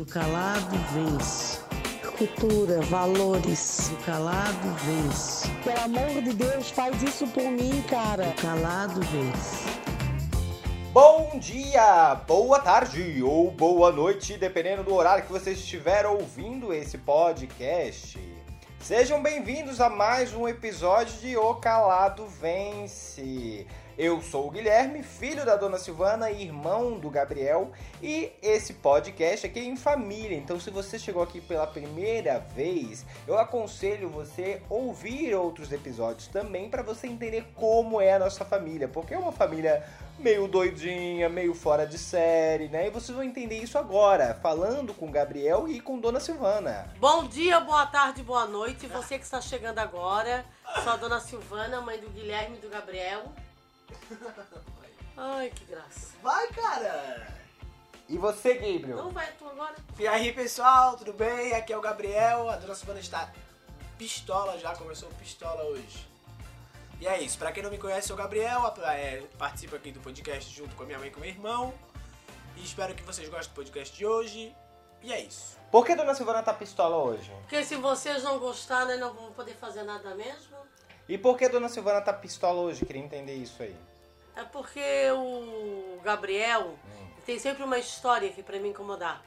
Do calado vence. Cultura, valores. Do calado vence. Pelo amor de Deus, faz isso por mim, cara. Do calado vence. Bom dia, boa tarde ou boa noite, dependendo do horário que você estiver ouvindo esse podcast. Sejam bem-vindos a mais um episódio de O Calado Vence. Eu sou o Guilherme, filho da dona Silvana e irmão do Gabriel, e esse podcast aqui é em família. Então, se você chegou aqui pela primeira vez, eu aconselho você ouvir outros episódios também para você entender como é a nossa família, porque é uma família meio doidinha, meio fora de série, né? E vocês vão entender isso agora, falando com o Gabriel e com Dona Silvana. Bom dia, boa tarde, boa noite. Você que está chegando agora, sou a Dona Silvana, mãe do Guilherme e do Gabriel. Ai, que graça. Vai, cara! E você, Gabriel? Não vai tu agora? E aí, pessoal, tudo bem? Aqui é o Gabriel. A dona Silvana está pistola já, começou pistola hoje. E é isso, pra quem não me conhece, eu sou o Gabriel, é, participo aqui do podcast junto com a minha mãe e com meu irmão. E espero que vocês gostem do podcast de hoje. E é isso. Por que Dona Silvana tá pistola hoje? Porque se vocês não gostarem, não vão poder fazer nada mesmo. E por que Dona Silvana tá pistola hoje? Queria entender isso aí. É porque o Gabriel tem sempre uma história aqui pra me incomodar.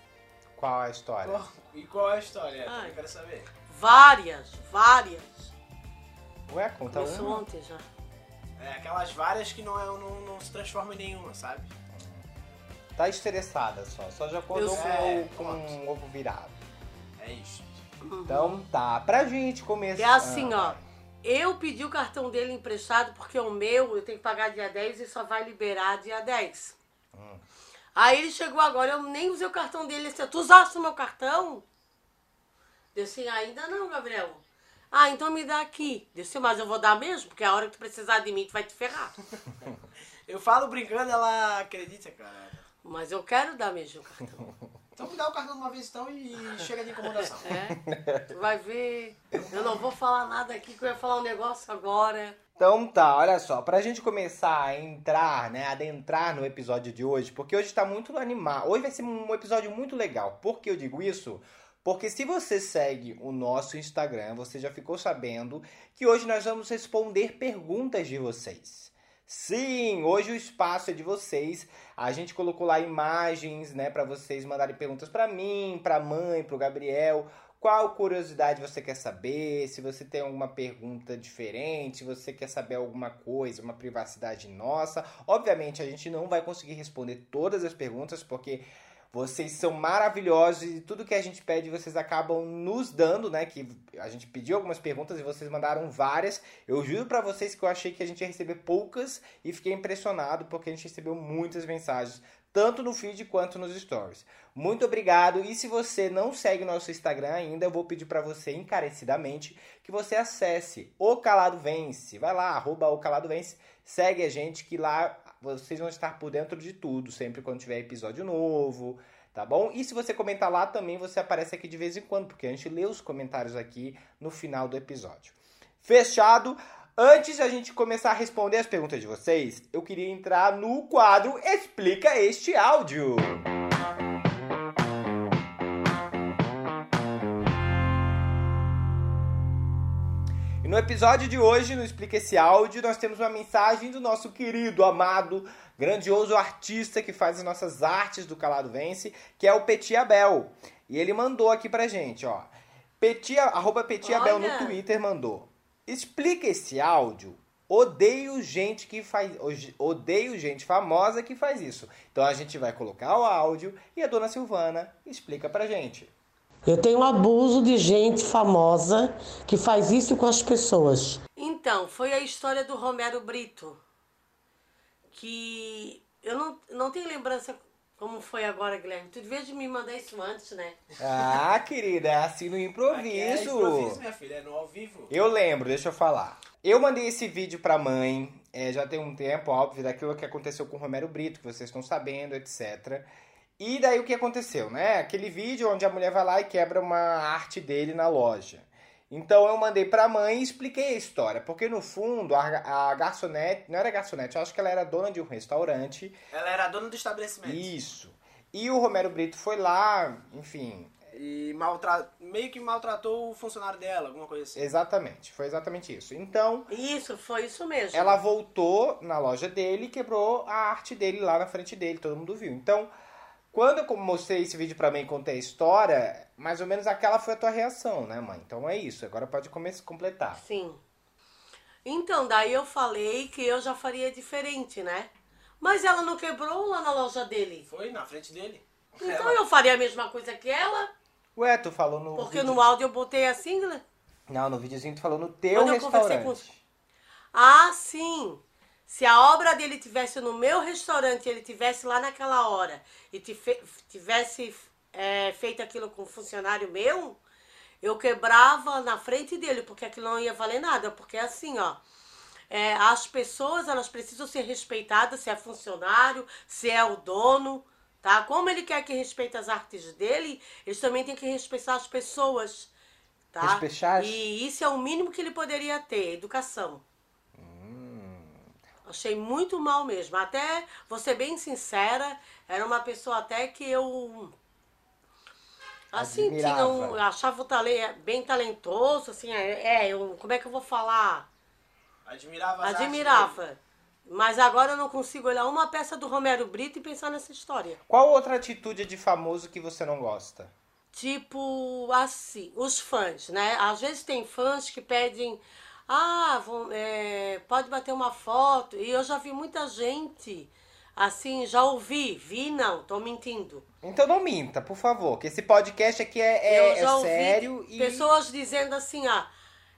Qual a história? Qual- e qual é a história? Ai. Eu quero saber. Várias, várias. Ué, conta Começou uma. ontem já. É aquelas várias que não, é, não, não se transformam em nenhuma, sabe? Tá estressada só. Só já acordou com, o- com um ovo virado. É isso. Então tá. Pra gente começar. É assim, ó. Eu pedi o cartão dele emprestado porque o meu eu tenho que pagar dia 10 e só vai liberar dia 10. Aí ele chegou agora, eu nem usei o cartão dele. Ele disse, tu usaste o meu cartão? Eu disse, ainda não, Gabriel. Ah, então me dá aqui. Eu disse, mas eu vou dar mesmo, porque a hora que tu precisar de mim, tu vai te ferrar. Eu falo brincando, ela acredita, cara. Mas eu quero dar mesmo o cartão. Então me dá o cartão de uma vez então e chega de incomodação. É? Tu vai ver. Eu não vou falar nada aqui, que eu ia falar um negócio agora. Então tá, olha só, pra gente começar a entrar, né, adentrar no episódio de hoje, porque hoje tá muito animado. Hoje vai ser um episódio muito legal. Por que eu digo isso? Porque se você segue o nosso Instagram, você já ficou sabendo que hoje nós vamos responder perguntas de vocês. Sim, hoje o espaço é de vocês. A gente colocou lá imagens, né, para vocês mandarem perguntas pra mim, pra mãe, pro Gabriel. Qual curiosidade você quer saber? Se você tem alguma pergunta diferente, se você quer saber alguma coisa, uma privacidade nossa. Obviamente, a gente não vai conseguir responder todas as perguntas, porque vocês são maravilhosos e tudo que a gente pede vocês acabam nos dando, né? Que a gente pediu algumas perguntas e vocês mandaram várias. Eu juro pra vocês que eu achei que a gente ia receber poucas e fiquei impressionado porque a gente recebeu muitas mensagens, tanto no feed quanto nos stories. Muito obrigado. E se você não segue nosso Instagram ainda, eu vou pedir pra você encarecidamente que você acesse o Calado Vence. Vai lá, arroba o Calado Vence, segue a gente que lá vocês vão estar por dentro de tudo, sempre quando tiver episódio novo, tá bom? E se você comentar lá também, você aparece aqui de vez em quando, porque a gente lê os comentários aqui no final do episódio. Fechado? Antes de a gente começar a responder as perguntas de vocês, eu queria entrar no quadro Explica este áudio. E no episódio de hoje, no Explica esse áudio, nós temos uma mensagem do nosso querido, amado, grandioso artista que faz as nossas artes do Calado Vence, que é o Petit Abel. E ele mandou aqui pra gente, ó. Petit, arroba Petit Abel no. Twitter mandou. Explica esse áudio. Odeio gente que faz. Odeio gente famosa que faz isso. Então a gente vai colocar o áudio e a dona Silvana explica pra gente. Eu tenho abuso de gente famosa que faz isso com as pessoas. Então, foi a história do Romero Brito. Que eu não, não tenho lembrança como foi agora, Guilherme. Tu devia de me mandar isso antes, né? Ah, querida, é assim no Aqui é improviso. improviso, minha filha, é no ao vivo. Eu lembro, deixa eu falar. Eu mandei esse vídeo pra mãe, é, já tem um tempo, óbvio, daquilo que aconteceu com o Romero Brito, que vocês estão sabendo, etc. E daí o que aconteceu, né? Aquele vídeo onde a mulher vai lá e quebra uma arte dele na loja. Então eu mandei pra mãe e expliquei a história, porque no fundo a, a garçonete, não era garçonete, eu acho que ela era dona de um restaurante Ela era a dona do estabelecimento. isso. E o Romero Brito foi lá, enfim, E maltra... meio que maltratou o funcionário dela, alguma coisa assim. exatamente, foi exatamente isso. Então, Isso, foi isso mesmo. ela voltou na loja dele e quebrou a arte dele lá na frente dele, todo mundo viu. Então, quando eu mostrei esse vídeo pra mãe e contei a história, mais ou menos aquela foi a tua reação, né, mãe? Então é isso, agora pode começar completar. Sim. Então, daí eu falei que eu já faria diferente, né? Mas ela não quebrou lá na loja dele. Foi na frente dele. Então Ela- eu faria a mesma coisa que ela, Ué, tu falou no porque vídeo... no áudio eu botei assim, né? Não, no videozinho tu falou no teu Quando eu conversei restaurante. com- Ah, sim. Se a obra dele tivesse no meu restaurante, ele tivesse lá naquela hora e tivesse é, feito aquilo com um funcionário meu, eu quebrava na frente dele, porque aquilo não ia valer nada. Porque assim, ó, é, as pessoas elas precisam ser respeitadas, se é funcionário, se é o dono, tá? Como ele quer que respeite as artes dele, eles também têm que respeitar as pessoas, tá? Respeitar? E isso é o mínimo que ele poderia ter, educação. Achei muito mal mesmo. Até, vou ser bem sincera, era uma pessoa até que eu. Assim, tinha um, achava o tale, bem talentoso, assim, é, é, eu, como é que eu vou falar? Admirava. Admirava. Mas agora eu não consigo olhar uma peça do Romero Brito e pensar nessa história. Qual outra atitude de famoso que você não gosta? Tipo, assim, os fãs, né? Às vezes tem fãs que pedem, ah, vão, é, pode bater uma foto. E eu já vi muita gente, assim, já ouvi, vi não, tô mentindo. Então não minta, por favor, que esse podcast aqui é, é- é sério e... pessoas dizendo assim, ah,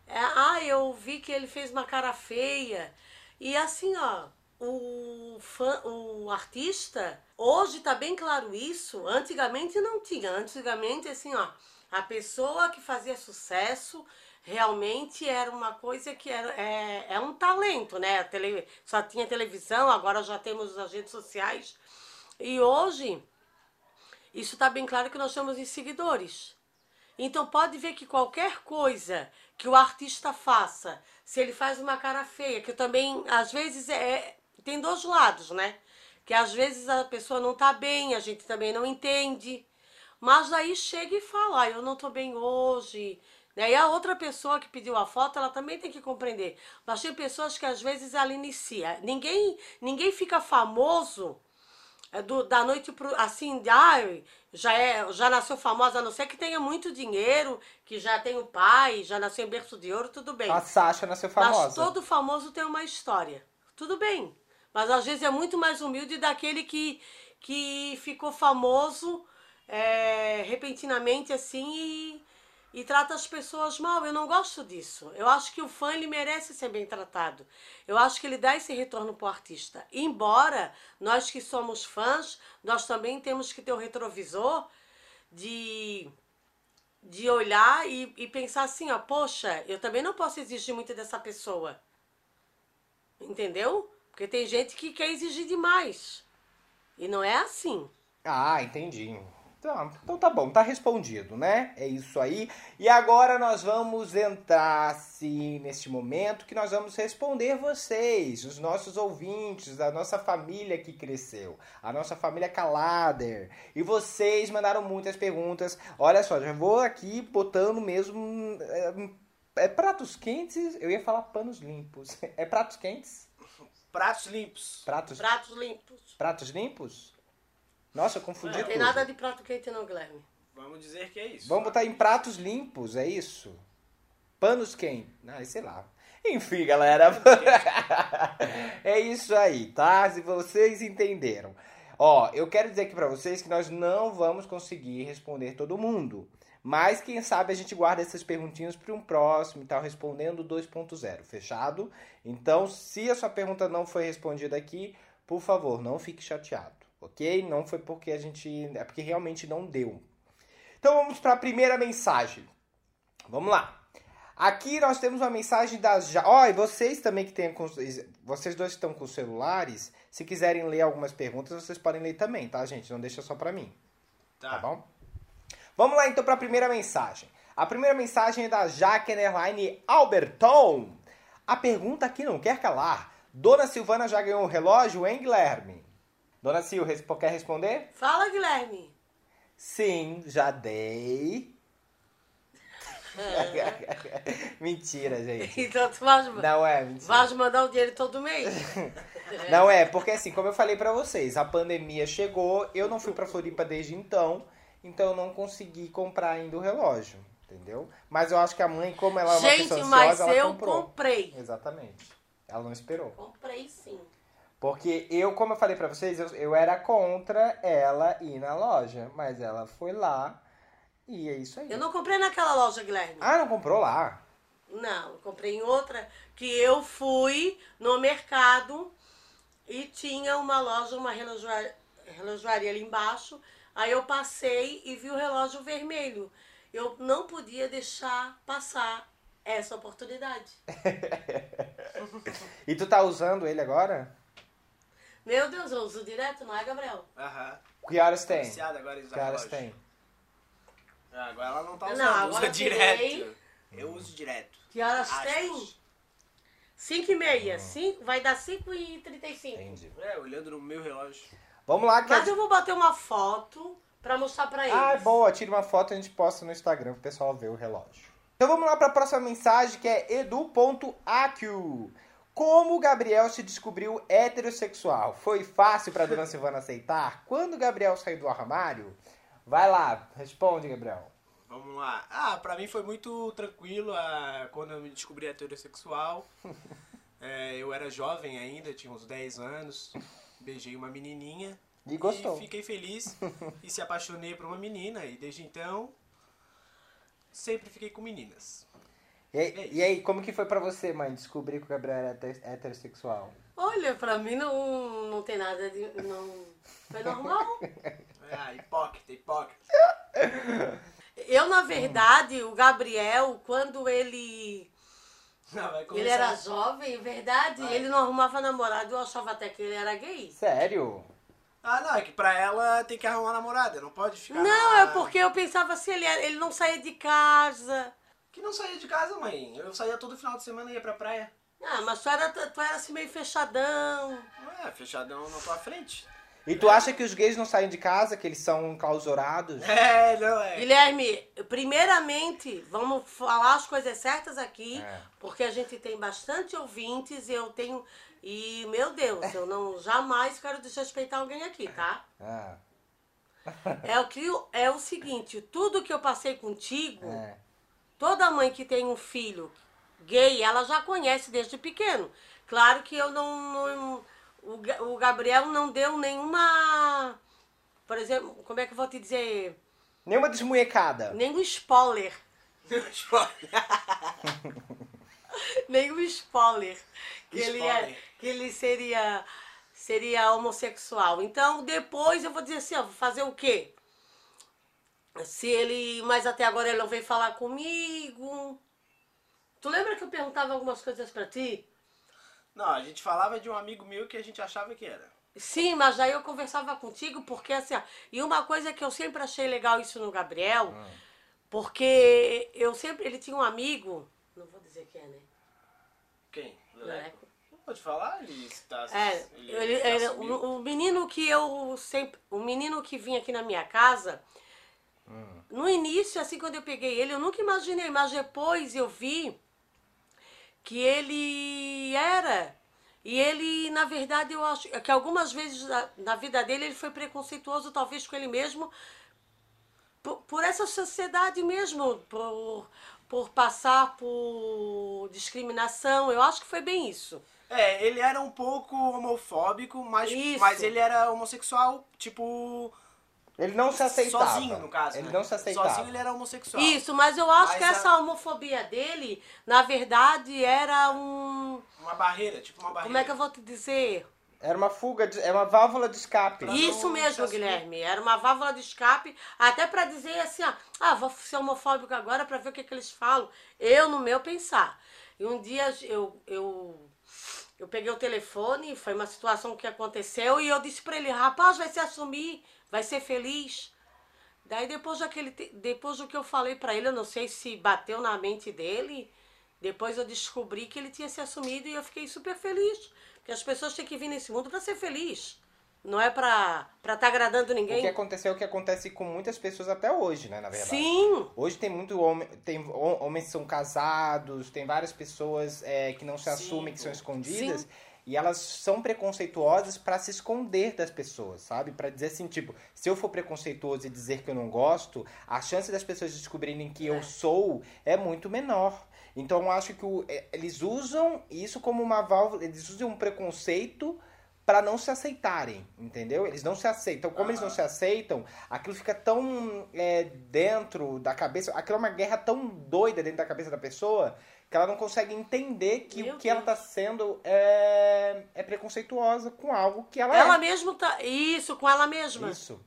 é, ah, eu vi que ele fez uma cara feia. E assim, ó, o, fã, o artista, hoje tá bem claro isso, antigamente não tinha. Antigamente, assim, ó, a pessoa que fazia sucesso realmente era uma coisa que era, é, é um talento, né? Tele, só tinha televisão, agora já temos as redes sociais. E hoje, isso tá bem claro que nós somos em seguidores. Então pode ver que qualquer coisa que o artista faça, se ele faz uma cara feia, que também às vezes é tem dois lados, né? Que às vezes a pessoa não tá bem, a gente também não entende. Mas daí chega e fala, ah, eu não tô bem hoje. Né? E a outra pessoa que pediu a foto, ela também tem que compreender. Mas tem pessoas que às vezes ela inicia. Ninguém, ninguém fica famoso é do- da noite pro assim, ai, já é, já nasceu famosa, a não ser que tenha muito dinheiro, que já tem o pai, já nasceu em berço de ouro, tudo bem. A Sasha nasceu famosa. Mas todo famoso tem uma história. Tudo bem. Mas às vezes é muito mais humilde daquele que, que ficou famoso é, repentinamente assim e, e trata as pessoas mal. Eu não gosto disso. Eu acho que o fã ele merece ser bem tratado. Eu acho que ele dá esse retorno para o artista. Embora nós que somos fãs, nós também temos que ter o retrovisor de de olhar e, e pensar assim, ó, poxa, eu também não posso exigir muito dessa pessoa. Entendeu? Porque tem gente que quer exigir demais. E não é assim. Ah, entendi. Então, então tá bom, tá respondido, né? É isso aí. E agora nós vamos entrar, assim, neste momento que nós vamos responder vocês, os nossos ouvintes, a nossa família que cresceu, a nossa família Calader. E vocês mandaram muitas perguntas. Olha só, já vou aqui botando mesmo. É, é pratos quentes, eu ia falar panos limpos. É pratos quentes? Pratos limpos. Pratos, Pratos limpos. pratos limpos? Nossa, eu confundi Não tem tudo. nada de prato quente não, Guilherme. Vamos dizer que é isso. Vamos botar em pratos limpos, é isso? Panos quentes. Não, sei lá. Enfim, galera. é isso aí, tá? Se vocês entenderam. Ó, eu quero dizer aqui pra vocês que nós não vamos conseguir responder todo mundo. Mas quem sabe a gente guarda essas perguntinhas para um próximo e tal, respondendo 2.0, fechado? Então, se a sua pergunta não foi respondida aqui, por favor, não fique chateado, ok? Não foi porque a gente. É porque realmente não deu. Então vamos para a primeira mensagem. Vamos lá. Aqui nós temos uma mensagem da Ja. Ó, e vocês também que têm. Vocês dois que estão com celulares, se quiserem ler algumas perguntas, vocês podem ler também, tá, gente? Não deixa só para mim. Tá. Tá bom? Vamos lá então para a primeira mensagem. A primeira mensagem é da Jaque Underline Alberton. A pergunta aqui não quer calar. Dona Silvana já ganhou o relógio, hein, Guilherme? Dona Sil, quer responder? Fala, Guilherme. Sim, já dei. mentira, gente. Então tu vais, Não é, mentira. vais mandar o dinheiro todo mês. Não é, porque assim, como eu falei pra vocês, a pandemia chegou, eu não fui pra Floripa desde então, então eu não consegui comprar ainda o relógio, entendeu? Mas eu acho que a mãe, como ela é uma Gente, pessoa mas ansiosa, ela eu comprou. comprei. Exatamente. Ela não esperou. Comprei sim. Porque eu, como eu falei pra vocês, eu, eu era contra ela ir na loja, mas ela foi lá e é isso aí. Eu não comprei naquela loja, Guilherme. Ah, não comprou lá? Não, comprei em outra que eu fui no mercado e tinha uma loja, uma relojoaria, relojoaria ali embaixo. Aí eu passei e vi o relógio vermelho. Eu não podia deixar passar essa oportunidade. E tu tá usando ele agora? Meu Deus, eu uso direto, não é, Gabriel? Aham. Que horas tem? Viciada agora em usar Que horas relógio. tem? Ah, agora ela não tá Não, usando, agora usa eu direto. tirei. Eu uso direto. Que horas Aspas. tem? 5 e meia. Cinco, vai dar 5 e 35. Entendi. É, olhando no meu relógio. Vamos lá, que Mas a- eu vou bater uma foto pra mostrar pra eles. Ah, é boa. Tira uma foto e a gente posta no Instagram pro pessoal ver o relógio. Então vamos lá para a próxima mensagem que é edu.acu. Como o Gabriel se descobriu heterossexual? Foi fácil para dona Silvana aceitar? Quando o Gabriel saiu do armário? Vai lá, responde, Gabriel. Vamos lá. Ah, pra mim foi muito tranquilo ah, quando eu me descobri heterossexual. É, eu era jovem ainda, tinha uns 10 anos. Beijei uma menininha. E gostou. E fiquei feliz. e se apaixonei por uma menina. E desde então, sempre fiquei com meninas. E, aí- e aí, como que foi pra você, mãe, descobrir que o Gabriel era hete- heterossexual? Olha, pra mim não, não tem nada de. Não, foi normal. Ah, hipócrita, hipócrita. Eu, na verdade, o Gabriel, quando ele. Não, Ele era jovem, verdade, Vai. ele não arrumava namorado, eu achava até que ele era gay. Sério? Ah, não, é que pra ela tem que arrumar namorada, não pode ficar. Não, na- é porque eu pensava assim, ele, era- ele não saía de casa. Que não saía de casa, mãe. Eu saía todo final de semana e ia pra praia. Ah, mas tu era, tu era assim meio fechadão. Não é, fechadão na tua frente. E tu acha que os gays não saem de casa, que eles são clausurados? É, não é. Guilherme, primeiramente, vamos falar as coisas certas aqui, É. porque a gente tem bastante ouvintes e eu tenho. E, meu Deus, eu não jamais quero desrespeitar alguém aqui, tá? Ah, É o, que, é o seguinte, tudo que eu passei contigo, é. Toda mãe que tem um filho gay, ela já conhece desde pequeno. Claro que eu não. não- o, Ga- o Gabriel não deu nenhuma. Por exemplo, como é que eu vou te dizer? Nenhuma desmunhecada. Nenhum spoiler. nenhum spoiler que ele é Spoiler. que ele seria seria homossexual. Então depois eu vou dizer assim, ó, vou fazer o quê? Se ele, mas até agora ele não veio falar comigo. Tu lembra que eu perguntava algumas coisas pra ti? Não, a gente falava de um amigo meu que a gente achava que era. Sim, mas daí eu conversava contigo porque assim, ó, e uma coisa que eu sempre achei legal isso no Gabriel, porque eu sempre ele tinha um amigo, não vou dizer quem é, né? Quem? Leleco. Não pode falar? Ele está. É, ele, ele- tá ele- assumindo. o, o menino que eu sempre. O menino que vinha aqui na minha casa, no início, assim, quando eu peguei ele, eu nunca imaginei, mas depois eu vi que ele era. E ele, na verdade, eu acho que algumas vezes na, na vida dele ele foi preconceituoso, talvez com ele mesmo, por, por essa sociedade mesmo, por, por passar por discriminação. Eu acho que foi bem isso. É, ele era um pouco homofóbico, mas, Isso. mas ele era homossexual, tipo. Ele não se aceitava. Sozinho, no caso. Ele né? não se aceitava. Sozinho ele era homossexual. Isso, mas eu acho Mas que a- essa homofobia dele, na verdade, era um. Uma barreira, tipo uma barreira. Como é que eu vou te dizer? Era uma fuga, de, é uma válvula de escape. Isso mesmo. Guilherme. Era uma válvula de escape, até pra dizer assim, ó, ah, vou ser homofóbico agora pra ver o que, que eles falam. Eu, no meu pensar. E um dia eu, eu, eu peguei o telefone, foi uma situação que aconteceu, e eu disse pra ele, rapaz, vai se assumir, vai ser feliz. Daí depois daquele, depois do que eu falei pra ele, eu não sei se bateu na mente dele, depois eu descobri que ele tinha se assumido e eu fiquei super feliz. Porque as pessoas têm que vir nesse mundo pra ser feliz. Não é pra estar tá agradando O que ninguém. aconteceu é o que acontece com muitas pessoas até hoje, né, na verdade. Sim. Hoje tem muito homem, tem ho- homens que são casados, tem várias pessoas é, que não se Sim, assumem, que são escondidas. Sim. E elas são preconceituosas pra se esconder das pessoas, sabe? Pra dizer assim, tipo, se eu for preconceituoso e dizer que eu não gosto, a chance das pessoas descobrirem que eu sou é muito menor. Então eu acho que o- é, eles usam isso como uma válvula, eles usam um preconceito pra não se aceitarem, entendeu? Eles não se aceitam. Como eles não se aceitam, aquilo fica tão é, dentro da cabeça, aquilo é uma guerra tão doida dentro da cabeça da pessoa que ela não consegue entender que Meu o que ela Deus. tá sendo é, é preconceituosa com algo que ela, Ela é. mesma tá. Isso, com ela mesma. Isso.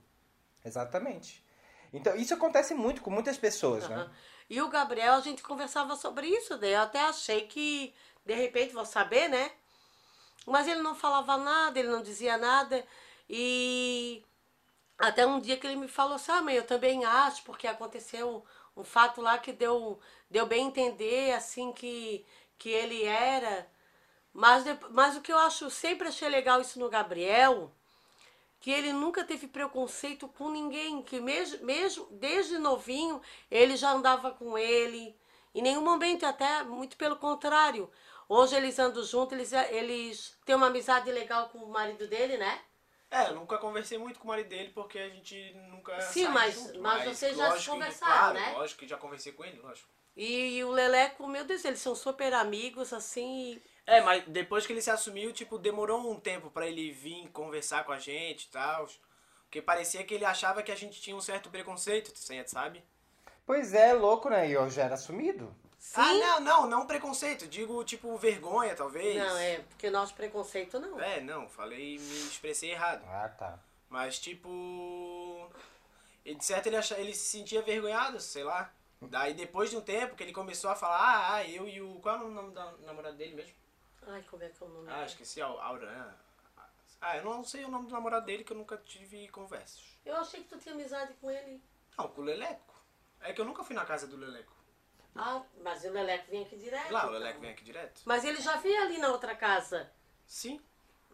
Exatamente. Então, isso acontece muito com muitas pessoas, né? Aham. E o Gabriel, a gente conversava sobre isso, daí eu até achei que, de repente, vou saber, né? Mas ele não falava nada, ele não dizia nada. E até um dia que ele me falou assim, ah, mãe, eu também acho, porque aconteceu um fato lá que deu, deu bem entender, assim, que, que ele era. Mas, mas o que eu acho, sempre achei legal isso no Gabriel, que ele nunca teve preconceito com ninguém, que mesmo, mesmo desde novinho ele já andava com ele, em nenhum momento, até muito pelo contrário. Hoje eles andam juntos, eles, eles têm uma amizade legal com o marido dele, né? É, eu nunca conversei muito com o marido dele porque a gente nunca Sim, mas- junto, mas vocês já se lógico que- conversaram, claro, né? Lógico que já conversei com ele, lógico. E, e o Leleco, meu Deus, eles são super amigos, assim. e- É, mas depois que ele se assumiu, tipo, demorou um tempo pra ele vir conversar com a gente e tal. Porque parecia que ele achava que a gente tinha um certo preconceito, você sabe? Pois é, louco, né? E eu já era assumido. Sim. Ah, não, não, não preconceito. Digo, tipo, vergonha, talvez. Não, é, porque nosso preconceito não. É, não, falei, me expressei errado. Ah, tá. Mas, tipo. ele- De certo, ele, acha, ele se sentia vergonhado, sei lá. Daí, depois de um tempo que ele começou a falar, ah, ah, eu e o. Qual é o nome da namorada dele mesmo? Ai, como é que é o nome? Ah, esqueci, Au- Aura. Ah, eu não sei o nome do namorado dele que eu nunca tive conversas. Eu achei que tu tinha amizade com ele. Não, com o Leleco. É que eu nunca fui na casa do Leleco. Ah, mas o Leleco vem aqui direto. Lá, o então. Leleco vem aqui direto? Mas ele já veio ali na outra casa, Sim.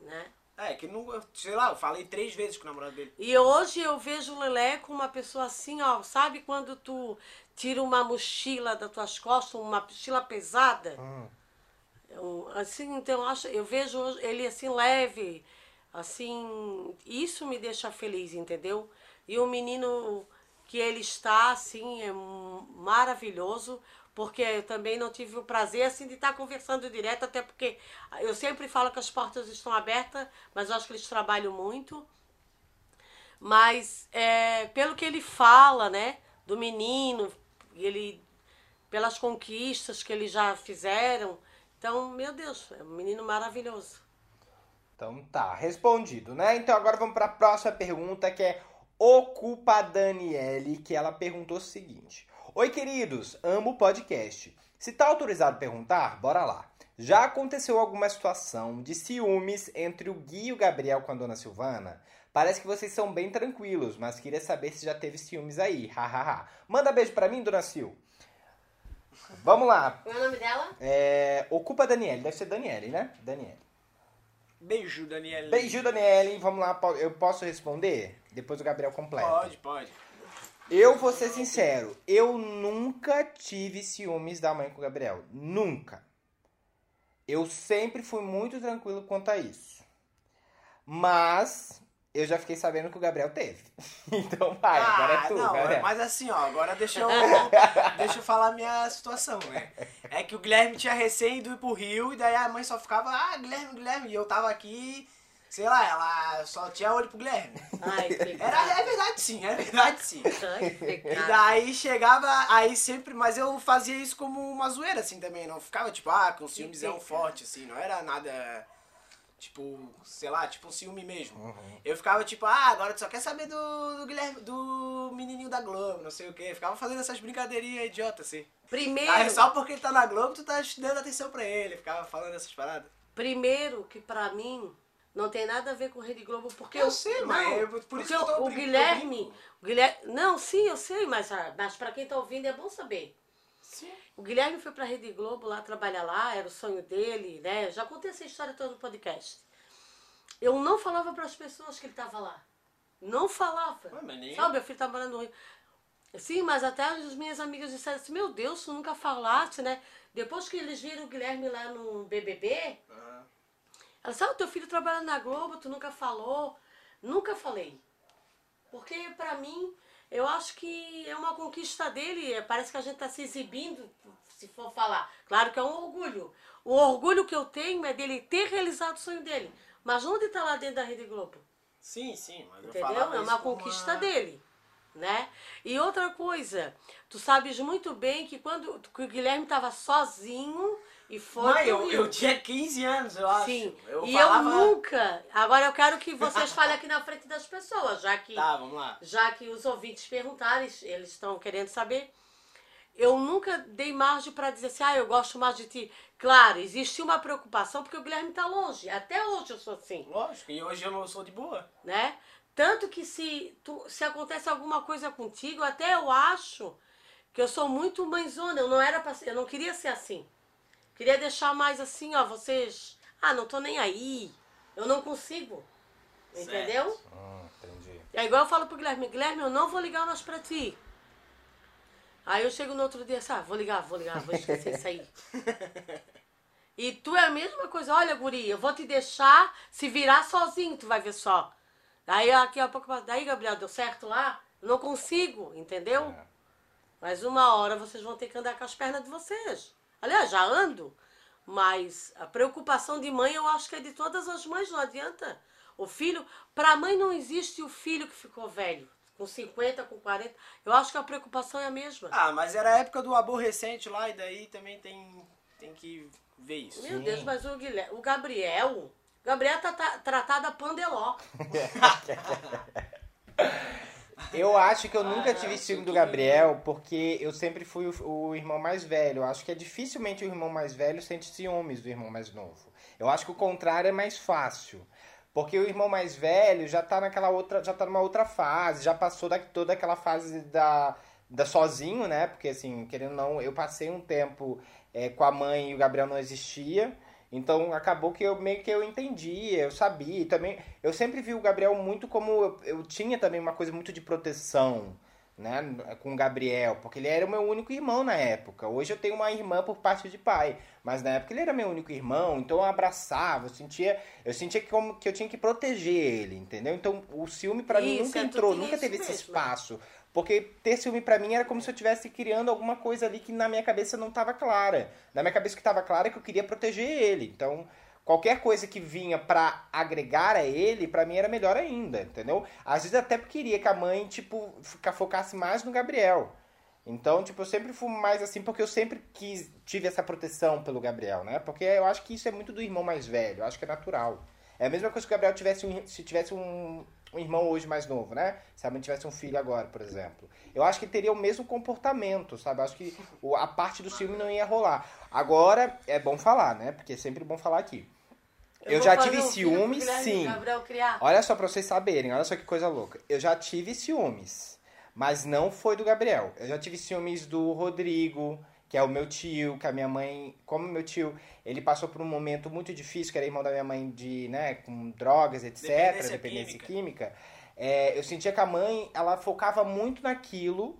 né? É, que não. Sei lá, eu falei três vezes com o namorado dele. E hoje eu vejo o Leleco uma pessoa assim, ó, sabe quando tu tira uma mochila das tuas costas, uma mochila pesada? É um- assim, então eu acho, eu vejo hoje ele assim leve, assim, isso me deixa feliz, entendeu? E o menino que ele está assim é maravilhoso, porque eu também não tive o prazer assim de estar conversando direto, até porque eu sempre falo que as portas estão abertas, mas eu acho que eles trabalham muito. Mas é, pelo que ele fala, né, do menino, ele pelas conquistas que eles já fizeram, então, meu Deus, é um menino maravilhoso. Então tá, respondido, né? Então agora vamos para a próxima pergunta que é Ocupa Daniele, que ela perguntou o seguinte: Oi, queridos, amo o podcast. Se tá autorizado perguntar, bora lá. Já aconteceu alguma situação de ciúmes entre o Gui e o Gabriel com a dona Silvana? Parece que vocês são bem tranquilos, mas queria saber se já teve ciúmes aí. Hahaha. Manda beijo pra mim, dona Sil. Vamos lá. Qual é o nome dela? É, Ocupa Daniele, deve ser Daniele, né? Daniele. Beijo, Daniela. Beijo, Daniele. Vamos lá, eu posso responder? Depois o Gabriel completa. Pode, pode. Eu vou ser sincero, eu nunca tive ciúmes da mãe com o Gabriel. Nunca. Eu sempre fui muito tranquilo quanto a isso. Mas eu já fiquei sabendo que o Gabriel teve. Então vai, agora é tu, não, Gabriel. mas assim, ó, agora deixa eu, deixa eu falar a minha situação, né? É que o Guilherme tinha recém ido pro Rio e daí a mãe só ficava, ah, Guilherme, Guilherme, e eu tava aqui, sei lá, ela só tinha olho pro Guilherme. Ai, que. Era, é verdade sim, é verdade sim. Ai, que E daí chegava, aí sempre, mas eu fazia isso como uma zoeira, assim, também, não ficava, tipo, ah, com ciúmezão forte, assim, não era nada, tipo, sei lá, tipo um ciúme mesmo. Uhum. Eu ficava, tipo, ah, agora tu só quer saber do, do Guilherme, do menininho da Globo, não sei o quê. Ficava fazendo essas brincadeirinhas idiotas, assim. Primeiro, Aí só porque ele tá na Globo, tu tá dando atenção pra ele, ficava falando essas paradas. primeiro que pra mim não tem nada a ver com Rede Globo, porque Eu sei, não, mas eu- por isso eu tô o Guilherme, eu o Guilherme, não, sim, eu sei, mas mas para quem tá ouvindo é bom saber. Sim. O Guilherme foi pra Rede Globo lá trabalhar lá, era o sonho dele, né? Já contei essa história toda no podcast. Eu não falava para as pessoas que ele estava lá. Não falava. Ué, mas nem- Sabe, meu filho tá morando no Rio. Sim, mas até as minhas amigas disseram assim, meu Deus, tu nunca falaste, né? Depois que eles viram o Guilherme lá no BBB, Ah, ela sabe, teu filho trabalha na Globo, tu nunca falou. Nunca falei. Porque pra mim, eu acho que é uma conquista dele. é, Parece que a gente tá se exibindo, se for falar. Claro que é um orgulho. O orgulho que eu tenho é dele ter realizado o sonho dele. Mas onde tá lá dentro da Rede Globo? Sim, sim, mas eu Entendeu? falava É uma conquista uma- dele, né? E outra coisa, tu sabes muito bem que quando que o Guilherme estava sozinho e foi Mãe, eu, eu tinha 15 anos, eu acho. Sim, Eu e falava... eu nunca. Agora eu quero que vocês falem aqui na frente das pessoas, já que Tá, vamos lá. já que os ouvintes perguntaram, eles- estão querendo saber. Eu nunca dei margem para dizer assim, ah, eu gosto mais de ti. Claro, existe uma preocupação porque o Guilherme está longe. Até hoje eu sou assim Lógico, e hoje eu não sou de boa. né? Tanto que se, tu, se acontece alguma coisa contigo, até eu acho que eu sou muito mãezona. Eu não era pra, eu não queria ser assim. Queria deixar mais assim, ó, vocês. Ah, não tô nem aí. Eu não consigo. Entendeu? Hum, entendi. É igual eu falo pro Guilherme, Guilherme, eu não vou ligar mais pra ti. Aí eu chego no outro dia assim, ah, vou ligar, vou ligar, vou esquecer isso aí. E tu é a mesma coisa, olha, guri, eu vou te deixar se virar sozinho, tu vai ver só. Daí aqui a pouco, daí, Gabriel, deu certo lá? Eu não consigo, entendeu? É. Mas uma hora vocês vão ter que andar com as pernas de vocês. Aliás, já ando. Mas a preocupação de mãe eu acho que é de todas as mães, não adianta. O filho, para a mãe não existe o filho que ficou velho, com 50, com 40. Eu acho que a preocupação é a mesma. Ah, mas era a época do aborrecente lá, e daí também tem, tem que ver isso. Meu Deus, mas o, Guilherme, o Gabriel, o Gabriel tá, tá tratado a pandeló. Eu acho que eu nunca Ah, tive ciúme do Gabriel, porque eu sempre fui o, o irmão mais velho. Eu acho que é dificilmente o irmão mais velho sente ciúmes do irmão mais novo. Eu acho que o contrário é mais fácil. Porque o irmão mais velho já tá naquela outra, já tá numa outra fase, já passou da, toda aquela fase da, da sozinho, né? Porque assim, querendo ou não, eu passei um tempo é, com a mãe e o Gabriel não existia. Então acabou que eu meio que eu entendi, eu sabia. E também eu sempre vi o Gabriel muito como eu, eu tinha também uma coisa muito de proteção, né, com o Gabriel, porque ele era o meu único irmão na época. Hoje eu tenho uma irmã por parte de pai, mas na época ele era meu único irmão, então eu abraçava, eu sentia, eu sentia que como que eu tinha que proteger ele, entendeu? Então o ciúme pra mim nunca é, entrou, nunca teve esse mesmo. espaço. Porque ter ciúme pra mim era como se eu estivesse criando alguma coisa ali que na minha cabeça não estava clara. Na minha cabeça que estava clara é que eu queria proteger ele. Então, qualquer coisa que vinha pra agregar a ele, pra mim era melhor ainda, entendeu? Às vezes até queria que a mãe, tipo, focasse mais no Gabriel. Então, tipo, eu sempre fui mais assim, porque eu sempre quis, tive essa proteção pelo Gabriel, né? Porque eu acho que isso é muito do irmão mais velho, eu acho que é natural. É a mesma coisa que o Gabriel tivesse um, se tivesse um, um irmão hoje mais novo, né? Se a mãe tivesse um filho agora, por exemplo. Eu acho que teria o mesmo comportamento, sabe? Eu acho que a parte do ciúme não ia rolar. Agora, é bom falar, né? Porque é sempre bom falar aqui. Eu, vou já tive um ciúmes, sim. Olha só pra vocês saberem, olha só que coisa louca. Eu já tive ciúmes, mas não foi do Gabriel. Eu já tive ciúmes do Rodrigo, que é o meu tio, que a minha mãe, como meu tio, ele passou por um momento muito difícil, que era irmão da minha mãe de, né, com drogas, etc, Dependência dependência química. química. É, eu sentia que a mãe, ela focava muito naquilo,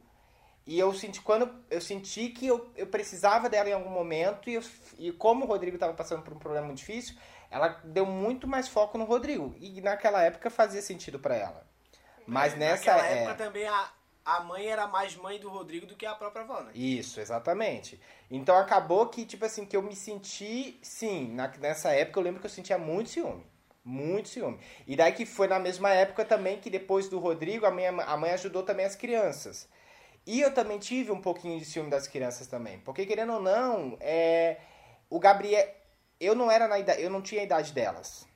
e eu senti quando eu senti que eu, eu precisava dela em algum momento e, eu- e como o Rodrigo estava passando por um problema muito difícil, ela deu muito mais foco no Rodrigo e naquela época fazia sentido pra ela. Mas nessa Naquela é, época também a, a mãe era mais mãe do Rodrigo do que a própria avó, né? isso, exatamente. Então acabou que tipo assim que eu me senti, sim, na- nessa época eu lembro que eu sentia muito ciúme. Muito ciúme. E daí que foi na mesma época também que depois do Rodrigo, a, minha, a mãe ajudou também as crianças. E eu também tive um pouquinho de ciúme das crianças também. Porque, querendo ou não, é, o Gabriel. Eu não era na idade. Eu não tinha a idade delas.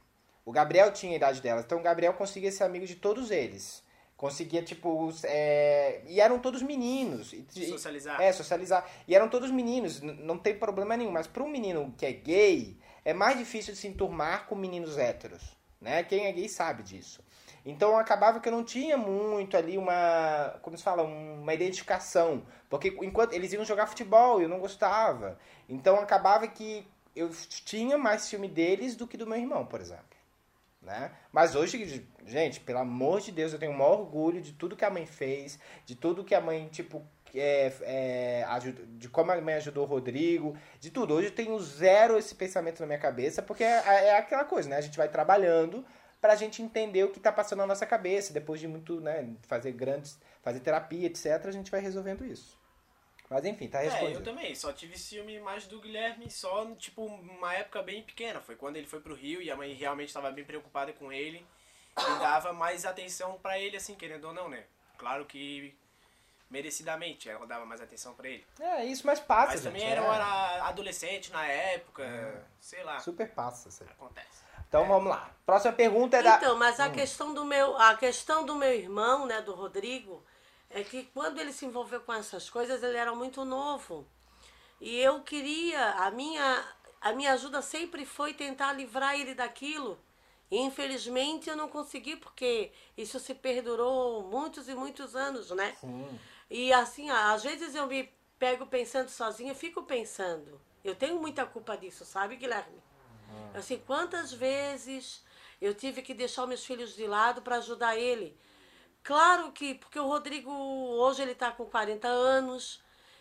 O Gabriel tinha a idade delas. Então o Gabriel conseguia ser amigo de todos eles. Conseguia, tipo. é, e eram todos meninos. Socializar. é, socializar. E eram todos meninos, não tem problema nenhum. Mas para um menino que é gay, é mais difícil de se enturmar com meninos héteros. Né? Quem é gay sabe disso. Então acabava que eu não tinha muito ali uma, como se fala, uma identificação, porque enquanto eles iam jogar futebol, eu não gostava. Então acabava que eu tinha mais ciúme deles do que do meu irmão, por exemplo. Né? Mas hoje, gente, pelo amor de Deus, eu tenho o maior orgulho de tudo que a mãe fez, de tudo que a mãe, tipo, é, é, ajuda- de como a mãe ajudou o Rodrigo, de tudo. Hoje eu tenho zero esse pensamento na minha cabeça, porque é, é aquela coisa, né? A gente vai trabalhando pra gente entender o que tá passando na nossa cabeça. Depois de muito, né, fazer grandes, fazer terapia, etc., a gente vai resolvendo isso. Mas enfim, tá É, eu também, só tive ciúme mais do Guilherme só, tipo, uma época bem pequena. Foi quando ele foi pro Rio e a mãe realmente estava bem preocupada com ele e dava mais atenção pra ele, assim, querendo ou não, né? Claro que merecidamente ela dava mais atenção pra ele. É, isso, mas passa, Mas gente. também é. era, eu era adolescente na época, sei lá, Super passa, aí. acontece. Então vamos lá. Próxima pergunta é da. Então, mas a questão do meu, a questão do meu irmão, né, do Rodrigo, é que quando ele se envolveu com essas coisas, ele era muito novo. E eu queria, a minha, a minha ajuda sempre foi tentar livrar ele daquilo. E, infelizmente eu não consegui porque isso se perdurou muitos e muitos anos, né? E assim, às vezes eu me pego pensando sozinha, fico pensando. Eu tenho muita culpa disso, sabe, Guilherme? Assim, quantas vezes eu tive que deixar meus filhos de lado para ajudar ele? Claro que, porque o Rodrigo hoje ele está com 40 anos,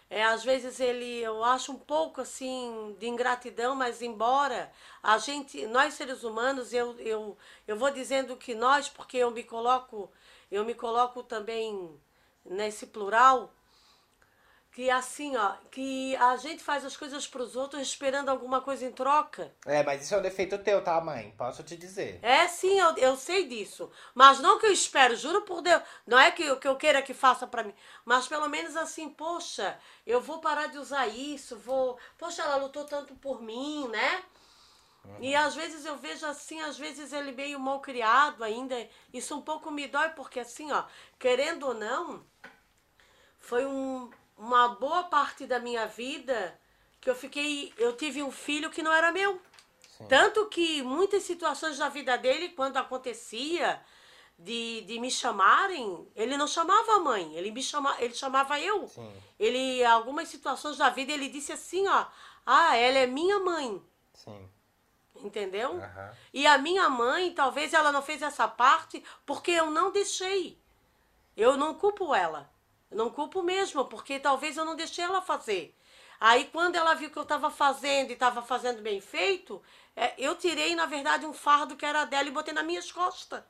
é, às vezes ele, eu acho um pouco assim de ingratidão, mas embora a gente, nós seres humanos, eu, eu, eu vou dizendo que nós, porque eu me coloco, eu me coloco também nesse plural, que assim, ó, que a gente faz as coisas para os outros esperando alguma coisa em troca. É, mas isso é um defeito teu, tá, mãe? Posso te dizer. É sim, eu, eu sei disso. Mas não que eu espero, juro por Deus. Não é que, que eu queira que faça pra mim. Mas pelo menos assim, poxa, eu vou parar de usar isso, vou. Poxa, ela lutou tanto por mim, né? E às vezes eu vejo assim, às vezes ele meio mal criado ainda. Isso um pouco me dói, porque assim, ó, querendo ou não, foi um- uma boa parte da minha vida que eu fiquei. Eu tive um filho que não era meu. Tanto que muitas situações da vida dele, quando acontecia de, de me chamarem, ele não chamava a mãe, ele me chama, ele chamava eu. Sim. Ele, algumas situações da vida, ele disse assim, ó, ah, ela é minha mãe, Sim. entendeu? Aham. E a minha mãe, talvez ela não fez essa parte porque eu não deixei. Eu não culpo ela. Não culpo mesmo, porque talvez eu não deixei ela fazer. Aí quando ela viu que eu estava fazendo e estava fazendo bem feito, é, eu tirei, na verdade, um fardo que era dela e botei nas minhas costas.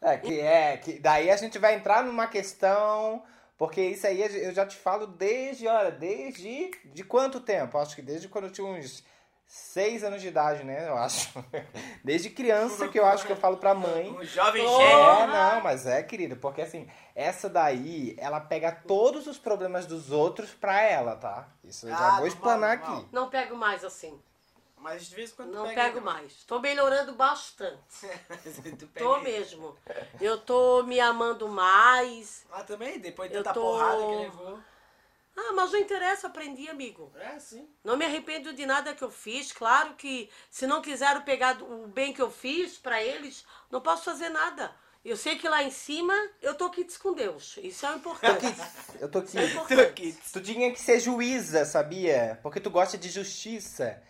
É, que é, que daí a gente vai entrar numa questão, porque isso aí eu já te falo desde, olha, desde de quanto tempo? Acho que desde quando eu tinha uns seis anos de idade, né? Eu acho. Desde criança que eu acho que eu falo pra mãe. Um jovem Oh! gênio. É, não, mas é, querido, porque assim, essa daí, ela pega todos os problemas dos outros pra ela, tá? Isso eu já Ah, vou explanar aqui. Não pego mais assim. Mas de vez em quando Não pega pego mais. Estou melhorando bastante. Tô mesmo. Eu tô me amando mais. Ah, também, depois de tanta tô- porrada que levou. Ah, mas não interessa, aprendi, amigo. É, sim. Não me arrependo de nada que eu fiz. Claro que se não quiseram pegar o bem que eu fiz pra eles, não posso fazer nada. Eu sei que lá em cima eu tô quites com Deus. Isso é o importante. Eu tô aqui. Isso é importante. Tu tinha que ser juíza, sabia? Porque tu gosta de justiça.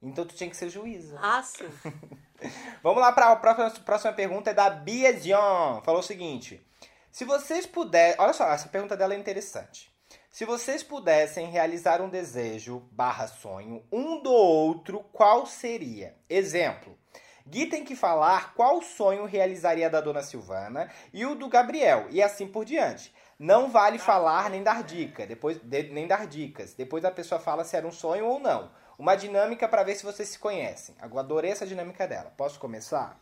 Então tu tinha que ser juíza. Ah, sim. Vamos lá para a próxima, próxima pergunta é da Bia Dion. Falou o seguinte: Se vocês puderem. Olha só, essa pergunta dela é interessante. Se vocês pudessem realizar um desejo barra sonho, um do outro, qual seria? Exemplo. Gui tem que falar qual sonho realizaria da dona Silvana e o do Gabriel, e assim por diante. Não vale falar nem dar dica, depois de- nem dar dicas. Depois a pessoa fala se era um sonho ou não. Uma dinâmica para ver se vocês se conhecem. Eu adorei essa dinâmica dela. Posso começar?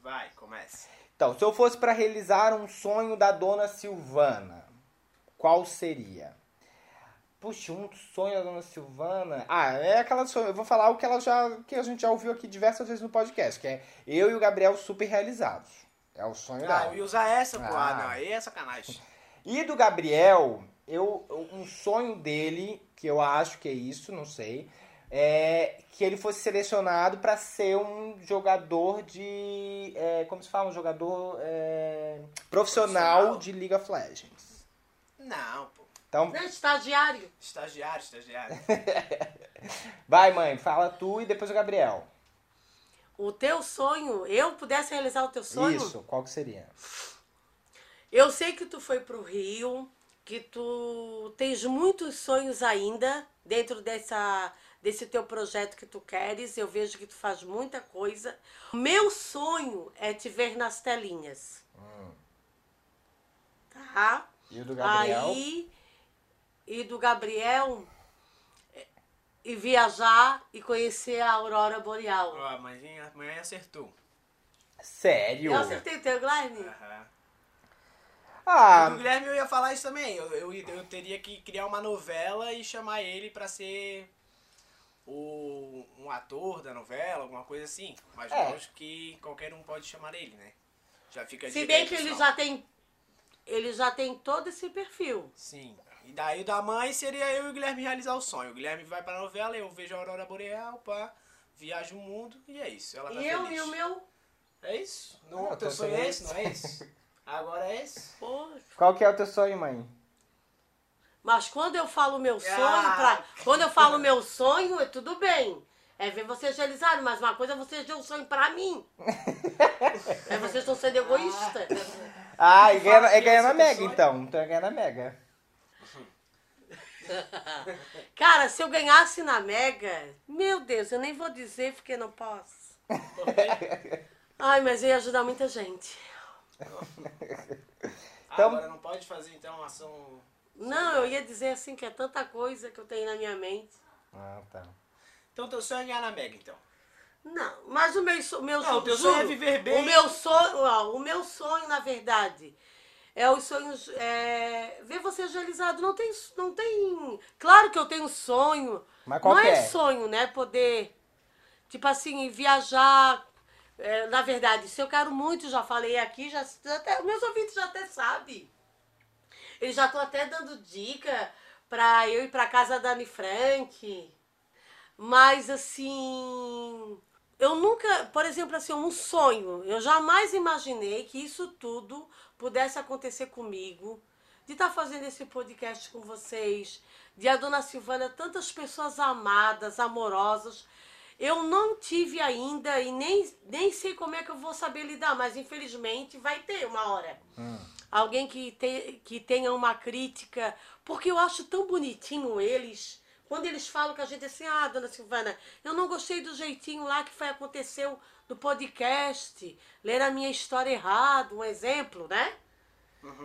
Vai, comece. Então, se eu fosse para realizar um sonho da dona Silvana, qual seria? Puxa, um sonho da dona Silvana. Ah, é aquela sonho. Eu vou falar o que ela já. que a gente já ouviu aqui diversas vezes no podcast, que é eu e o Gabriel super realizados. É o sonho Ah, dela. eu ia usar essa, pô. Ah, Ah. não, aí é sacanagem. E do Gabriel, eu um sonho dele, que eu acho que é isso, não sei, é que ele fosse selecionado para ser um jogador de. é, como se fala? Um jogador é, profissional, Profissional. de League of Legends. Não, pô. Então, Não, estagiário. Estagiário, estagiário. vai, mãe, fala tu e depois o Gabriel. O teu sonho, eu pudesse realizar o teu sonho? Isso, qual que seria? Eu sei que tu foi pro Rio, que tu tens muitos sonhos ainda dentro dessa desse teu projeto que tu queres. Eu vejo que tu faz muita coisa. Meu sonho é te ver nas telinhas. Tá? E o do Gabriel? Aí e do Gabriel é, e viajar e conhecer a aurora boreal. Ó, a mãe, a mãe acertou. Sério? Eu acertei o teu, Glenn? Aham. Ah, O Guilherme eu ia falar isso também. Eu, eu, eu teria que criar uma novela e chamar ele pra ser o, um ator da novela, alguma coisa assim. Mas É. lógico que qualquer um pode chamar ele, né? Já fica Se bem que ele já tem ele já tem todo esse perfil. Sim. E daí o da mãe seria eu e o Guilherme realizar o sonho. O Guilherme vai pra novela, eu vejo a Aurora Boreal, pá, viajo o mundo e é isso. Ela tá E eu feliz. e o meu, É isso? Ah, Não, o teu tô sonho é esse, não é esse? Agora é esse? qual que é o teu sonho, mãe? Mas quando eu falo meu sonho, Ah. pra, quando eu falo meu sonho, é tudo bem. É ver vocês realizarem, mas uma coisa é vocês dêem um sonho pra mim. é vocês estão sendo egoístas. Ah, e ganha, fala é ganhar na é Mega, então. Então é ganhar na Mega. Cara, se eu ganhasse na Mega, meu Deus, eu nem vou dizer porque não posso. Ai, mas ia ajudar muita gente. Então- Agora não pode fazer então uma ação. Não, eu ia dizer assim que é tanta coisa que eu tenho na minha mente. Ah, tá. Então teu sonho é ganhar na Mega, então. Não, mas o meu, so- meu Não, o teu juro, sonho é viver bem. O meu sonho, ó, o meu sonho, na verdade, é os sonhos, é, ver vocês realizados. Não tem, não tem. Claro que eu tenho sonho. Mas qual não é, é? sonho, né? Poder, tipo assim, viajar. é, na verdade, isso eu quero muito, já falei aqui, já, já até, meus ouvintes já até sabem. Eles já estão até dando dica pra eu ir pra casa da Anne Frank. Mas assim, eu nunca, por exemplo, assim, um sonho, eu jamais imaginei que isso tudo pudesse acontecer comigo, de estar fazendo esse podcast com vocês, de a dona Silvana, tantas pessoas amadas, amorosas. Eu não tive ainda e nem, nem sei como é que eu vou saber lidar, mas infelizmente vai ter uma hora. Alguém que, te, que tenha uma crítica, porque eu acho tão bonitinho eles. Quando eles falam que a gente é assim, ah, dona Silvana, eu não gostei do jeitinho lá que foi aconteceu no podcast, ler a minha história errado, um exemplo, né?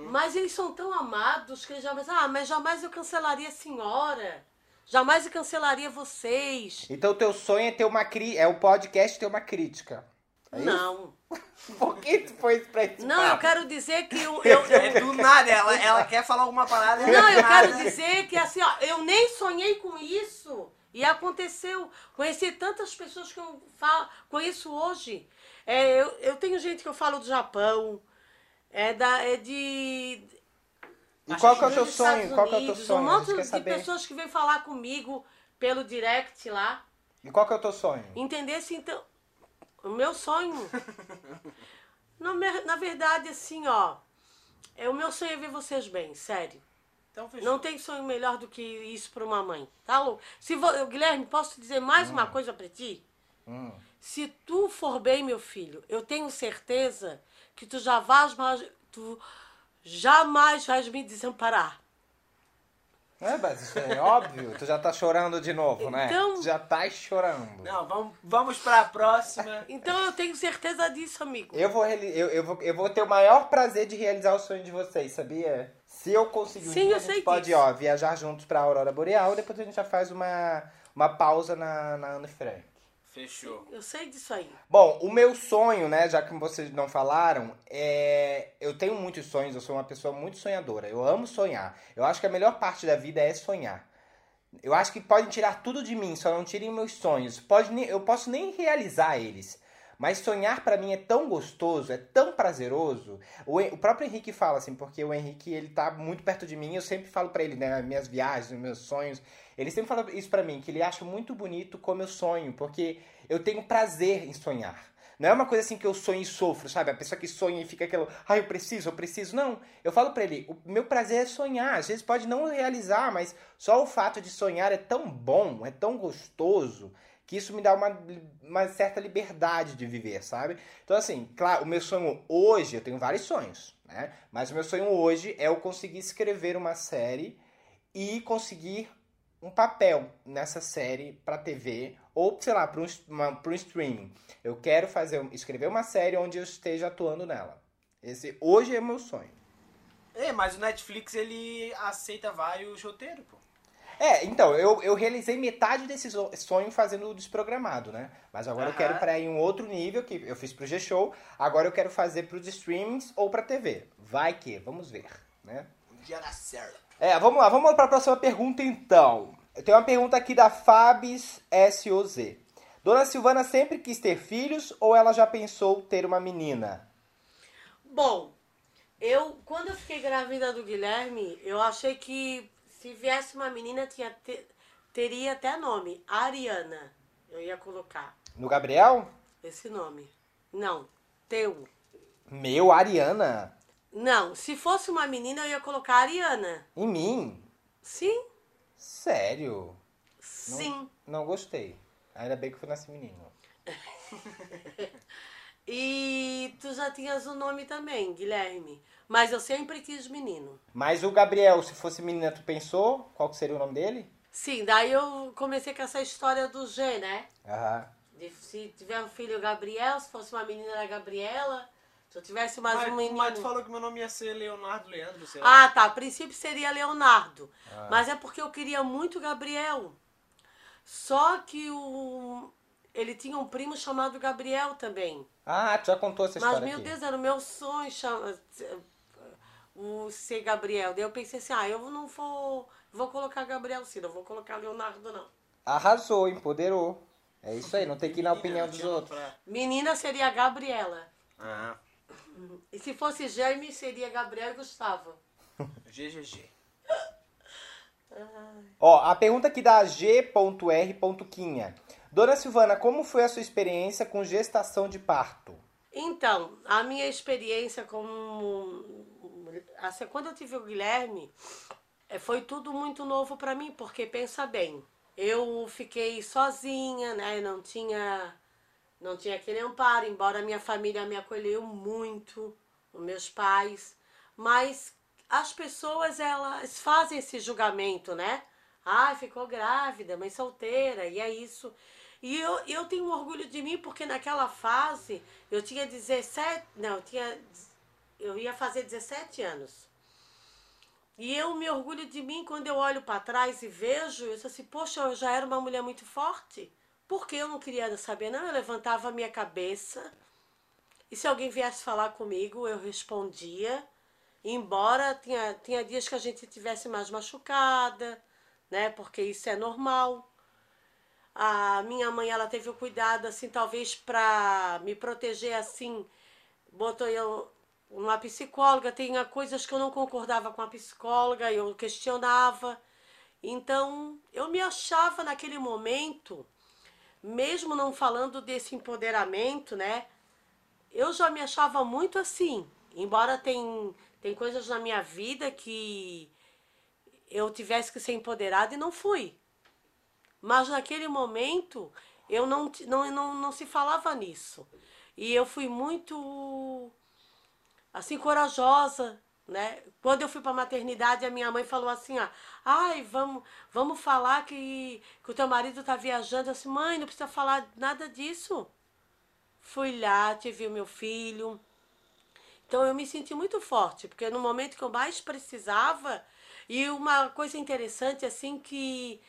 Mas eles são tão amados que eles jamais, ah, mas jamais eu cancelaria a senhora, jamais eu cancelaria vocês. Então o teu sonho é ter uma cri... é o podcast ter uma crítica. É isso? não, Por que tu foi pra esse não, eu papo? quero dizer que eu, eu, eu- É do nada, ela, ela quer falar alguma parada. Não, eu nada. quero dizer que assim, ó, eu nem sonhei com isso. E aconteceu. Conheci tantas pessoas que eu falo, conheço hoje. É, eu, eu tenho gente que eu falo do Japão, é, da, é de. E qual que é o teu sonho? Estados Qual que é o teu Unidos, sonho? Um monte de saber. pessoas que vêm falar comigo pelo direct lá. E qual que é o teu sonho? Entendesse, então. O meu sonho. na, me- na verdade, assim, ó. É, o meu sonho é ver vocês bem, sério. Então. Não tem sonho melhor do que isso para uma mãe, tá louco? Se vo... Guilherme, posso dizer mais uma coisa para ti? Hum. Se tu for bem, meu filho, eu tenho certeza que tu já vais, mais- tu jamais vais me desamparar. É, mas isso é óbvio. Tu já tá chorando de novo, né? Então- Tu já tá chorando. Não, vamos, vamos pra próxima. Então eu tenho certeza disso, amigo. Eu vou, eu, eu, vou, eu vou ter o maior prazer de realizar o sonho de vocês, sabia? Se eu conseguir um Sim, dia, eu a gente sei pode, disso. ó, viajar juntos pra Aurora Boreal, depois a gente já faz uma, uma pausa na, na Anne Frank. Fechou. Eu sei disso aí. Bom, o meu sonho, né, já que vocês não falaram, é. Eu tenho muitos sonhos, eu sou uma pessoa muito sonhadora. Eu amo sonhar. Eu acho que a melhor parte da vida é sonhar. Eu acho que podem tirar tudo de mim, só não tirem meus sonhos. Pode, nem- eu posso nem realizar eles. Mas sonhar pra mim é tão gostoso, é tão prazeroso. O, o próprio Henrique fala assim, porque o Henrique ele tá muito perto de mim, eu sempre falo pra ele, né, minhas viagens, meus sonhos. Ele sempre fala isso pra mim, que ele acha muito bonito como eu sonho, porque eu tenho prazer em sonhar. Não é uma coisa assim que eu sonho e sofro, sabe? A pessoa que sonha e fica aquilo, ah, eu preciso, eu preciso. Não, eu falo pra ele, o meu prazer é sonhar. Às vezes pode não realizar, mas só o fato de sonhar é tão bom, é tão gostoso, que isso me dá uma, uma certa liberdade de viver, sabe? Então, assim, claro, o meu sonho hoje, eu tenho vários sonhos, né? Mas o meu sonho hoje é eu conseguir escrever uma série e conseguir um papel nessa série para TV ou, sei lá, para um, uma- um streaming. Eu quero fazer, escrever uma série onde eu esteja atuando nela. Esse hoje é o meu sonho. É, mas o Netflix ele aceita vários roteiros, pô. É, então, eu, eu realizei metade desse so- sonho fazendo o desprogramado, né? Mas agora eu Aham. quero para ir em um outro nível, que eu fiz pro G-Show, agora eu quero fazer pros streamings ou pra TV. Vai que, vamos ver, né? Um dia dá certo. É, vamos lá, vamos para a próxima pergunta então. Eu tenho uma pergunta aqui da Fabs SOZ. Dona Silvana sempre quis ter filhos ou ela já pensou ter uma menina? Bom, eu quando eu fiquei grávida do Guilherme, eu achei que se viesse uma menina tinha te- teria até nome, Ariana. Eu ia colocar No Gabriel? esse nome. Não, teu. Meu, Ariana? Não, se fosse uma menina eu ia colocar Ariana. Em mim? Sim, Sério? sim. Não gostei. Ainda bem que eu nasci menino. E tu já tinhas o nome também, Guilherme. Mas eu sempre quis menino. Mas o Gabriel, se fosse menina, tu pensou qual que seria o nome dele? Sim, daí eu comecei com essa história do G, né? Aham. De, se tiver um filho Gabriel, se fosse uma menina era Gabriela. Se eu tivesse mais Mas, um menino. mas tu falou que meu nome ia ser Leonardo Leandro, sei lá. Ah, tá. A princípio seria Leonardo. Mas é porque eu queria muito Gabriel. Só que o. Ele tinha um primo chamado Gabriel também. Ah, tu já contou essa Mas, história meu aqui. Deus, era o meu sonho chama, o ser Gabriel. Daí eu pensei assim, ah, eu não vou, vou colocar Gabriel sim, não vou colocar Leonardo não. Arrasou, empoderou. É isso aí, não tem que ir na opinião dos outros. Menina seria Gabriela. Ah, E se fosse Jaime, seria Gabriel e Gustavo. GGG. Ó, a pergunta aqui da G.R.Quinha. Dona Silvana, como foi a sua experiência com gestação de parto? Então, a minha experiência como. Assim, quando eu tive o Guilherme, eh, foi tudo muito novo para mim, porque pensa bem, eu fiquei sozinha, né? Não tinha, não tinha aquele amparo, embora a minha família me acolheu muito, os meus pais, mas as pessoas elas fazem esse julgamento, né? Ah, ficou grávida, mãe solteira, e é isso. E eu, eu tenho orgulho de mim porque naquela fase eu tinha 17, não, eu tinha eu ia fazer 17 anos. E eu me orgulho de mim quando eu olho para trás e vejo, eu sou assim, poxa, eu já era uma mulher muito forte. Porque eu não queria saber, não, eu levantava a minha cabeça. E se alguém viesse falar comigo, eu respondia. Embora tinha, tinha dias que a gente tivesse mais machucada, né? Porque isso é normal. A minha mãe, ela teve o cuidado, assim, talvez para me proteger, assim, botou eu uma psicóloga. Tinha coisas que eu não concordava com a psicóloga, eu questionava. Então, eu me achava naquele momento, mesmo não falando desse empoderamento, né? Eu já me achava muito assim. Embora tem, tem coisas na minha vida que eu tivesse que ser empoderada e não fui. Mas naquele momento eu não, não, não, não se falava nisso. E eu fui muito assim corajosa, né? Quando eu fui para a maternidade, a minha mãe falou assim, ó, ai, vamos, vamos falar que, que o teu marido tá viajando. Eu disse, mãe, não precisa falar nada disso. Fui lá, tive o meu filho. Então eu me senti muito forte, porque no momento que eu mais precisava, e uma coisa interessante assim que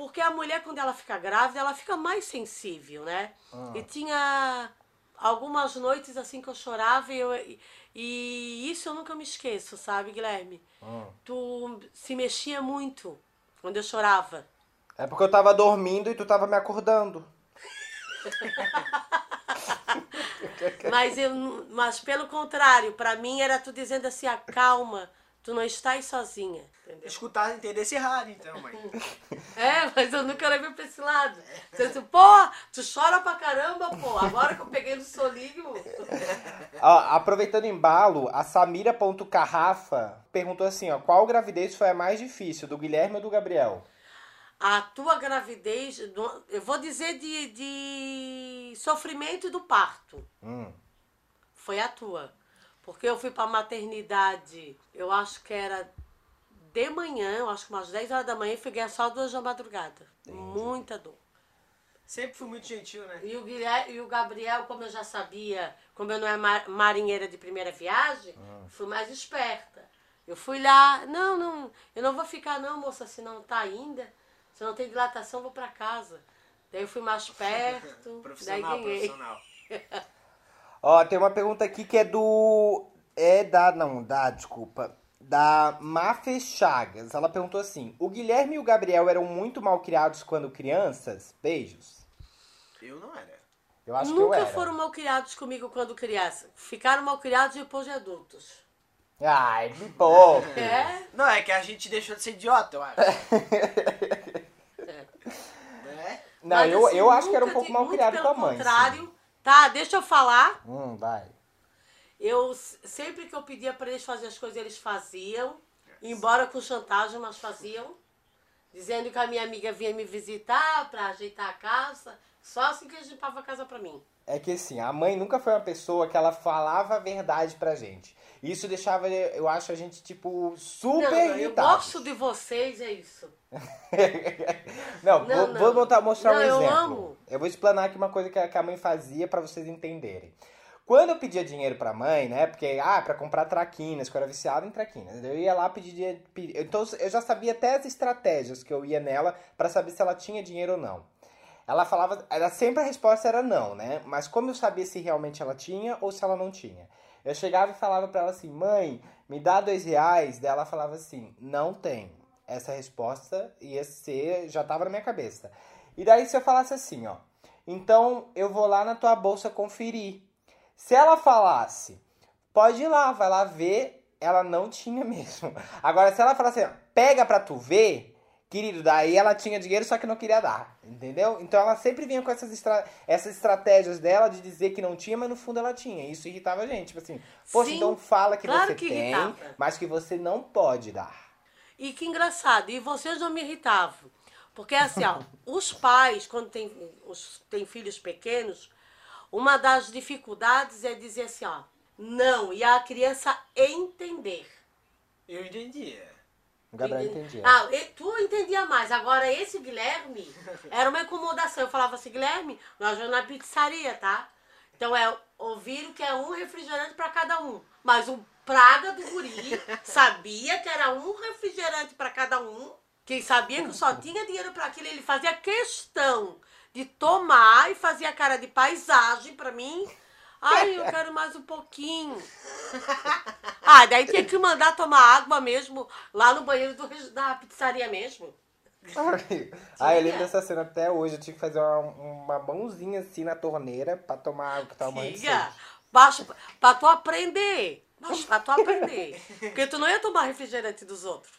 porque a mulher quando ela fica grávida, ela fica mais sensível, né? E tinha algumas noites assim que eu chorava e, eu, e isso eu nunca me esqueço, sabe, Guilherme? Tu se mexia muito quando eu chorava. É porque eu tava dormindo e tu tava me acordando. Mas, eu, mas pelo contrário, pra mim era tu dizendo assim, ah, calma, tu não estás sozinha. Entendeu? Escutar, entender esse errado, então, mãe. É, mas eu nunca levei pra esse lado. Você disse, pô, tu chora pra caramba, pô. Agora que eu peguei no solinho. Ó, aproveitando o embalo, a Samira.carrafa perguntou assim, ó, qual gravidez foi a mais difícil, do Guilherme ou do Gabriel? a tua gravidez, eu vou dizer de, de sofrimento do parto, Hum. foi a tua. Porque eu fui pra maternidade, eu acho que era de manhã, eu acho que umas 10 horas da manhã, e fiquei só duas da madrugada. Muita dor. Sempre fui muito gentil, né? E o, Guilherme, e o Gabriel, como eu já sabia, como eu não é ma- marinheira de primeira viagem, fui mais esperta. Eu fui lá, não, não, eu não vou ficar não, moça, se não tá ainda, se não tem dilatação, vou pra casa. Daí eu fui mais perto, daí Profissional, ganhei. profissional. Ó, tem uma pergunta aqui que é do. É da. Não, da, desculpa. Da Mafê Chagas. Ela perguntou assim: O Guilherme e o Gabriel eram muito mal criados quando crianças? Beijos. Eu não era. Eu acho que eu Nunca era. foram mal criados comigo quando criança. Ficaram mal criados depois de adultos. Ai, me poupe. É? Não, é que a gente deixou de ser idiota, eu acho. É. né? Não, Mas, eu, assim, eu acho que era um nunca pouco mal criado com a mãe. sim. contrário. Tá, deixa eu falar. Hum, vai. Eu sempre que eu pedia para eles fazer as coisas, eles faziam, embora com chantagem, mas faziam, dizendo que a minha amiga vinha me visitar para ajeitar a casa. Só assim que eles limpavam a casa para mim. É que assim, a mãe nunca foi uma pessoa que ela falava a verdade pra gente. Isso deixava, eu acho, a gente, tipo, super Não, não, eu irritado. gosto de vocês, é isso. Não, Não, vou, não. vou botar- mostrar um eu exemplo. amo. Eu vou explanar aqui uma coisa que a, que a mãe fazia pra vocês entenderem. Quando eu pedia dinheiro pra mãe, né? Porque, ah, pra comprar traquinas, que eu era viciado em traquinas. Eu ia lá pedir Então eu já sabia até as estratégias que eu ia nela pra saber se ela tinha dinheiro ou não. Ela falava, era sempre a resposta era não, né? Mas como eu sabia se realmente ela tinha ou se ela não tinha? Eu chegava e falava pra ela assim, mãe, me dá dois reais. Daí ela falava assim, não tem. Essa resposta ia ser, já tava na minha cabeça. E daí se eu falasse assim, ó, então eu vou lá na tua bolsa conferir. Se ela falasse, pode ir lá, vai lá ver, ela não tinha mesmo. Agora, se ela falasse, ó, pega pra tu ver, querido, daí ela tinha dinheiro, só que não queria dar, entendeu? Então ela sempre vinha com essas, estra essas estratégias dela de dizer que não tinha, mas no fundo ela tinha. Isso irritava a gente, tipo assim, poxa, Sim, então fala que claro você que tem, irritava. mas que você não pode dar. E que engraçado, e vocês não me irritavam. Porque assim, ó, os pais, quando tem, os, tem filhos pequenos, uma das dificuldades é dizer assim, ó, não, e a criança entender. Eu entendia. O Gabriel entendia. Ah, e- tu entendia mais. Agora, esse Guilherme era uma incomodação. Eu falava assim, Guilherme, nós vamos na pizzaria, tá? Então é ouviram que é um refrigerante para cada um. Mas o praga do guri sabia que era um refrigerante para cada um. Quem sabia que eu só tinha dinheiro para aquilo, ele fazia questão de tomar e fazia cara de paisagem para mim. Ai, eu quero mais um pouquinho. Ah, daí tinha que mandar tomar água mesmo lá no banheiro do da pizzaria mesmo. ah, eu lembro dessa cena até hoje. Eu tinha que fazer uma, uma mãozinha assim na torneira pra tomar água que tava morrendo. Baixo, pra tu aprender. Baixo, pra tu aprender. Porque tu não ia tomar refrigerante dos outros.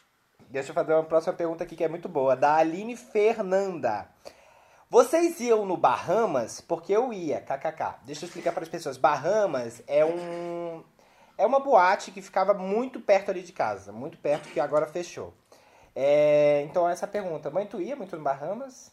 Deixa eu fazer uma próxima pergunta aqui que é muito boa. Da Aline Fernanda. Vocês iam no Bahamas? Porque eu ia, kkk. Deixa eu explicar para as pessoas. Bahamas é um. É uma boate que ficava muito perto ali de casa. Muito perto, que agora fechou. É, então, essa pergunta. Mãe, tu ia muito no Bahamas?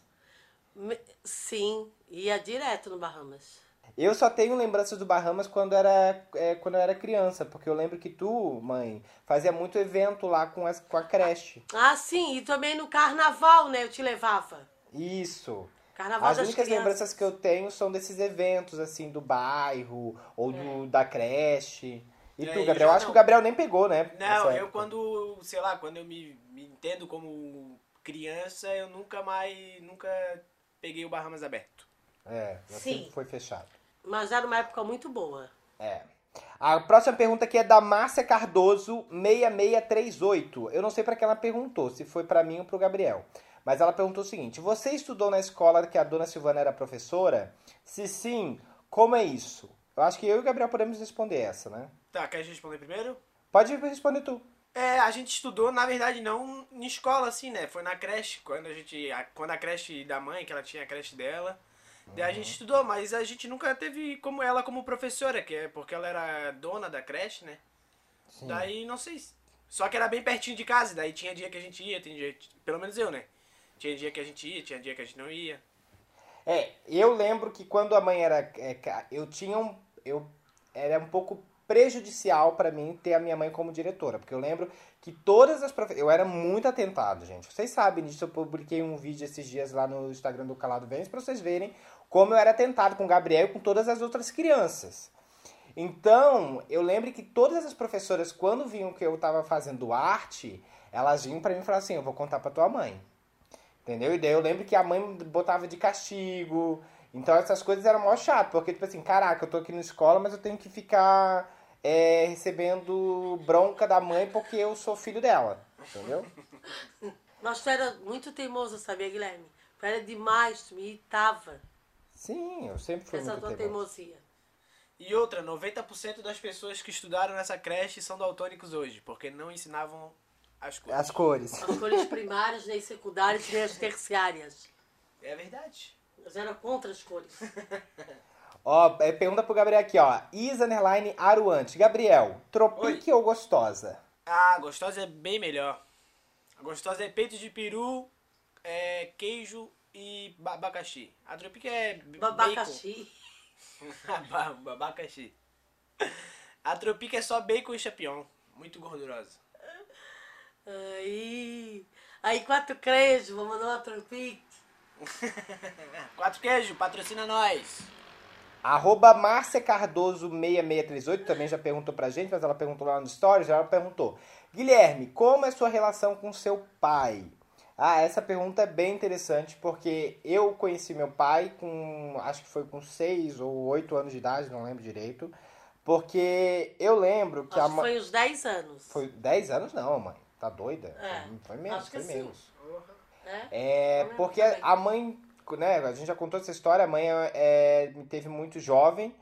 Sim, ia direto no Bahamas. Eu só tenho lembranças do Bahamas quando, era, é, quando eu era criança. Porque eu lembro que tu, mãe, fazia muito evento lá com, as, com a creche. Ah, sim, e também no carnaval, né? Eu te levava. Isso. Carnaval As das únicas crianças. lembranças que eu tenho são desses eventos, assim, do bairro ou do, da creche. E, E tu, Gabriel? já Acho que não. o Gabriel nem pegou, né? Não, eu quando, sei lá, quando eu me, me entendo como criança, eu nunca mais, nunca peguei o Bahamas aberto. É, Sim. foi fechado. Mas era uma época muito boa. É. A próxima pergunta aqui é da Márcia Cardoso, 6638. Eu não sei pra que ela perguntou, se foi pra mim ou pro Gabriel. Mas ela perguntou o seguinte: Você estudou na escola que a dona Silvana era professora? Se sim, como é isso? Eu acho que eu e o Gabriel podemos responder essa, né? Tá, quer responder primeiro? Pode responder tu. É, a gente estudou, na verdade, não em escola, assim, né? Foi na creche, quando a gente. a- quando a creche da mãe, que ela tinha a creche dela. Daí a gente estudou, mas a gente nunca teve como ela como professora, que é porque ela era dona da creche, né? Sim. Daí não sei. se- Só que era bem pertinho de casa, daí tinha dia que a gente ia, tem dia. Pelo menos eu, né? Tinha dia que a gente ia, tinha dia que a gente não ia. É, eu lembro que quando a mãe era. é, eu tinha um. Eu, era um pouco prejudicial pra mim ter a minha mãe como diretora. Porque eu lembro que todas as. Eu era muito atentado, gente. Vocês sabem disso. Eu publiquei um vídeo esses dias lá no Instagram do Calado Vênus pra vocês verem como eu era atentado com o Gabriel e com todas as outras crianças. Então, eu lembro que todas as professoras, quando viam que eu tava fazendo arte, elas vinham pra mim e falavam assim: eu vou contar pra tua mãe. Entendeu? E daí eu lembro que a mãe botava de castigo. Então essas coisas eram mó chato, porque tipo assim, caraca, eu tô aqui na escola, mas eu tenho que ficar é, recebendo bronca da mãe porque eu sou filho dela. Entendeu? Mas tu era muito teimoso, sabia, Guilherme? Tu era demais, tu me irritava. Sim, eu sempre fui Essa muito tua teimoso. teimosia. E outra, 90% das pessoas que estudaram nessa creche são daltônicos hoje, porque não ensinavam as coisas. As cores. As cores primárias, nem secundárias, nem as terciárias. É verdade. Mas era contra as cores. Ó, é, pergunta pro Gabriel aqui, ó. Isa Underline Aruante. Gabriel, tropique ou gostosa? Ah, gostosa é bem melhor. A gostosa é peito de peru, é, queijo e ba- abacaxi. A tropica é Babacaxi. bacon. Ba- abacaxi. A tropica é só bacon e chapião. Muito gordurosa. Aí. Aí, quatro queijos, vou mandar uma tropique. Quatro queijo, patrocina nós. Arroba Márcia Cardoso 6638 também já perguntou pra gente, mas ela perguntou lá no Stories, ela perguntou. Guilherme, como é sua relação com seu pai? Ah, essa pergunta é bem interessante, porque eu conheci meu pai com, acho que foi com 6 ou 8 anos de idade, não lembro direito. Porque eu lembro que a Acho que mãe... foi uns 10 anos. Foi 10 anos não, mãe. Tá doida? É, Foi, foi menos, acho que foi menos. É, lembro porque também. a mãe, né, a gente já contou essa história, a mãe é, me teve muito jovem,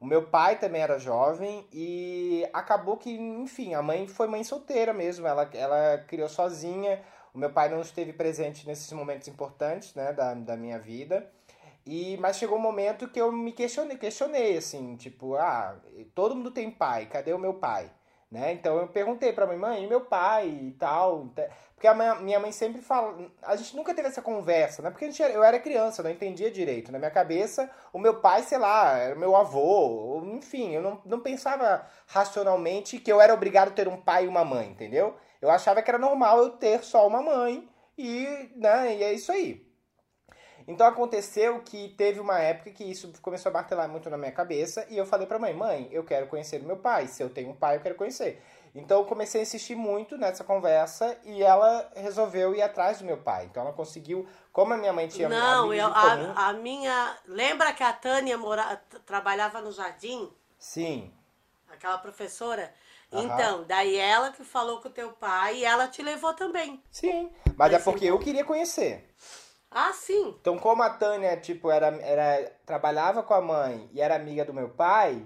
o meu pai também era jovem e acabou que, enfim, a mãe foi mãe solteira mesmo, ela, ela criou sozinha, o meu pai não esteve presente nesses momentos importantes, né, da, da minha vida. E, mas chegou um momento que eu me questionei, questionei assim, tipo, ah, todo mundo tem pai, cadê o meu pai? Né? Então eu perguntei pra minha mãe, e meu pai e tal. Porque a minha, minha mãe sempre fala. A gente nunca teve essa conversa, né? Porque gente eu era criança, eu não entendia direito. Na minha cabeça, o meu pai, sei lá, era meu avô, enfim, eu não, não pensava racionalmente que eu era obrigado a ter um pai e uma mãe, entendeu? Eu achava que era normal eu ter só uma mãe e, né, e é isso aí. Então aconteceu que teve uma época que isso começou a martelar muito na minha cabeça e eu falei pra mãe, mãe, eu quero conhecer o meu pai. Se eu tenho um pai, eu quero conhecer. Então eu comecei a insistir muito nessa conversa e ela resolveu ir atrás do meu pai. Então ela conseguiu, como a minha mãe tinha Não, eu, comum, a, a minha. Lembra que a Tânia mora, trabalhava no jardim? sim, Aquela professora? Aham. Então, daí ela que falou com o teu pai e ela te levou também. sim, mas é porque sim. eu queria conhecer. Ah, sim. Então, como a Tânia, tipo, era, era, trabalhava com a mãe e era amiga do meu pai,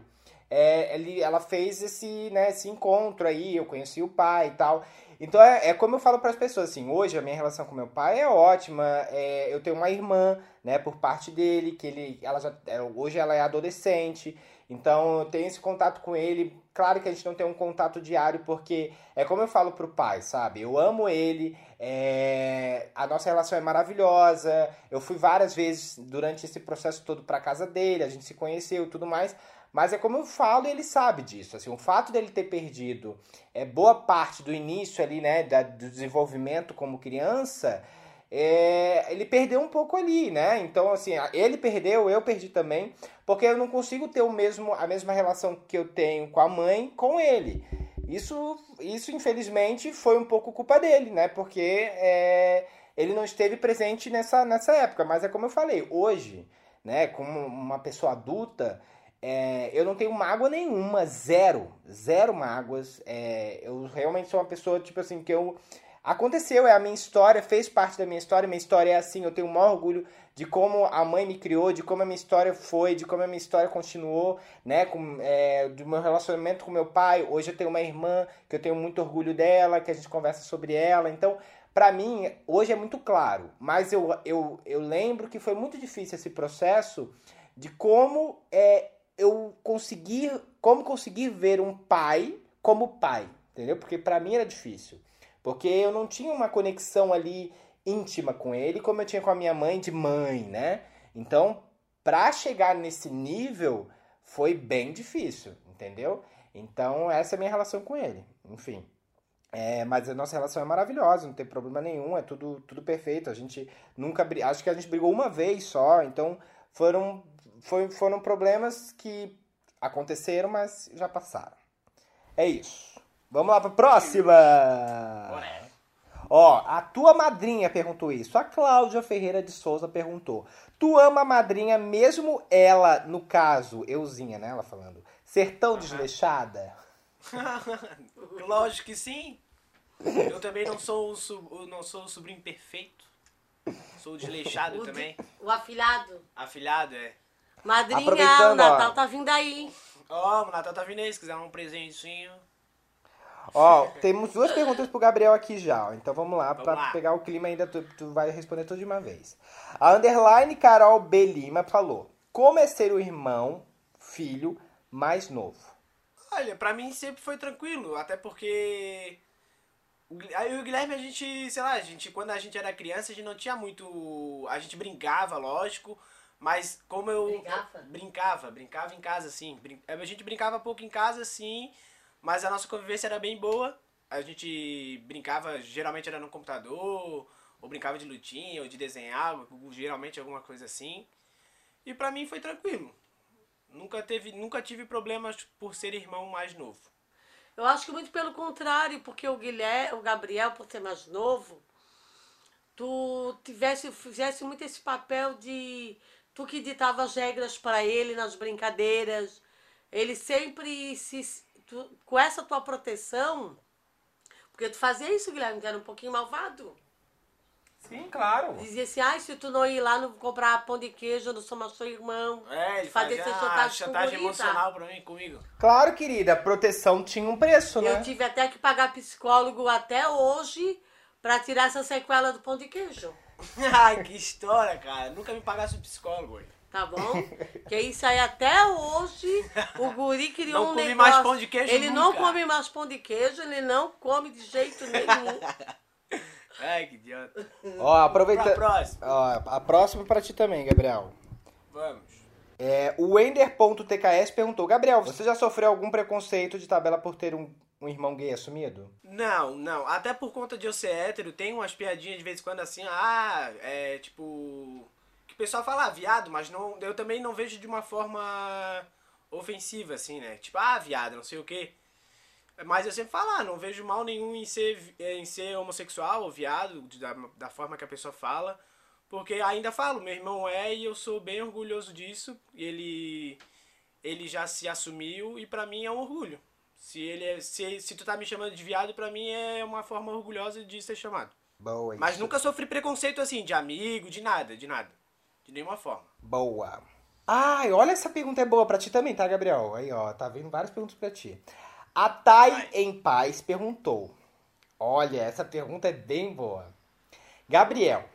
é, ele, ela fez esse, né, esse encontro aí, eu conheci o pai e tal. Então, é, é como eu falo para as pessoas, assim, hoje a minha relação com meu pai é ótima, é, eu tenho uma irmã, né, por parte dele, que ele, ela já, é, hoje ela é adolescente, então eu tenho esse contato com ele. Claro que a gente não tem um contato diário, porque é como eu falo pro pai, sabe? Eu amo ele, é, a nossa relação é maravilhosa. Eu fui várias vezes durante esse processo todo pra casa dele, a gente se conheceu e tudo mais. Mas é como eu falo e ele sabe disso. Assim, o fato dele ter perdido é, boa parte do início ali, né, da, do desenvolvimento como criança, é, ele perdeu um pouco ali, né? Então, assim, ele perdeu, eu perdi também, porque eu não consigo ter o mesmo, a mesma relação que eu tenho com a mãe com ele. Isso, isso infelizmente, foi um pouco culpa dele, né? Porque é, ele não esteve presente nessa, nessa época. Mas é como eu falei, hoje, né, como uma pessoa adulta, é, eu não tenho mágoa nenhuma, zero, zero mágoas. É, eu realmente sou uma pessoa, tipo assim, que eu. Aconteceu, é a minha história, fez parte da minha história. Minha história é assim, eu tenho o maior orgulho de como a mãe me criou, de como a minha história foi, de como a minha história continuou, né? Com, é, do meu relacionamento com meu pai. Hoje eu tenho uma irmã que eu tenho muito orgulho dela, que a gente conversa sobre ela. Então, pra mim, hoje é muito claro. Mas eu, eu, eu lembro que foi muito difícil esse processo de como é, eu conseguir, como conseguir ver um pai como pai, entendeu? Porque pra mim era difícil. Porque eu não tinha uma conexão ali íntima com ele, como eu tinha com a minha mãe de mãe, né? Então, pra chegar nesse nível, foi bem difícil, entendeu? Então, essa é a minha relação com ele. Enfim. É, mas a nossa relação é maravilhosa, não tem problema nenhum, é tudo, tudo perfeito. A gente nunca. bri- Acho que a gente brigou uma vez só, então foram, foi, foram problemas que aconteceram, mas já passaram. É isso. Vamos lá pra próxima! Bora. Ó, a tua madrinha perguntou isso. A Cláudia Ferreira de Souza perguntou: Tu ama a madrinha mesmo ela, no caso, euzinha, né? Ela falando, ser tão desleixada? Lógico que sim. Eu também não sou o, não sou o sobrinho perfeito. Sou desleixado O, também. di- o afilhado. Afilhado, é. Madrinha, o Natal ó. tá vindo aí. Ó, o Natal tá vindo aí, se quiser um presentinho. Ó, temos duas perguntas pro Gabriel aqui já, ó. Então vamos lá, pra Vamos lá. pegar o clima ainda, tu, tu vai responder tudo de uma vez. A underline Carol B. Lima falou: Como é ser o irmão, filho, mais novo? Olha, pra mim sempre foi tranquilo, até porque. Aí o Guilherme, a gente, sei lá, a gente, quando a gente era criança, a gente não tinha muito. A gente brincava, lógico, mas como eu. Brincava? Brincava, brincava em casa, sim. Brin- A gente brincava pouco em casa, sim, mas a nossa convivência era bem boa. A gente brincava, geralmente era no computador, ou brincava de lutinha, ou de desenhar, geralmente alguma coisa assim. E pra mim foi tranquilo. Nunca, teve, nunca tive problemas por ser irmão mais novo. Eu acho que muito pelo contrário, porque o Guilherme, o Gabriel, por ser mais novo, tu tivesse, fizesse muito esse papel de tu que ditava as regras para ele nas brincadeiras. Ele sempre se tu- com essa tua proteção, porque tu fazia isso, Guilherme, que era um pouquinho malvado. Sim, claro. Dizia assim, ai, se tu não ir lá não comprar pão de queijo, eu não sou mais seu irmão. É, ele Fazer fazia essa uma chantagem chantagem emocional pra mim, comigo. Claro, querida, proteção tinha um preço, né? Eu tive até que pagar psicólogo até hoje para tirar essa sequela do pão de queijo. Ai, que história, cara. Nunca me pagasse um psicólogo, ué. Tá bom? que isso aí até hoje o guri criou Não um come negócio. mais pão de queijo Ele não nunca. come mais pão de queijo, ele não come de jeito nenhum. Ai, que idiota. Ó, aproveita. Pra próxima. Ó, a próxima pra ti também, Gabriel. Vamos. É, o Ender.tks perguntou: Gabriel, você já sofreu algum preconceito de tabela por ter um, um irmão gay assumido? Não, não. Até por conta de eu ser hétero, tem umas piadinhas de vez em quando assim, ah, é tipo. Pessoal fala, ah, viado, mas não, eu também não vejo de uma forma ofensiva, assim, né? Tipo, ah, viado, não sei o quê. Mas eu sempre falo, ah, não vejo mal nenhum em ser, em ser homossexual ou viado, da, da forma que a pessoa fala. Porque ainda falo, meu irmão é e eu sou bem orgulhoso disso. Ele, ele já se assumiu e pra mim é um orgulho. Se ele é, se, se tu tá me chamando de viado, pra mim é uma forma orgulhosa de ser chamado. Boa. Mas isso. nunca sofri preconceito assim, de amigo, de nada, de nada. De nenhuma forma. Boa. Ai, olha essa pergunta é boa pra ti também, tá, Gabriel? Aí, ó, tá vindo várias perguntas pra ti. A Thay em Paz perguntou. Olha, essa pergunta é bem boa. Gabriel,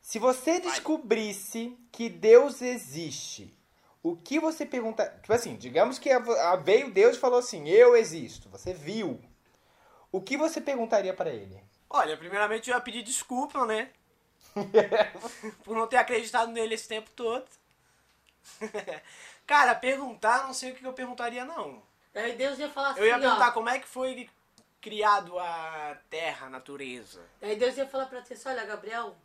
se você descobrisse que Deus existe, o que você pergunta? Tipo assim, digamos que veio Deus e falou assim: Eu existo. Você viu. O que você perguntaria pra ele? Olha, primeiramente eu ia pedir desculpa, né? Por não ter acreditado nele esse tempo todo. Cara, perguntar, não sei o que eu perguntaria, não. Aí Deus ia falar assim, Eu ia perguntar ó. como é que foi criado a terra, a natureza. Aí Deus ia falar pra ti assim, olha, Gabriel,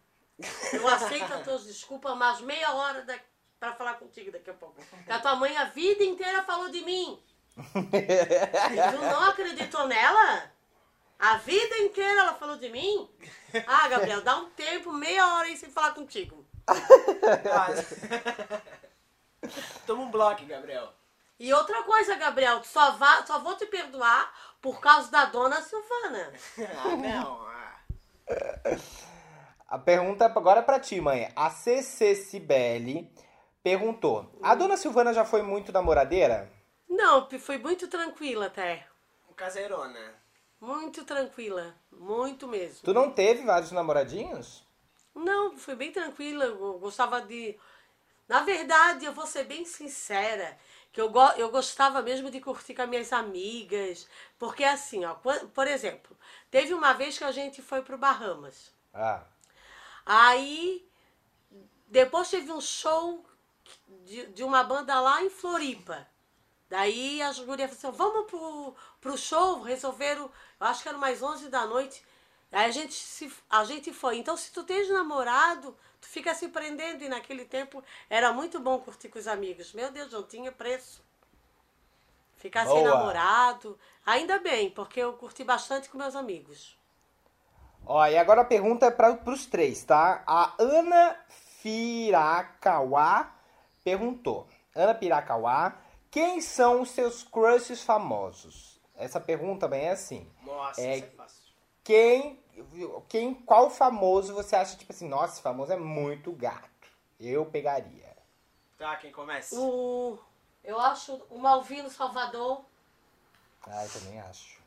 eu aceito as tuas desculpas, mas meia hora da... pra falar contigo daqui a pouco. Que a tua mãe a vida inteira falou de mim. tu não acreditou nela? A vida inteira ela falou de mim? Ah, Gabriel, dá um tempo, meia hora aí sem falar contigo. Toma um bloco, Gabriel. E outra coisa, Gabriel, só, vá, só vou te perdoar por causa da dona Silvana. Ah, não. Ah. A pergunta agora é pra ti, mãe. A CC Cibele perguntou: A dona Silvana já foi muito namoradeira? Não, foi muito tranquila até. Caseirona. Muito tranquila. Muito mesmo. Tu não teve vários namoradinhos? Não, foi bem tranquila. Eu gostava de. Na verdade, eu vou ser bem sincera, que eu, go... eu gostava mesmo de curtir com as minhas amigas. Porque assim, ó, por exemplo, teve uma vez que a gente foi pro Bahamas. Ah. Aí, depois teve um show de, de uma banda lá em Floripa. Daí as gurias falaram assim, vamos pro, pro show, resolveram, acho que era mais 11 da noite. Aí a gente, se, a gente foi. Então, se tu tens namorado, tu fica se prendendo. E naquele tempo era muito bom curtir com os amigos. Meu Deus, não tinha preço. Ficar sem Boa. namorado. Ainda bem, porque eu curti bastante com meus amigos. Ó, e agora a pergunta é para os três, tá? A Ana Firakawa perguntou. Ana Piracauá, quem são os seus crushes famosos? Essa pergunta também é assim. Nossa, É- isso é fácil. Quem, quem, qual famoso você acha, tipo assim, nossa, esse famoso é muito gato? Eu pegaria. Tá, quem começa? O, eu acho o Malvino Salvador. Ah, eu também acho.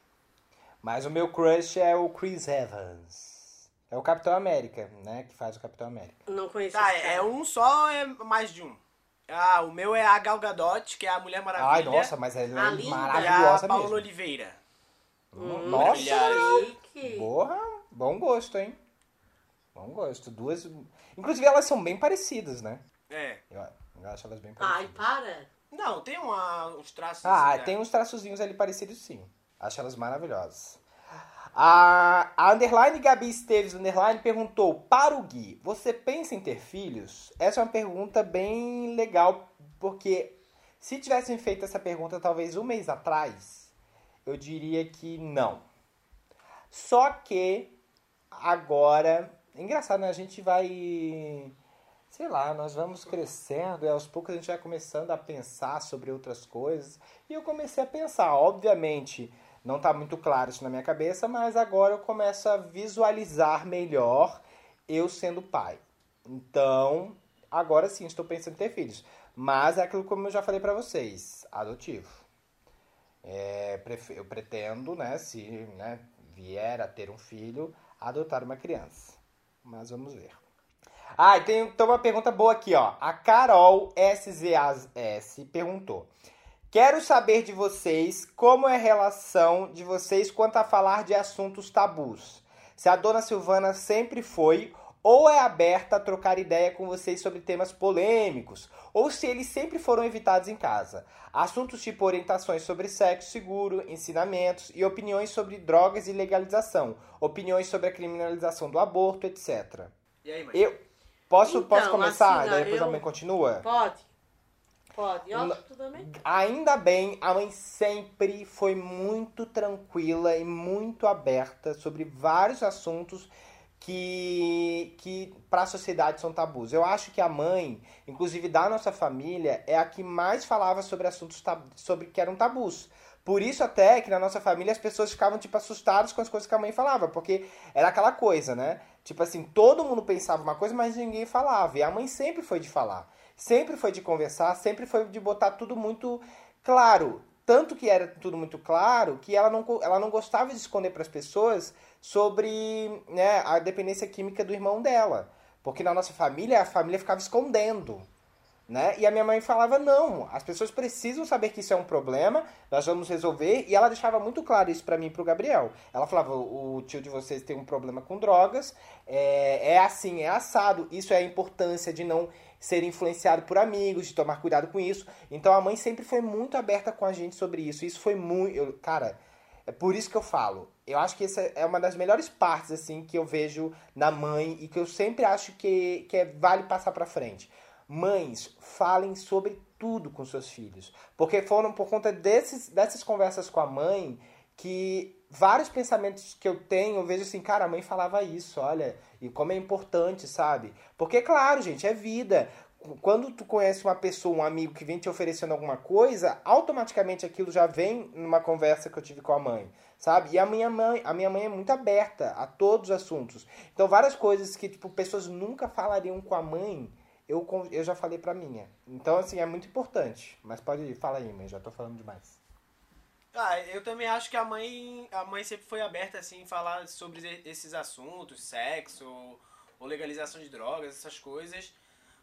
Mas o meu crush é o Chris Evans. É o Capitão América, né? Que faz o Capitão América. Não conheço Tá, esse é cara. um só ou é mais de um? Ah, o meu é a Gal Gadot, que é a Mulher Maravilha. Ai, nossa, mas ela é linda. E a maravilhosa Paola mesmo. Oliveira. Hum, Nossa, Chique. porra, bom gosto, hein? Bom gosto. Duas. Inclusive, elas são bem parecidas, né? É. Eu, eu acho elas bem Ai, parecidas. para. Não, tem uma, uns traços. Ah, assim, né? tem uns traçozinhos ali parecidos sim. Acho elas maravilhosas. A, a underline Gabi Esteves underline perguntou: Para o Gui, você pensa em ter filhos? Essa é uma pergunta bem legal, porque se tivessem feito essa pergunta talvez um mês atrás, eu diria que não. Só que agora, engraçado, né? A gente vai sei lá, nós vamos crescendo e aos poucos a gente vai começando a pensar sobre outras coisas. E eu comecei a pensar, obviamente, não está muito claro isso na minha cabeça, mas agora eu começo a visualizar melhor eu sendo pai. Então, agora sim, estou pensando em ter filhos. Mas é aquilo como eu já falei para vocês, adotivo. É, eu pretendo, né, se né, vier a ter um filho, adotar uma criança. Mas vamos ver. Ah, e tem, tem uma pergunta boa aqui, ó. A Carol SZAS perguntou. Quero saber de vocês como é a relação de vocês quanto a falar de assuntos tabus. Se a dona Silvana sempre foi ou é aberta a trocar ideia com vocês sobre temas polêmicos, ou se eles sempre foram evitados em casa. Assuntos tipo orientações sobre sexo seguro, ensinamentos e opiniões sobre drogas e legalização, opiniões sobre a criminalização do aborto, etc. E aí, mãe? Eu posso, Então, posso começar? assim, Daí depois eu- a mãe continua? Pode. Pode. E Não- ó, tu também? Ainda bem, a mãe sempre foi muito tranquila e muito aberta sobre vários assuntos que, que para a sociedade são tabus. Eu acho que a mãe, inclusive da nossa família, é a que mais falava sobre assuntos tab- sobre que eram tabus. Por isso até que na nossa família as pessoas ficavam tipo assustadas com as coisas que a mãe falava, porque era aquela coisa, né? Tipo assim, todo mundo pensava uma coisa, mas ninguém falava. E a mãe sempre foi de falar, sempre foi de conversar, sempre foi de botar tudo muito claro. Tanto que era tudo muito claro que ela não, ela não gostava de esconder para as pessoas sobre né, a dependência química do irmão dela. Porque na nossa família, a família ficava escondendo. Né? E a minha mãe falava: não, as pessoas precisam saber que isso é um problema, nós vamos resolver. E ela deixava muito claro isso pra mim e pro Gabriel. Ela falava: o tio de vocês tem um problema com drogas, é, é assim, é assado. Isso é a importância de não ser influenciado por amigos, de tomar cuidado com isso. Então a mãe sempre foi muito aberta com a gente sobre isso. Isso foi muito. eu- cara, é por isso que eu falo. Eu acho que essa é uma das melhores partes assim que eu vejo na mãe e que eu sempre acho que, que é, vale passar pra frente. Mães, falem sobre tudo com seus filhos. Porque foram por conta desses, dessas conversas com a mãe que vários pensamentos que eu tenho, eu vejo assim, cara, a mãe falava isso, olha, e como é importante, sabe? Porque, claro, gente, é vida. Quando tu conhece uma pessoa, um amigo que vem te oferecendo alguma coisa, automaticamente aquilo já vem numa conversa que eu tive com a mãe, sabe? E a minha mãe, a minha mãe é muito aberta a todos os assuntos. Então, várias coisas que, tipo, pessoas nunca falariam com a mãe, eu, eu já falei pra minha. Então, assim, é muito importante. Mas pode ir, fala aí, mãe, já tô falando demais. Ah, eu também acho que a mãe, a mãe sempre foi aberta assim em falar sobre esses assuntos, sexo, ou legalização de drogas, essas coisas.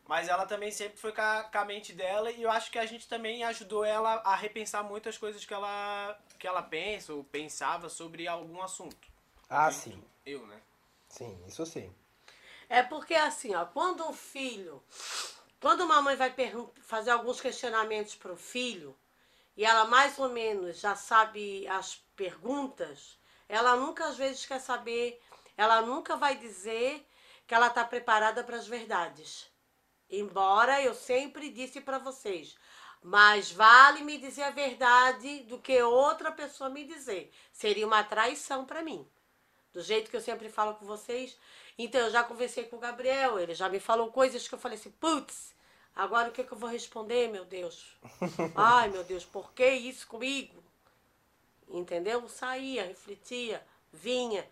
Mas ela também sempre foi com a, com a mente dela e eu acho que a gente também ajudou ela a repensar muitas coisas que ela, que ela pensa ou pensava sobre algum assunto. Ah, sim. Eu, né? Sim, isso sim. É porque assim, ó, quando um filho, quando uma mãe vai fazer alguns questionamentos para o filho, e ela mais ou menos já sabe as perguntas, ela nunca às vezes quer saber, ela nunca vai dizer que ela está preparada para as verdades. Embora eu sempre disse para vocês, mas vale me dizer a verdade do que outra pessoa me dizer. Seria uma traição para mim. Do jeito que eu sempre falo com vocês. Então, eu já conversei com o Gabriel, ele já me falou coisas que eu falei assim, putz, agora o que, que eu vou responder, meu Deus? Ai, meu Deus, por que isso comigo? Entendeu? Saía, refletia, vinha.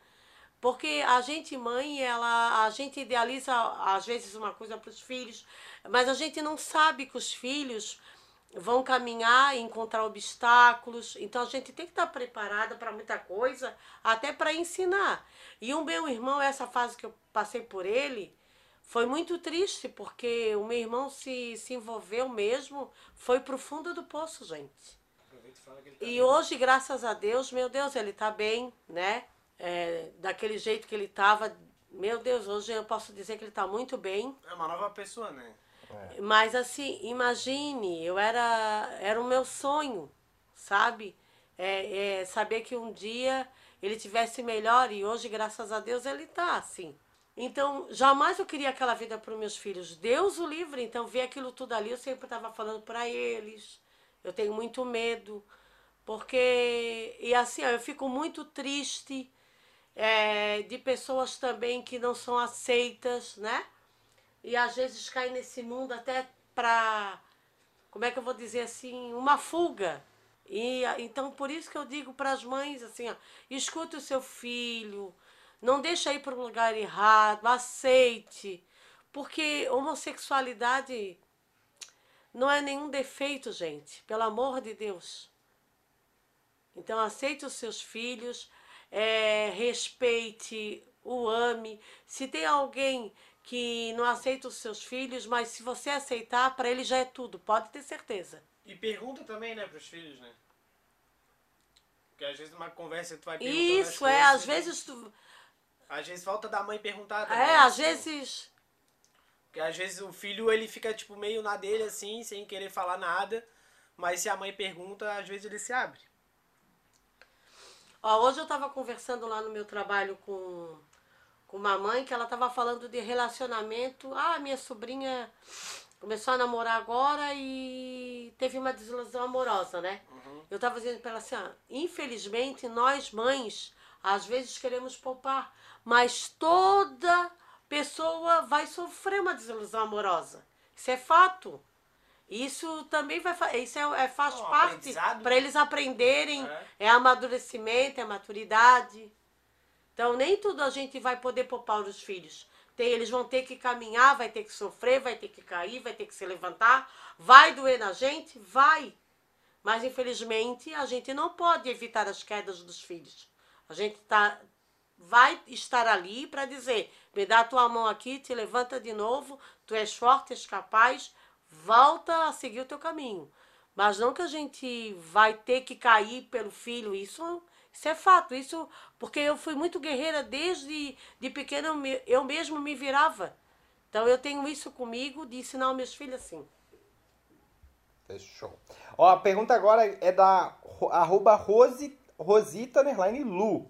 Porque a gente, mãe, ela, a gente idealiza às vezes uma coisa para os filhos, mas a gente não sabe que os filhos vão caminhar e encontrar obstáculos. Então a gente tem que estar preparada para muita coisa, até para ensinar. E o meu irmão, essa fase que eu passei por ele, foi muito triste, porque o meu irmão se, se envolveu mesmo, foi pro fundo do poço, gente. Aproveita e fala que ele tá E hoje, graças a Deus, meu Deus, ele tá bem, né? É, daquele jeito que ele tava. Meu Deus, hoje eu posso dizer que ele tá muito bem. É uma nova pessoa, né? Mas assim, imagine, eu era, era o meu sonho, sabe? É, é, saber que um dia ele tivesse melhor e hoje, graças a Deus, ele tá assim. Então, jamais eu queria aquela vida para os meus filhos. Deus o livre. Então, ver aquilo tudo ali, eu sempre estava falando para eles. Eu tenho muito medo. Porque, e assim, eu fico muito triste é, de pessoas também que não são aceitas, né? E às vezes caem nesse mundo até para, como é que eu vou dizer assim, uma fuga. E então por isso que eu digo para as mães assim, ó, escute o seu filho, não deixa ir para o lugar errado, aceite, porque homossexualidade não é nenhum defeito, gente, pelo amor de Deus. Então aceite os seus filhos, é, respeite, o ame. Se tem alguém que não aceita os seus filhos, mas se você aceitar, para ele já é tudo, pode ter certeza. E pergunta também, né, pros filhos, né? Porque às vezes numa conversa tu vai perguntando Isso é, coisas, às né? vezes tu, Às vezes falta da mãe perguntar também. é, às tipo, vezes Porque às vezes o filho ele fica tipo meio na dele assim, sem querer falar nada. Mas se a mãe pergunta, às vezes ele se abre. Ó, hoje eu estava conversando lá no meu trabalho com, com uma mãe que ela estava falando de relacionamento. Ah, minha sobrinha começou a namorar agora e teve uma desilusão amorosa, né? Eu estava dizendo para ela assim, ah, infelizmente nós mães às vezes queremos poupar, mas toda pessoa vai sofrer uma desilusão amorosa. Isso é fato. Isso também vai isso é, é- faz É um parte para eles aprenderem, É. é. amadurecimento, é maturidade. Então nem tudo a gente vai poder poupar os filhos. Tem, eles vão ter que caminhar, vai ter que sofrer, vai ter que cair, vai ter que se levantar, vai doer na gente, vai. Mas infelizmente a gente não pode evitar as quedas dos filhos. A gente tá vai estar ali para dizer: me dá a tua mão aqui, te levanta de novo, tu és forte, és capaz, volta a seguir o teu caminho. Mas não que a gente vai ter que cair pelo filho, isso, isso é fato, isso porque eu fui muito guerreira desde de pequena, eu, me- eu mesmo me virava. Então eu tenho isso comigo de ensinar os meus filhos assim. Fechou. Ó, a pergunta agora é da ro- arroba Rose, Rosita Lu.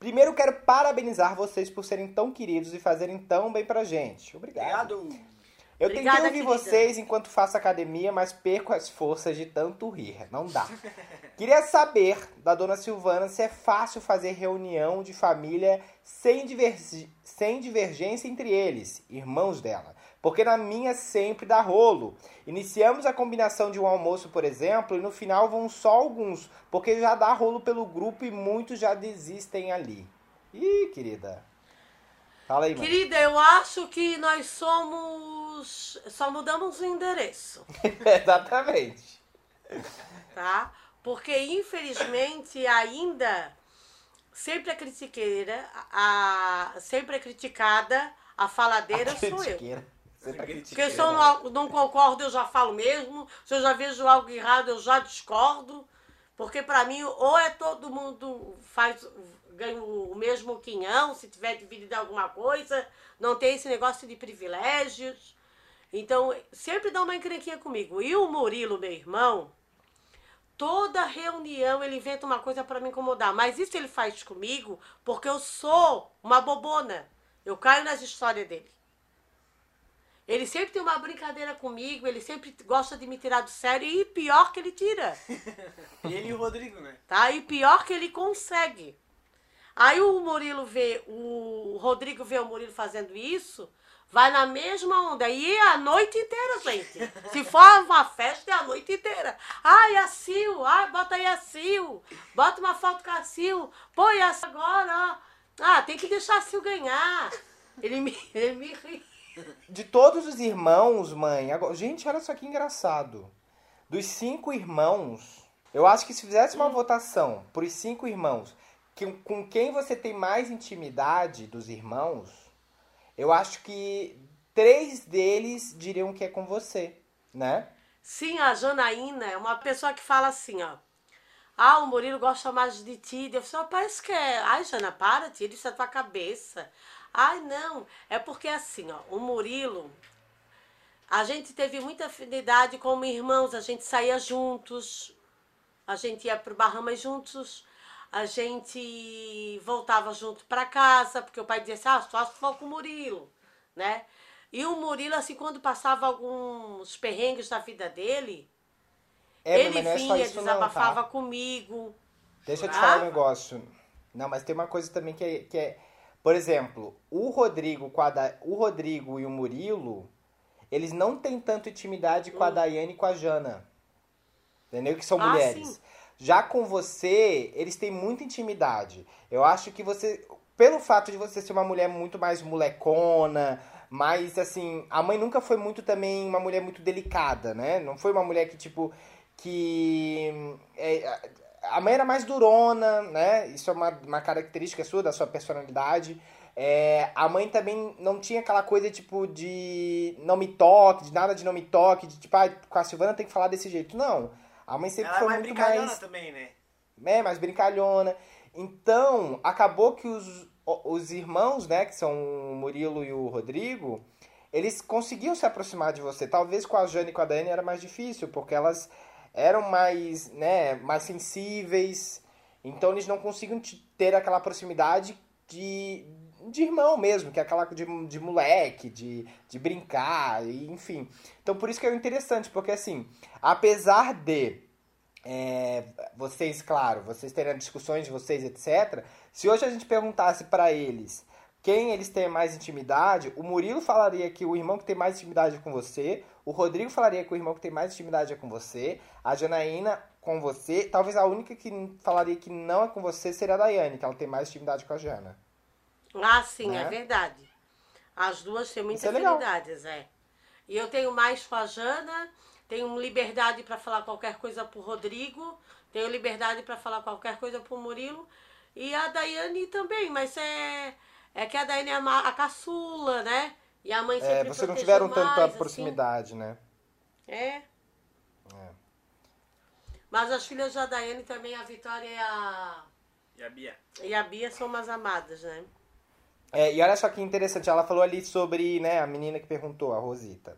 Primeiro quero parabenizar vocês por serem tão queridos e fazerem tão bem pra gente. Obrigado. Obrigado. Eu Obrigada, tentei ouvir querida. vocês enquanto faço academia, mas perco as forças de tanto rir. Não dá. Queria saber da dona Silvana se é fácil fazer reunião de família sem, divergi- sem divergência entre eles, irmãos dela. Porque na minha sempre dá rolo. Iniciamos a combinação de um almoço, por exemplo, e no final vão só alguns, porque já dá rolo pelo grupo e muitos já desistem ali. Ih, querida. Fala aí, mãe. Querida, eu acho que nós somos. Só mudamos o endereço. Exatamente. tá? Porque infelizmente ainda sempre a critiqueira, a, sempre a criticada, a faladeira sou eu. Porque se eu não, não concordo, eu já falo mesmo. Se eu já vejo algo errado, eu já discordo. Porque pra mim, ou é todo mundo faz ganha o mesmo quinhão, se tiver dividido alguma coisa, não tem esse negócio de privilégios. Então, sempre dá uma encrenquinha comigo. E o Murilo, meu irmão, toda reunião ele inventa uma coisa para me incomodar. Mas isso ele faz comigo porque eu sou uma bobona. Eu caio nas histórias dele. Ele sempre tem uma brincadeira comigo, ele sempre gosta de me tirar do sério e pior que ele tira. Ele e o Rodrigo, né? Tá? E pior que ele consegue. Aí o Murilo vê, o Rodrigo vê o Murilo fazendo isso, vai na mesma onda. E é a noite inteira, gente. Se for uma festa, é a noite inteira. Ai, a Sil, ai, bota aí a Sil. Bota uma foto com a Sil. Põe essa agora, ó. Ah, tem que deixar a Sil ganhar. Ele me, ele me ri. De todos os irmãos, mãe. Agora, gente, olha só que engraçado. Dos cinco irmãos, eu acho que se fizesse uma votação por os cinco irmãos, que, com quem você tem mais intimidade dos irmãos, eu acho que três deles diriam que é com você, né? Sim, a Janaína é uma pessoa que fala assim, ó. Ah, o Murilo gosta mais de ti. Eu falo, parece que é. Ai, Jana, para, tira isso da tua cabeça. Ai, não. É porque assim, ó, o Murilo, a gente teve muita afinidade como irmãos, a gente saía juntos, a gente ia pro Bahamas juntos, a gente voltava junto para casa, porque o pai dizia assim, ah, só se for com o Murilo, né? E o Murilo, assim, quando passava alguns perrengues da vida dele, É, ele não é só vinha, não, desabafava tá? comigo. Deixa eu te Ah. falar um negócio. Não, mas tem uma coisa também que é, que é- por exemplo, o Rodrigo com a Da- o Rodrigo e o Murilo, eles não têm tanto intimidade com a Daiane e com a Jana. Entendeu? Que são Hum. Ah, mulheres. sim. Já com você, eles têm muita intimidade. Eu acho que você, pelo fato de você ser uma mulher muito mais molecona, mais assim, a mãe nunca foi muito também uma mulher muito delicada, né? Não foi uma mulher que tipo que é, a mãe era mais durona, né? Isso é uma, uma característica sua, da sua personalidade. É, a mãe também não tinha aquela coisa, tipo, de não me toque, de nada de não me toque, de tipo, ah, com a Silvana tem que falar desse jeito. Não. A mãe sempre Ela é foi mais muito brincalhona mais também, né? é, mais brincalhona. Então, acabou que os, os irmãos, né, que são o Murilo e o Rodrigo, eles conseguiam se aproximar de você. Talvez com a Jane e com a Dani era mais difícil, porque elas eram mais, né, mais sensíveis. Então, eles não conseguiam te- ter aquela proximidade de, de irmão mesmo, que é aquela de, de moleque, de, de brincar, e, enfim. Então, por isso que é interessante, porque assim, apesar de é, vocês, claro, vocês terem discussões de vocês, etc. Se hoje a gente perguntasse pra eles quem eles têm mais intimidade, o Murilo falaria que o irmão que tem mais intimidade com você, o Rodrigo falaria que o irmão que tem mais intimidade é com você, a Janaína com você, talvez a única que falaria que não é com você seria a Daiane, que ela tem mais intimidade com a Jana. Ah, sim, Né? é verdade. As duas têm muitas Isso é é. E eu tenho mais com a Jana, tenho liberdade para falar qualquer coisa pro Rodrigo, tenho liberdade para falar qualquer coisa pro Murilo. E a Daiane também, mas é, é que a Daiane é a, a caçula, né? E a mãe sempre É, vocês não tiveram tanta mais, proximidade, né? Assim. É. Mas as filhas da Daiane também, a Vitória e a, E a Bia? e a Bia são umas amadas, né? É, e olha só que interessante, ela falou ali sobre, né, a menina que perguntou, a Rosita.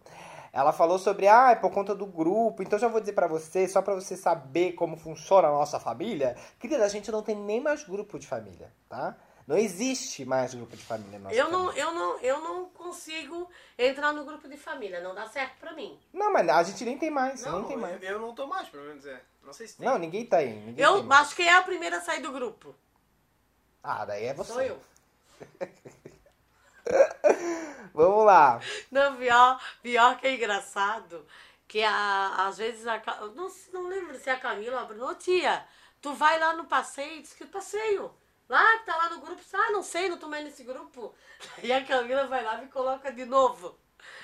Ela falou sobre, ah, é por conta do grupo. Então já vou dizer pra você, só pra você saber como funciona a nossa família, querida, a gente não tem nem mais grupo de família, tá? Não existe mais grupo de família Eu não, família. eu, não, eu não consigo entrar no grupo de família, não dá certo pra mim. Não, mas a gente nem tem mais, Não, nem tem mais. eu, não tô mais, pelo menos é. Não sei se tem. Não, ninguém tem. Ninguém tem Eu mais. acho que é a primeira a sair do grupo. Ah, daí é você. Sou eu. Vamos lá. Não, pior, pior que é engraçado, que a, às vezes a não, não lembro se é a Camila ou a Bruna, ô tia, tu vai lá no passeio, diz que passeio. Lá, que tá lá no grupo, ah, não sei, não tô mais nesse grupo. E a Camila vai lá e me coloca de novo.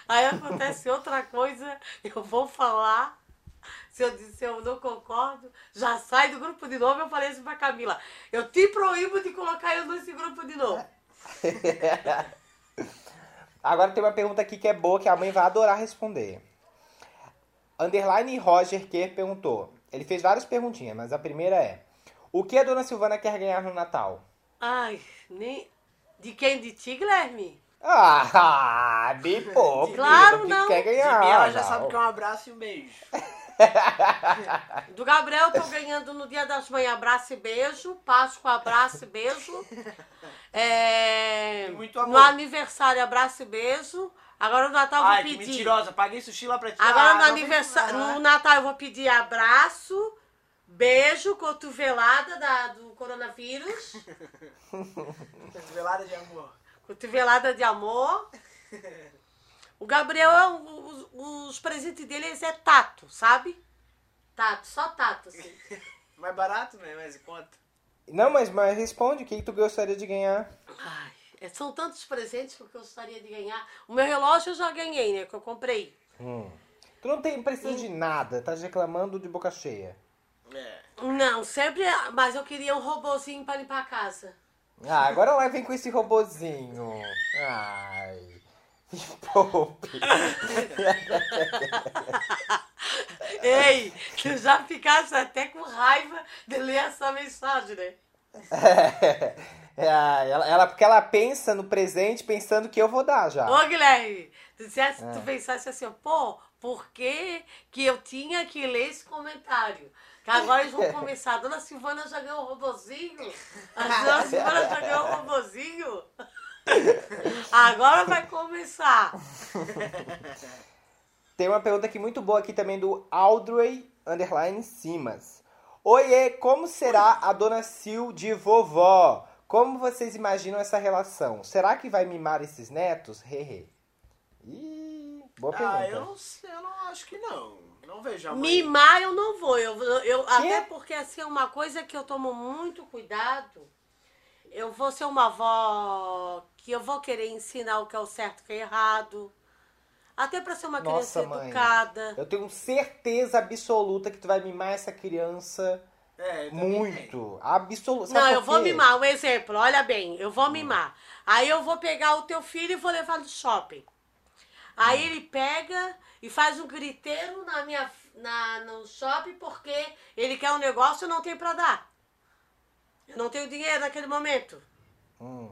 Aí acontece outra coisa, eu vou falar, se eu, se eu não concordo, já sai do grupo de novo, eu falei assim pra Camila, eu te proíbo de colocar eu nesse grupo de novo. Agora tem uma pergunta aqui que é boa, que a mãe vai adorar responder. Underline Roger Kerr perguntou: Ele fez várias perguntinhas, mas a primeira é: O que a dona Silvana quer ganhar no Natal? Ai, nem. De quem? De ti, Guilherme? Ah, me poupe. Claro, que não. quer De ganhar? mim, ela já não. sabe que é um abraço e um beijo. Do Gabriel, eu tô ganhando no Dia das Mães abraço e beijo. Páscoa, abraço e beijo. É, muito amor. No aniversário, abraço e beijo. Agora no Natal eu vou Ai, pedir. mentirosa. Paguei sushi lá pra ti. Agora Ah, no aniversário, no Natal eu vou pedir abraço, beijo, cotovelada da, do coronavírus, Velada de amor. cotovelada de amor. O Gabriel, é um- os, os presentes dele é tato, sabe? Tato, só tato, assim. Mais barato, né? Mais em conta. Não, mas, mas responde, o que tu gostaria de ganhar? Ai, é- são tantos presentes que eu gostaria de ganhar. O meu relógio eu já ganhei, né? Que eu comprei. Tu não tem precisa de nada, tá reclamando de boca cheia. É. Não, sempre. Mas eu queria um robozinho pra limpar a casa. Ah, agora ela vem com esse robozinho. Ai. Me poupe. Ei, tu já ficasse até com raiva de ler essa mensagem, né? É, ela, ela- porque ela pensa no presente pensando que eu vou dar já. Ô, Guilherme, tu, dissesse, É. tu pensasse assim, pô, por que, que eu tinha que ler esse comentário? Que agora eles vão começar. A dona Silvana já ganhou um robozinho? A dona Silvana já ganhou um robozinho? Agora vai começar. Tem uma pergunta aqui muito boa aqui também do Audrey Underline Simas. Oiê, como será a dona Sil de vovó? Como vocês imaginam essa relação? Será que vai mimar esses netos? Hehe. Ih, boa pergunta. Ah, eu não sei, eu não acho que não. Não vejo a mãe. Mimar eu não vou. Eu, eu, Quê? até porque assim, é uma coisa que eu tomo muito cuidado. Eu vou ser uma avó que eu vou querer ensinar o que é o certo e o que é errado. Até pra ser uma Nossa, criança mãe. educada. Eu tenho certeza absoluta que tu vai mimar essa criança É, muito. Absoluta. Não, eu vou mimar. Um exemplo, olha bem, eu vou mimar. Aí eu vou pegar o teu filho e vou levar no shopping. Aí ele pega e faz um griteiro na minha, na, no shopping porque ele quer um negócio e eu não tenho pra dar. Eu não tenho dinheiro naquele momento. Hum.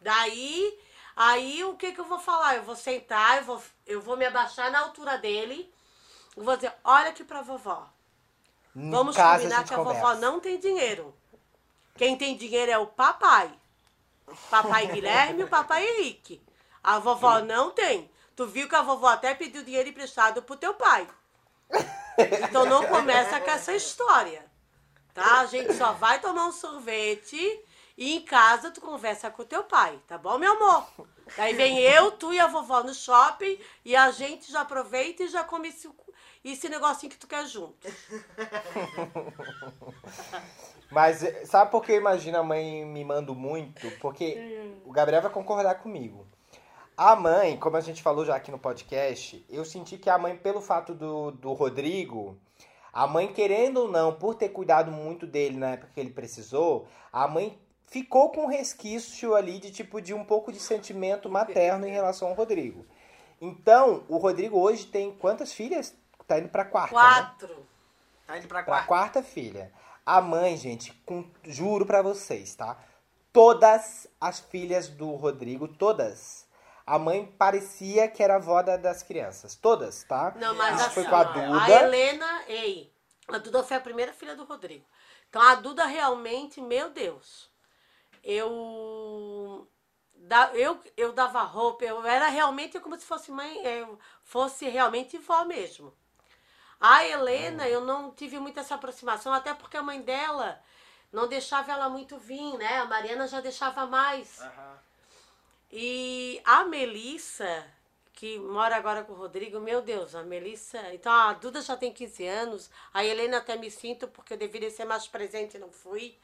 Daí, aí o que que eu vou falar? Eu vou sentar, eu vou, eu vou me abaixar na altura dele. Eu vou dizer, olha aqui pra vovó. Em Vamos combinar gente que a vovó conversa. não tem dinheiro. Quem tem dinheiro é o papai. Papai Guilherme e o papai Henrique. A vovó não tem. Tu viu que a vovó até pediu dinheiro emprestado pro teu pai. Então não começa com essa história. Tá? A gente só vai tomar um sorvete e em casa tu conversa com o teu pai, tá bom, meu amor? Daí vem eu, tu e a vovó no shopping e a gente já aproveita e já come esse, esse negocinho que tu quer junto. Mas sabe por que eu imagino a mãe mimando muito? Porque o Gabriel vai concordar comigo. A mãe, como a gente falou já aqui no podcast, eu senti que a mãe, pelo fato do, do Rodrigo, a mãe, querendo ou não, por ter cuidado muito dele na época que ele precisou, a mãe ficou com um resquício ali de tipo de um pouco de sentimento materno em relação ao Rodrigo. Então, o Rodrigo hoje tem quantas filhas? Tá indo pra quarta, né? Quatro. Tá indo pra Pra quarta. quarta filha. A mãe, gente, com- juro pra vocês, tá? Todas as filhas do Rodrigo, todas. A mãe parecia que era a avó da- das crianças. Todas, tá? Não, mas Isso assim, foi com a Duda. a Helena, ei, a Duda foi a primeira filha do Rodrigo. Então a Duda realmente, meu Deus, eu da- eu, eu dava roupa, eu era realmente como se fosse mãe, eu fosse realmente vó mesmo. A Helena, eu não tive muita essa aproximação, até porque a mãe dela não deixava ela muito vir, né? A Mariana já deixava mais. Aham. E a Melissa, que mora agora com o Rodrigo, meu Deus, a Melissa. Então a Duda já tem 15 anos, a Helena até me sinto porque eu deveria ser mais presente e não fui.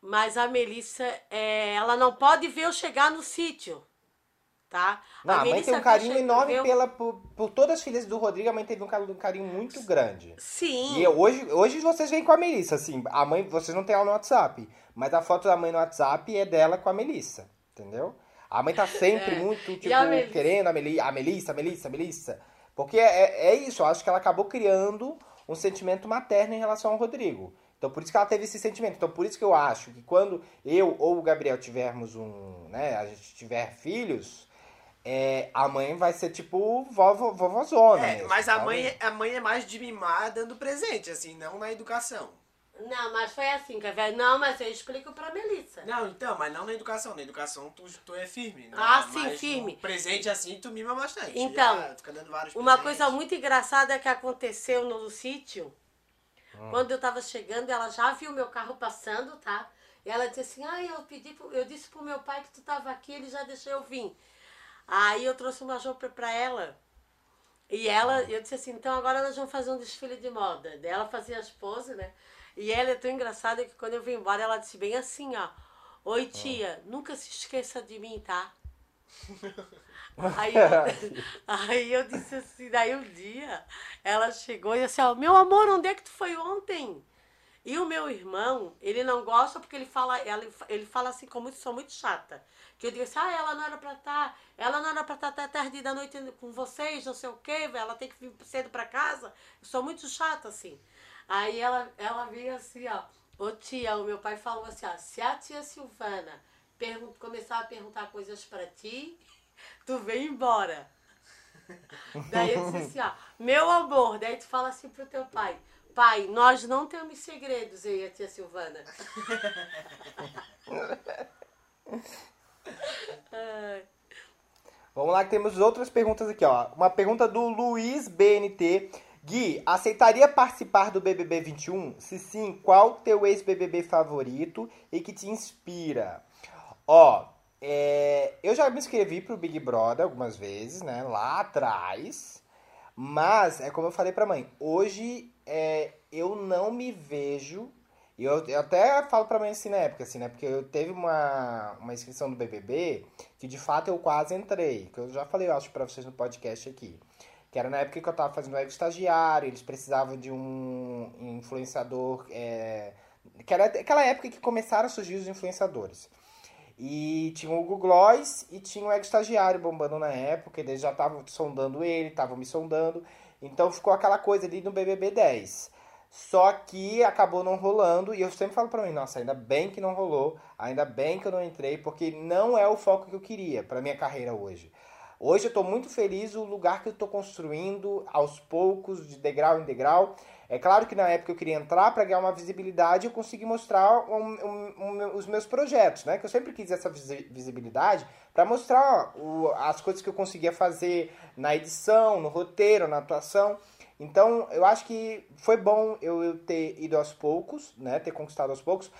Mas a Melissa, é, ela não pode ver eu chegar no sítio, tá? Não, a mãe Melissa tem um carinho enorme eu- pela, por, por todas as filhas do Rodrigo. A mãe teve um carinho, um carinho muito grande. Sim. E hoje, hoje vocês vêm com a Melissa, assim. A mãe, vocês não têm ela no WhatsApp. Mas a foto da mãe no WhatsApp é dela com a Melissa. Entendeu? A mãe tá sempre É. muito, tipo, a Melissa? querendo a, Meli, a Melissa, a Melissa, a Melissa. Porque é, é isso, eu acho que ela acabou criando um sentimento materno em relação ao Rodrigo. Então por isso que ela teve esse sentimento. Então por isso que eu acho que quando eu ou o Gabriel tivermos um, né, a gente tiver filhos, é, a mãe vai ser tipo vovó, vovózona. É, mesmo, mas a sabe? mãe, a mãe é mais de mimar dando presente, assim, não na educação. Não, mas foi assim, quer ver? Não, mas eu explico pra Melissa. Não, então, mas não na educação. Na educação tu, tu é firme. né? Ah, sim, Mas firme. no presente assim tu mima bastante. Então, Já fica dando vários Uma presentes. coisa muito engraçada que aconteceu no sítio, quando eu tava chegando, ela já viu meu carro passando, tá? E ela disse assim, ah, eu pedi, pro- eu disse pro meu pai que tu tava aqui, ele já deixou eu vir. Aí eu trouxe uma roupa pra ela. E ela, eu disse assim, então agora nós vamos fazer um desfile de moda. Daí ela fazia as poses, né? E ela é tão engraçada que quando eu vim embora, ela disse bem assim, ó. Oi, tia, nunca se esqueça de mim, tá? Aí eu, aí eu disse assim, daí um dia ela chegou e disse, ó, meu amor, onde é que tu foi ontem? E o meu irmão, ele não gosta porque ele fala, ela, ele fala assim, como eu sou muito chata. Que eu digo assim, ah, ela não era pra estar, ela não era pra estar até tarde da noite com vocês, não sei o quê, ela tem que vir cedo pra casa. Eu sou muito chata, assim. Aí ela, ela veio assim, ó, ô tia, o meu pai falou assim, ó, se a tia Silvana começar a perguntar coisas pra ti, tu vem embora. Daí eu disse assim, ó, meu amor, daí tu fala assim pro teu pai, pai, nós não temos segredos, eu e a tia Silvana. Vamos lá que temos outras perguntas aqui, ó. Uma pergunta do Luiz BNT. Gui, aceitaria participar do BBB 21? Se sim, qual teu ex-BBB favorito e que te inspira? Ó, é, eu já me inscrevi pro Big Brother algumas vezes, né? Lá atrás. Mas, é como eu falei pra mãe, hoje é, eu não me vejo. E eu, eu até falo pra mãe assim na época, assim, né? Porque eu teve uma, uma inscrição do BBB que de fato eu quase entrei. Que eu já falei, eu acho, pra vocês no podcast aqui. Que era na época que eu tava fazendo web estagiário, eles precisavam de um influenciador. é, que era aquela época que começaram a surgir os influenciadores. E tinha o Google Gloss e tinha o Ego Estagiário bombando na época, eles já estavam sondando ele, estavam me sondando. Então ficou aquela coisa ali no BBB 10. Só que acabou não rolando, e eu sempre falo pra mim, nossa, ainda bem que não rolou, ainda bem que eu não entrei, porque não é o foco que eu queria pra minha carreira hoje. Hoje eu tô muito feliz o lugar que eu tô construindo aos poucos, de degrau em degrau. É claro que na época eu queria entrar para ganhar uma visibilidade eu consegui mostrar um- um- um- os meus projetos, né? Que eu sempre quis essa visi- visibilidade para mostrar o- as coisas que eu conseguia fazer na edição, no roteiro, na atuação. Então eu acho que foi bom eu, ter ido aos poucos, né? Ter conquistado aos poucos.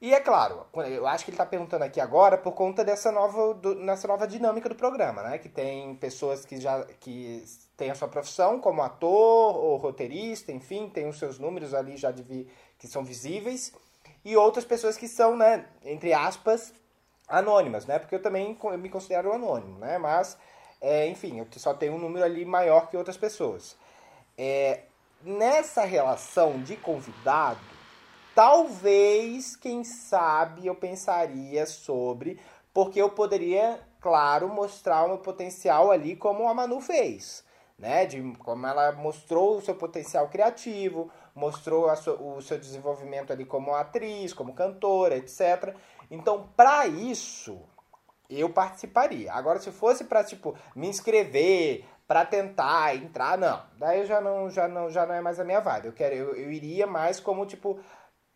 E é claro, eu acho que ele está perguntando aqui agora por conta dessa nova, do- nessa nova dinâmica do programa, né? Que tem pessoas que já que têm a sua profissão como ator ou roteirista, enfim, tem os seus números ali já de que são visíveis, e outras pessoas que são, né, entre aspas, anônimas, né? Porque eu também eu me considero anônimo, né? Mas, é, enfim, eu só tenho um número ali maior que outras pessoas. É, nessa relação de convidado, talvez, quem sabe, eu pensaria sobre, porque eu poderia, claro, mostrar o meu potencial ali como a Manu fez, né? De como ela mostrou o seu potencial criativo, mostrou o seu desenvolvimento ali como atriz, como cantora, etc. Então, para isso, eu participaria. Agora, se fosse pra, tipo, me inscrever, pra tentar entrar, não. Daí já não, já não, já não é mais a minha vibe. Eu quero, eu, eu iria mais como, tipo,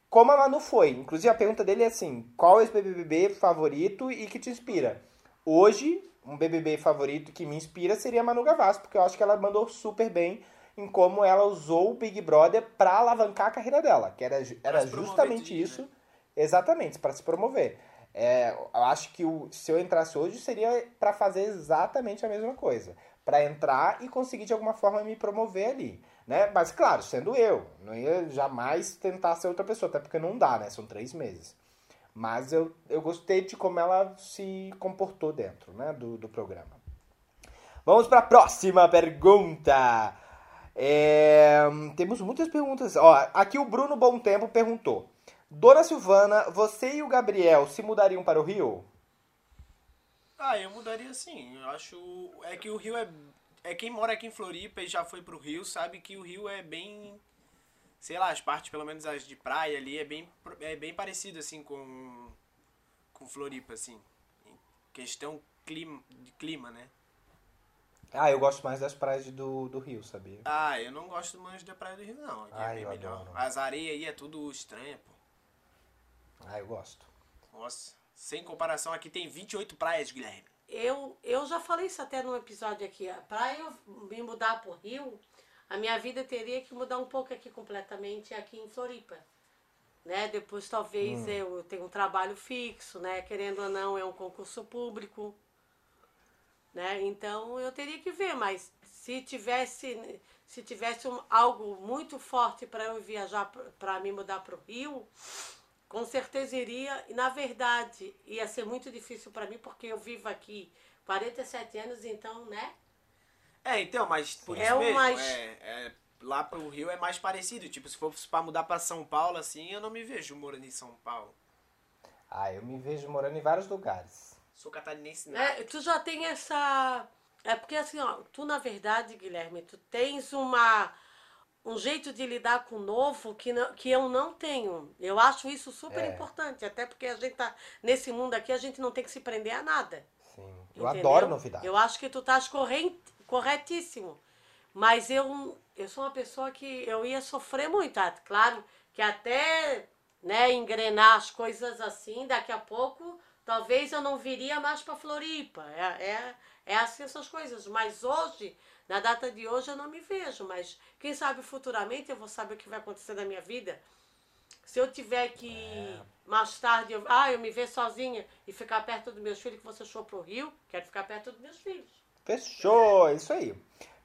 como a Manu foi. Inclusive, a pergunta dele é assim, qual é esse BBB favorito e que te inspira? Hoje, um BBB favorito que me inspira seria a Manu Gavassi, porque eu acho que ela mandou super bem em como ela usou o Big Brother pra alavancar a carreira dela, que era, era justamente diz, isso. né? Exatamente, para se promover. É, eu acho que o, se eu entrasse hoje seria para fazer exatamente a mesma coisa. Para entrar e conseguir de alguma forma me promover ali. Né? Mas claro, sendo eu. Não ia jamais tentar ser outra pessoa, até porque não dá, né? São três meses. Mas eu, eu gostei de como ela se comportou dentro né? do, do programa. Vamos para a próxima pergunta. É, temos muitas perguntas. Ó, aqui o Bruno Bom Tempo perguntou: Dona Silvana, você e o Gabriel se mudariam para o Rio? Ah, eu mudaria sim. Eu acho. É que o Rio é, é quem mora aqui em Floripa e já foi pro Rio sabe que o Rio é bem. Sei lá, as partes, pelo menos as de praia ali, é bem, é bem parecido assim com. com Floripa, assim. Em questão clima, de clima, né? Ah, eu gosto mais das praias do, do Rio, sabia? Ah, eu não gosto mais da praia do Rio, não. Aqui Ah, é bem melhor. adoro. As areias aí é tudo estranha, pô. Ah, eu gosto. Nossa. Sem comparação, aqui tem 28 praias, Guilherme. Eu, eu já falei isso até num episódio aqui. Para eu me mudar pro Rio, a minha vida teria que mudar um pouco aqui completamente aqui em Floripa. Né? Depois talvez eu tenha um trabalho fixo, né? Querendo ou não, é um concurso público. Né? Então eu teria que ver, mas se tivesse, se tivesse um- algo muito forte para eu viajar para me mudar para o Rio, com certeza iria. E na verdade ia ser muito difícil para mim porque eu vivo aqui 47 anos, então, né? É, então, mas por É isso o mesmo, mais- é, é, lá pro Rio é mais parecido. Tipo, se fosse pra mudar pra São Paulo, assim, eu não me vejo morando em São Paulo. Ah, eu me vejo morando em vários lugares. Sou catarinense, não. É, tu já tem essa. É porque assim, ó, tu na verdade, Guilherme, tu tens uma um jeito de lidar com o novo que, não, que eu não tenho. Eu acho isso super É. importante, até porque a gente tá nesse mundo aqui, a gente não tem que se prender a nada. Sim. Eu entendeu? adoro novidade. Eu acho que tu estás corretíssimo. Mas eu, eu sou uma pessoa que eu ia sofrer muito. Ah, Claro que até né, engrenar as coisas assim, daqui a pouco, talvez eu não viria mais para Floripa. É, é, é assim essas coisas. Mas hoje, na data de hoje, eu não me vejo. Mas quem sabe futuramente eu vou saber o que vai acontecer na minha vida. Se eu tiver que mais tarde, eu, ah, eu me ver sozinha e ficar perto dos meus filhos, que você for pro Rio, quero ficar perto dos meus filhos. Fechou, é isso aí.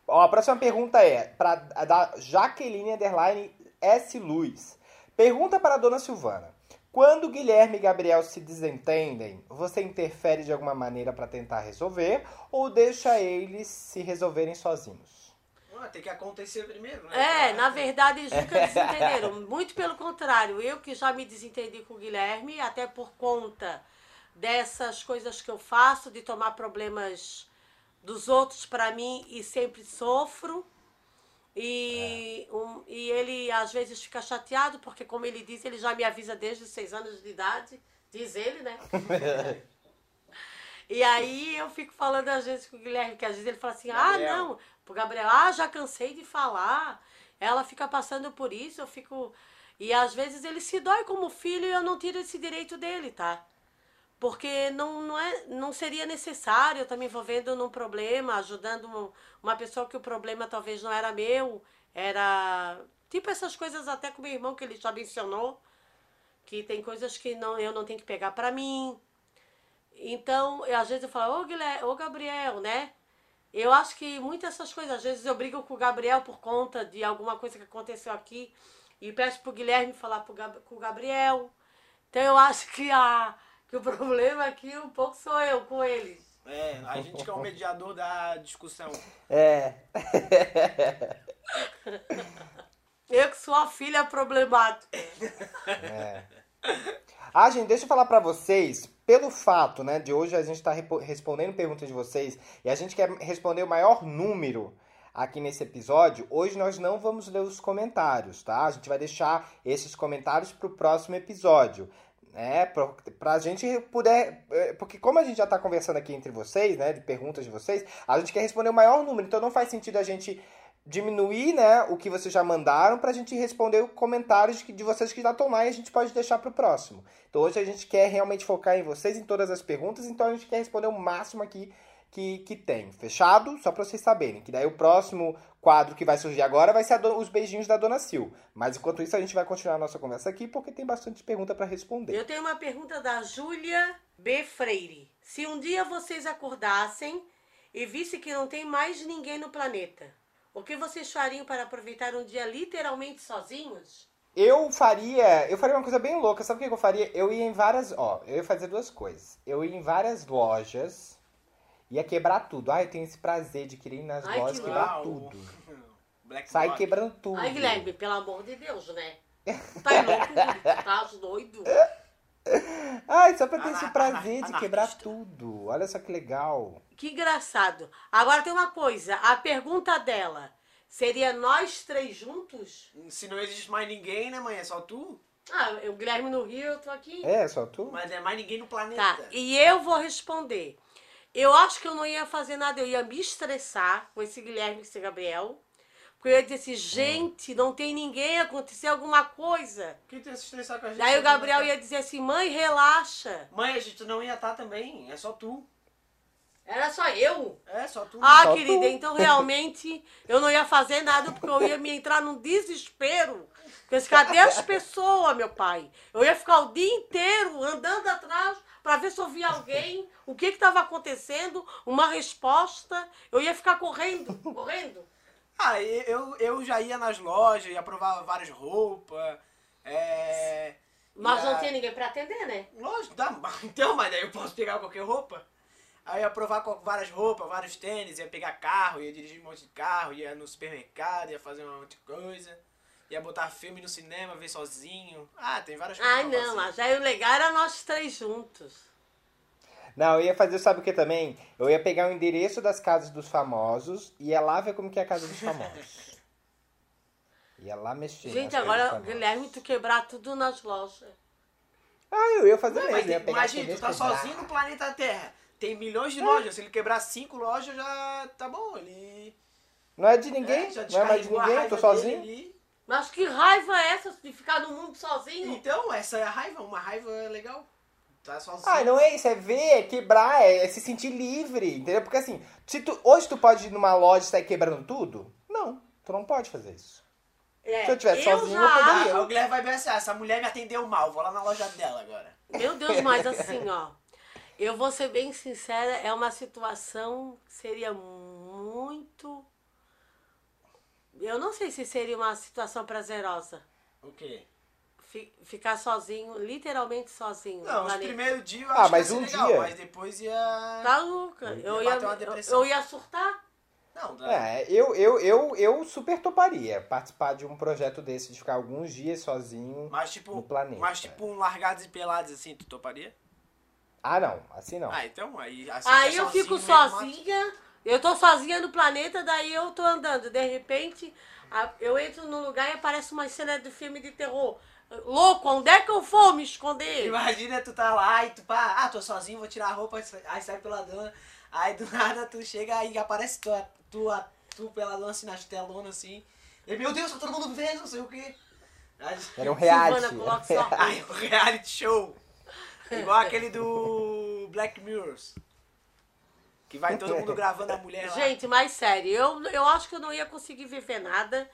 Ó, a próxima pergunta é pra, da Jaqueline Underline S. Luz. Pergunta para a dona Silvana. Quando Guilherme e Gabriel se desentendem, você interfere de alguma maneira para tentar resolver ou deixa eles se resolverem sozinhos? Ah, tem que acontecer primeiro, né? É, na verdade, eles nunca desentenderam. Muito pelo contrário, eu que já me desentendi com o Guilherme, até por conta dessas coisas que eu faço, de tomar problemas dos outros para mim e sempre sofro. E, um, e ele às vezes fica chateado, porque como ele diz, ele já me avisa desde os seis anos de idade, diz ele, né? E aí eu fico falando às vezes com o Guilherme, que às vezes ele fala assim, Gabriel. ah, não, pro Gabriel, ah, já cansei de falar. Ela fica passando por isso, eu fico. E às vezes ele se dói como filho e eu não tiro esse direito dele, tá? Porque não, não, é, não seria necessário eu estar me envolvendo num problema, ajudando uma, pessoa que o problema talvez não era meu, era. Tipo essas coisas até com meu irmão que ele já mencionou, que tem coisas que não, eu não tenho que pegar pra mim. Então, eu, às vezes eu falo, ô, Guilherme, ô Gabriel, né? Eu acho que muitas dessas coisas, às vezes eu brigo com o Gabriel por conta de alguma coisa que aconteceu aqui e peço pro Guilherme falar pro com o Gabriel. Então eu acho que, a, que o problema aqui um pouco sou eu com eles. É, a gente que é o mediador da discussão. É. Eu que sou a filha problemática. É. Ah, gente, deixa eu falar pra vocês, pelo fato, né, de hoje a gente tá respondendo perguntas de vocês e a gente quer responder o maior número aqui nesse episódio, hoje nós não vamos ler os comentários, tá? A gente vai deixar esses comentários pro próximo episódio. Né, pra, pra gente puder. é, Porque, como a gente já tá conversando aqui entre vocês, né? De perguntas de vocês, a gente quer responder o maior número. Então não faz sentido a gente diminuir, né, o que vocês já mandaram pra gente responder comentários de, de vocês que já estão lá e a gente pode deixar pro próximo. Então hoje a gente quer realmente focar em vocês, em todas as perguntas, então a gente quer responder o máximo aqui que, que tem. Fechado? Só pra vocês saberem. Que daí o próximo quadro que vai surgir agora vai ser do- os beijinhos da Dona Sil. Mas enquanto isso a gente vai continuar a nossa conversa aqui porque tem bastante pergunta pra responder. Eu tenho uma pergunta da Júlia B. Freire. Se um dia vocês acordassem e vissem que não tem mais ninguém no planeta, o que vocês fariam para aproveitar um dia literalmente sozinhos? Eu faria, eu faria uma coisa bem louca. Sabe o que que eu faria? Eu ia em várias, ó, eu ia fazer duas coisas. Eu ia em várias lojas, ia quebrar tudo. Ah, eu tenho esse prazer de querer ir nas Ai, lojas que quebrar Uau. tudo. Black Sai Bloc. quebrando tudo. Ai, Guilherme, pelo amor de Deus, né? Tá louco, tu tá doido? Ai, só pra ter Ana- esse prazer ana- de quebrar anarquista. tudo. Olha só que legal. Que engraçado. Agora tem uma coisa. A pergunta dela seria nós três juntos? Se não existe mais ninguém, né, mãe? É só tu? Ah, o Guilherme no Rio, eu tô aqui. É, só tu? Mas é mais ninguém no planeta. Tá, e eu vou responder. Eu acho que eu não ia fazer nada, eu ia me estressar com esse Guilherme e esse Gabriel. Porque eu ia dizer assim, gente, não tem ninguém, aconteceu alguma coisa. Por que tu ia se estressar com a gente? Daí o Gabriel ia dizer assim, mãe, relaxa. Mãe, a gente não ia estar também. É só tu. Era só eu. É só tu. Ah, Só querida, tu. então realmente eu não ia fazer nada porque eu ia me entrar num desespero. Porque cadê as pessoas, meu pai? Eu ia ficar o dia inteiro andando atrás para ver se eu via alguém, o que estava acontecendo, uma resposta. Eu ia ficar correndo, correndo. Ah, eu, eu já ia nas lojas, ia provar várias roupas. É. Mas ia- não tinha ninguém para atender, né? Lógico, dá. Então, mas daí eu posso pegar qualquer roupa. Aí ia provar várias roupas, vários tênis, ia pegar carro, ia dirigir um monte de carro, ia no supermercado, ia fazer um monte de coisa. Ia botar filme no cinema, ver sozinho. Ah, tem várias coisas. Ai, pra não, mas aí o legal era nós três juntos. Não, eu ia fazer, sabe o que também? Eu ia pegar o endereço das casas dos famosos e ia lá ver como que é a casa dos famosos. Ia lá mexer. Gente, agora. Guilherme, tu quebrar tudo nas lojas. Ah, eu ia fazer Não, mesmo. ia pegar imagina, tu tá quebrar. sozinho no planeta Terra. Tem milhões de lojas. Se ele quebrar cinco lojas, já tá bom. Ele. Não é de ninguém, é, já não é mais de ninguém, eu tô dele sozinho. ali. Mas que raiva é essa de ficar no mundo sozinho? Então, essa é a raiva. Uma raiva legal. Tá sozinho. Ah, não é isso, é ver, é quebrar, é, é se sentir livre, entendeu? Porque assim, se tu, hoje tu pode ir numa loja e sair quebrando tudo? Não, tu não pode fazer isso. É, Se eu tivesse sozinho, eu já poderia. Ah, o Guilherme vai pensar, essa mulher me atendeu mal, vou lá na loja dela agora. Meu Deus, mas assim, ó. Eu vou ser bem sincera, é uma situação que seria muito. Eu não sei se seria uma situação prazerosa. O quê? Fi- Ficar sozinho, literalmente sozinho. Não, os planeta. primeiros dias eu Ah, acho mas que ia um ser legal, dia. mas depois ia... Tá louca. Eu Ia eu, ia surtar. Não, dá. É, eu, eu, eu, eu super toparia participar de um projeto desse, de ficar alguns dias sozinho Mas tipo, no planeta. mas tipo um largados e pelados assim, tu toparia? Ah, não, assim não. Ah, então, aí assim Aí é eu fico sozinha, eu tô sozinha no planeta, daí eu tô andando. De repente, a- eu entro num lugar e aparece uma cena de filme de terror. Louco, onde é que eu vou me esconder? Imagina tu tá lá e tu pá, ah, tô sozinho, vou tirar a roupa, aí sai peladona. Aí do nada tu chega e aparece tu, tu, tu peladona assim nas telonas assim. E meu Deus, tá todo mundo vendo, não sei o quê. Aí, Era um reality. Silvana, coloca só. aí o reality show. Igual aquele do Black Mirrors. Que vai todo mundo gravando a mulher lá. Gente, mas sério, eu, eu acho que eu não ia conseguir viver nada.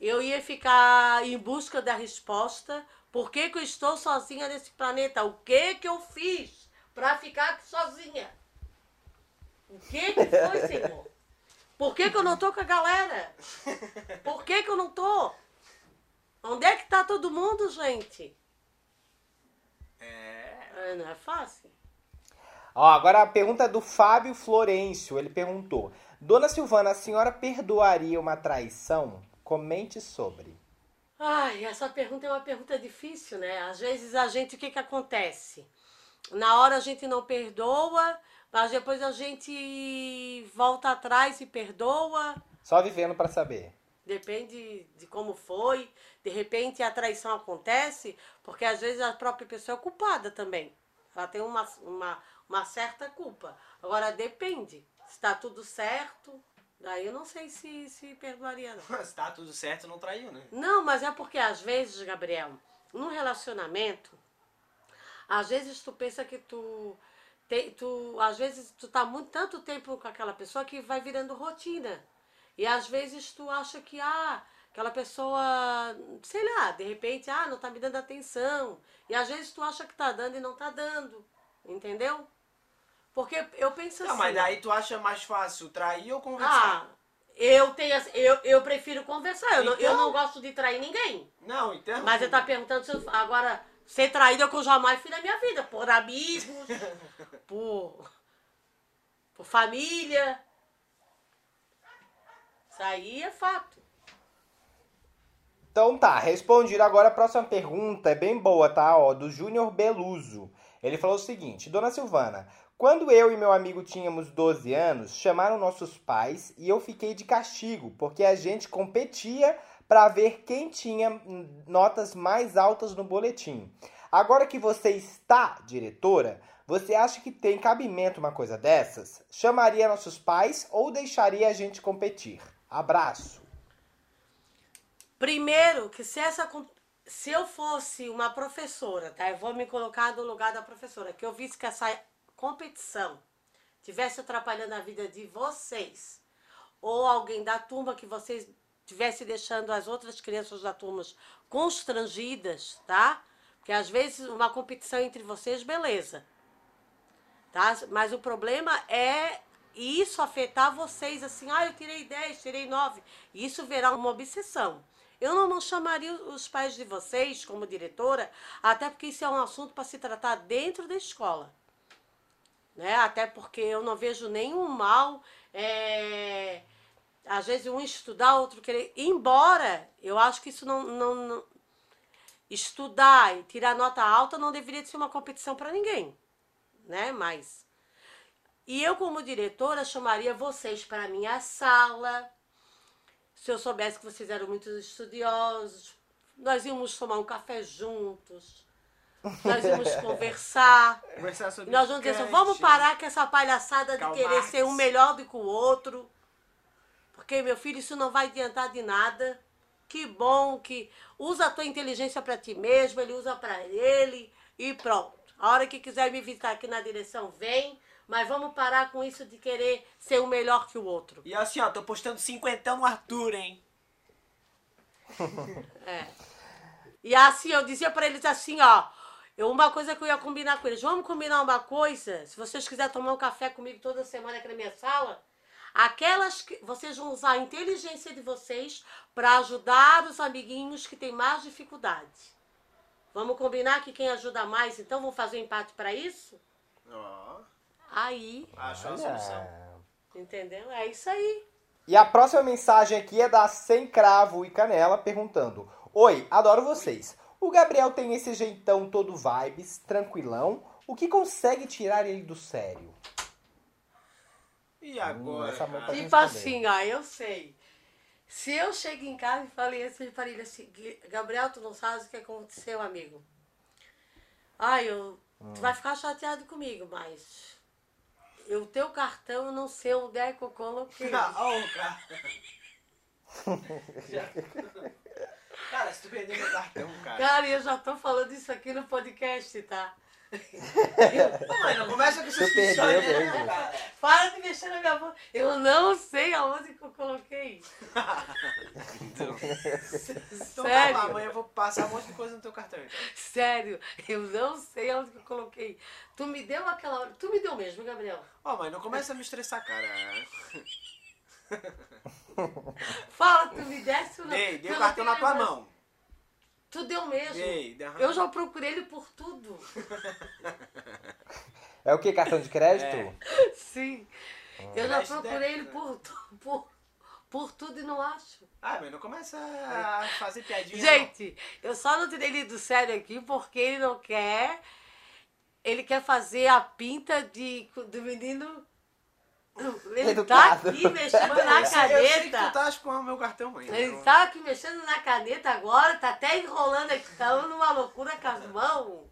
Eu ia ficar em busca da resposta. Por que, que eu estou sozinha nesse planeta? O que que eu fiz pra ficar aqui sozinha? O que que foi, Senhor? Por que, que eu não tô com a galera? Por que, que eu não tô? Onde é que tá todo mundo, gente? É. Não é fácil. Ó, agora a pergunta do Fábio Florencio. Ele perguntou: Dona Silvana, a senhora perdoaria uma traição? Comente sobre. Ai, essa pergunta é uma pergunta difícil, né? Às vezes a gente, o que que acontece? Na hora a gente não perdoa, mas depois a gente volta atrás e perdoa. Só vivendo pra saber. Depende de como foi. De repente a traição acontece, porque às vezes a própria pessoa é culpada também. Ela tem uma, uma, uma certa culpa. Agora depende. Se tá tudo certo, daí eu não sei se, se perdoaria, não. Se tá tudo certo, não traiu, né? Não, mas é porque às vezes, Gabriel, num relacionamento, às vezes tu pensa que tu tem, tu às vezes tu tá muito tanto tempo com aquela pessoa que vai virando rotina. E às vezes tu acha que ah, aquela pessoa, sei lá, de repente, ah, não tá me dando atenção. E às vezes tu acha que tá dando e não tá dando. Entendeu? Porque eu penso Não, assim. mas daí tu acha mais fácil trair ou conversar? Ah, eu tenho assim, eu, eu prefiro conversar. Eu, não, eu Então- não gosto de trair ninguém. Não, então. Mas você tá perguntando se eu, agora, ser traída é o que eu jamais fiz na minha vida. Por amigos, por, por família. Isso aí é fato. Então tá, respondido agora a próxima pergunta, é bem boa, tá? Ó, do Júnior Beluso. Ele falou o seguinte: Dona Silvana, quando eu e meu amigo tínhamos 12 anos, chamaram nossos pais e eu fiquei de castigo, porque a gente competia para ver quem tinha notas mais altas no boletim. Agora que você está diretora, você acha que tem cabimento uma coisa dessas? Chamaria nossos pais ou deixaria a gente competir? Abraço. Primeiro, que se essa se eu fosse uma professora, tá? Eu vou me colocar no lugar da professora, que eu visse que essa competição tivesse atrapalhando a vida de vocês, ou alguém da turma que vocês tivesse deixando as outras crianças da turma constrangidas, tá? Porque às vezes uma competição entre vocês, beleza. Tá? Mas o problema é isso afetar vocês assim, ah, eu tirei 10, tirei 9. Isso verá uma obsessão. Eu não chamaria os pais de vocês como diretora, até porque isso é um assunto para se tratar dentro da escola. Né? Até porque eu não vejo nenhum mal, é, às vezes um estudar, outro querer. Embora eu acho que isso não, não, não- estudar e tirar nota alta não deveria ser uma competição para ninguém, né? Mas e eu como diretora chamaria vocês para minha sala. Se eu soubesse que vocês eram muito estudiosos, nós íamos tomar um café juntos. Nós íamos conversar. Conversar sobre nós vamos dizer assim, vamos parar com essa palhaçada de querer Marx. ser um melhor do que o outro. Porque, meu filho, isso não vai adiantar de nada. Que bom que usa a tua inteligência para ti mesmo, ele usa para ele e pronto. A hora que quiser me visitar aqui na direção, vem. Mas vamos parar com isso de querer ser um melhor que o outro. E assim, ó, tô postando cinquentão no Arthur, hein? É. E assim, eu dizia pra eles assim, ó. Eu, uma coisa que eu ia combinar com eles. Vamos combinar uma coisa? Se vocês quiserem tomar um café comigo toda semana aqui na minha sala, aquelas que vocês vão usar a inteligência de vocês para ajudar os amiguinhos que têm mais dificuldade. Vamos combinar que quem ajuda mais, então vamos fazer um empate para isso? Ó, Aí, achou a solução. Entendeu? É isso aí. E a próxima mensagem aqui é da Sem Cravo e Canela perguntando: Oi, adoro vocês. O Gabriel tem esse jeitão todo vibes, tranquilão. O que consegue tirar ele do sério? E agora? pra Tipo assim, ó, eu sei. Se eu chego em casa e falei assim para ele assim, "Gui- Gabriel, tu não sabes o que aconteceu, amigo. Ai, eu, tu vai ficar chateado comigo, mas eu, o teu cartão eu não sei onde é que eu coloquei. Ó, o cara. Cara, se tu perder meu cartão, cara. Cara, eu já tô falando isso aqui no podcast, tá? Ô, mãe, não começa com essas perdeu pistolas, né, mesmo. cara? Para de mexer na minha boca. Eu não sei aonde que eu coloquei. Então tá Sério. amanhã eu vou passar um monte de coisa no teu cartão, então. Sério, eu não sei aonde que eu coloquei. Tu me deu aquela hora. Tu me deu mesmo, Gabriel. Ó, mãe, não começa a me estressar, cara. Fala, tu me desse ou não? Dei, dei Eu o cartão na tua lembrança. mão. Tu deu mesmo. Dei, dei, aham. Eu já procurei ele por tudo. É o que? Cartão de crédito? É. Sim. Eu já Crédito procurei ele por, tu- por, por tudo e não acho. Ah, mãe, não começa a fazer piadinha. Gente, eu só não tirei ele do sério aqui porque ele não quer. Ele quer fazer a pinta de, do menino. Ele tá Educado. aqui mexendo na sei- Eu sei que tu caneta. tá meu cartão, mãe. Ele tá aqui mexendo na caneta agora, tá até enrolando aqui, tá numa loucura com as mãos.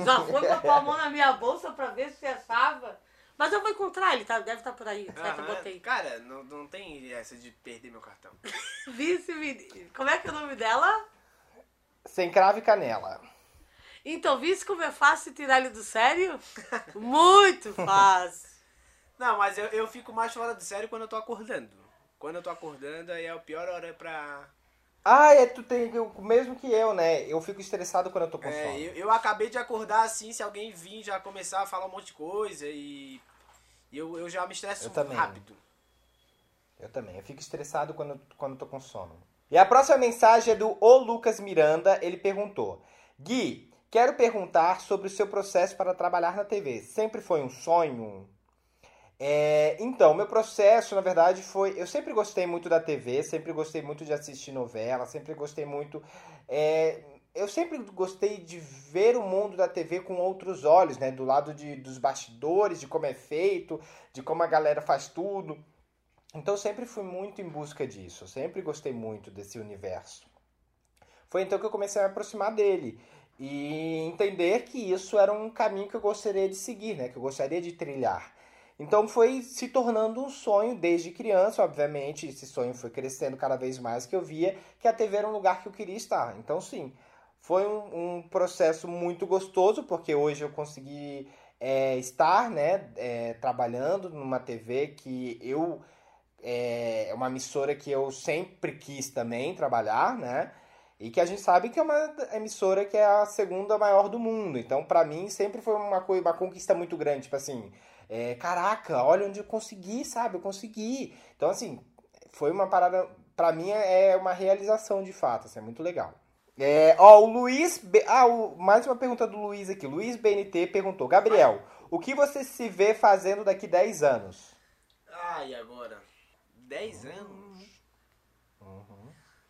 Já foi botar a mão na minha bolsa pra ver se achava. Mas eu vou encontrar ele, tá? Deve estar por aí. Certo, eu Aham. botei. Cara, não, não tem essa de perder meu cartão. Vice menino. Como é que é o nome dela? Sem cravo e canela. Então, vice como é fácil tirar ele do sério? Muito fácil. Não, mas eu, eu fico mais fora do sério quando eu tô acordando. Quando eu tô acordando, aí é a pior hora pra. Ah, é, tu tem o mesmo que eu, né? Eu fico estressado quando eu tô com É, sono. eu, eu acabei de acordar assim, se alguém vir já começar a falar um monte de coisa e. eu, eu já me estresso Eu também. rápido. Eu também. Eu fico estressado quando, quando eu tô com sono. E a próxima mensagem é do O Lucas Miranda. Ele perguntou: Gui, quero perguntar sobre o seu processo para trabalhar na TV. Sempre foi um sonho? É, então, meu processo, na verdade, foi. Eu sempre gostei muito da TV, sempre gostei muito de assistir novela, sempre gostei muito. é, eu sempre gostei de ver o mundo da TV com outros olhos, né? Do lado de, dos bastidores, de como é feito, de como a galera faz tudo. Então, sempre fui muito em busca disso, sempre gostei muito desse universo. Foi então que eu comecei a me aproximar dele e entender que isso era um caminho que eu gostaria de seguir, né? Que eu gostaria de trilhar. Então foi se tornando um sonho desde criança, obviamente. Esse sonho foi crescendo cada vez mais que eu via que a TV era um lugar que eu queria estar. Então, sim, foi um, um processo muito gostoso, porque hoje eu consegui é, estar né, é, trabalhando numa TV que eu. É uma emissora que eu sempre quis também trabalhar, né? E que a gente sabe que é uma emissora que é a segunda maior do mundo. Então, pra mim, sempre foi uma coisa, uma conquista muito grande. Tipo assim, é, caraca, olha onde eu consegui, sabe? Eu consegui. Então, assim, foi uma parada. Pra mim, é uma realização de fato. Assim, é muito legal. É, ó, o Luiz. B- Ah, o- mais uma pergunta do Luiz aqui. Luiz BNT perguntou: Gabriel, o que você se vê fazendo daqui 10 anos? Ah, e agora? 10 anos?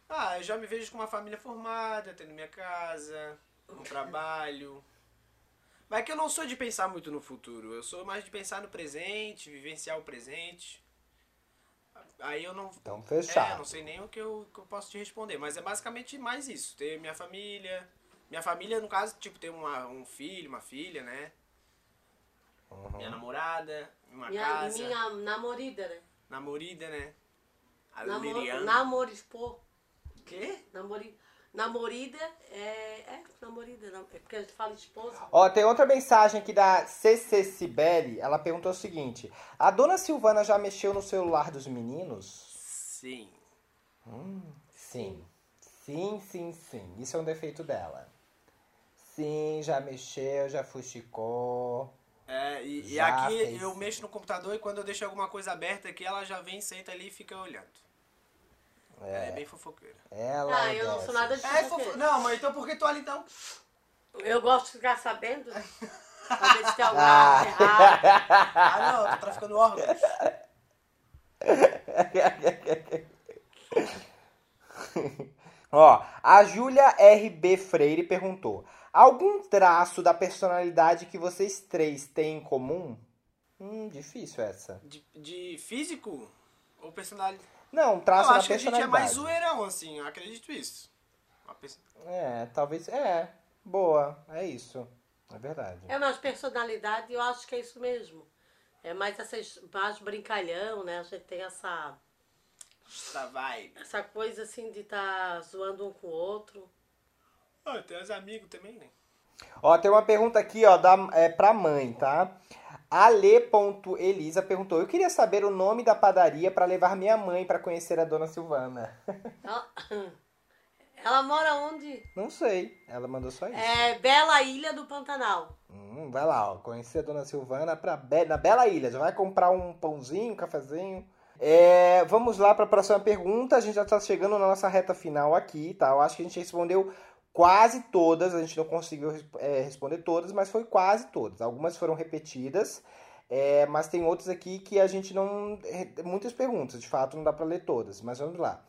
Ah, eu já me vejo com uma família formada, tendo minha casa, um trabalho. Mas é que eu não sou de pensar muito no futuro, eu sou mais de pensar no presente, vivenciar o presente. Aí eu não. Então, É, fechado. não sei nem o que eu, que eu posso te responder, mas é basicamente mais isso. Ter minha família. Minha família, no caso, tipo, ter uma, um filho, uma filha, né? Minha namorada, uma Minha, casa, minha namorida, né? namorida, né? A Namo, Liriana. namorispo. Quê? Namori, namorida é. É, namorida, não, é porque a gente fala esposa. Ó, tem outra mensagem aqui da CC Cibele. Ela perguntou o seguinte: A dona Silvana já mexeu no celular dos meninos? Sim. Sim. Sim, sim, sim. Isso é um defeito dela. Sim, já mexeu, já fuxicou. É, e, e aqui fez. eu mexo no computador e quando eu deixo alguma coisa aberta aqui, ela já vem, senta ali e fica olhando. É, É, bem fofoqueira. ela Ah, é eu não sou nada de É, fofo... Não, mas então por que tu olha então? Eu gosto de ficar sabendo. Pra ver se tem alguma Ah. errada. Ah, não, eu tô traficando órgãos. Ó, a Júlia RB Freire perguntou: Algum traço da personalidade que vocês três têm em comum? Hum, difícil essa. De, de físico ou personalidade? Não, um Eu traço da acho que a gente é personalidade. mais zoeirão, assim, eu acredito isso. Pessoa- É, talvez. É, boa, é isso. É verdade. É, mas personalidade, eu acho que é isso mesmo. É mais essas, mais brincalhão, né? A gente tem essa, Essa vibe. essa coisa assim de estar zoando um com o outro. Ah, tem os amigos também, né? Ó, tem uma pergunta aqui, ó, da, é, pra mãe, tá? Ale.elisa perguntou: Eu queria saber o nome da padaria pra levar minha mãe pra conhecer a dona Silvana. Ela, ela mora onde? Não sei, ela mandou só isso. É Bela Ilha do Pantanal. Hum, vai lá, ó, conhecer a dona Silvana pra Be- na Bela Ilha. Já vai comprar um pãozinho, um cafezinho. É, vamos lá pra próxima pergunta. A gente já tá chegando na nossa reta final aqui, tá? Eu acho que a gente respondeu quase todas. A gente não conseguiu é, responder todas, mas foi quase todas. Algumas foram repetidas. é, mas tem outras aqui que a gente não. Muitas perguntas, de fato, não dá pra ler todas. Mas vamos lá.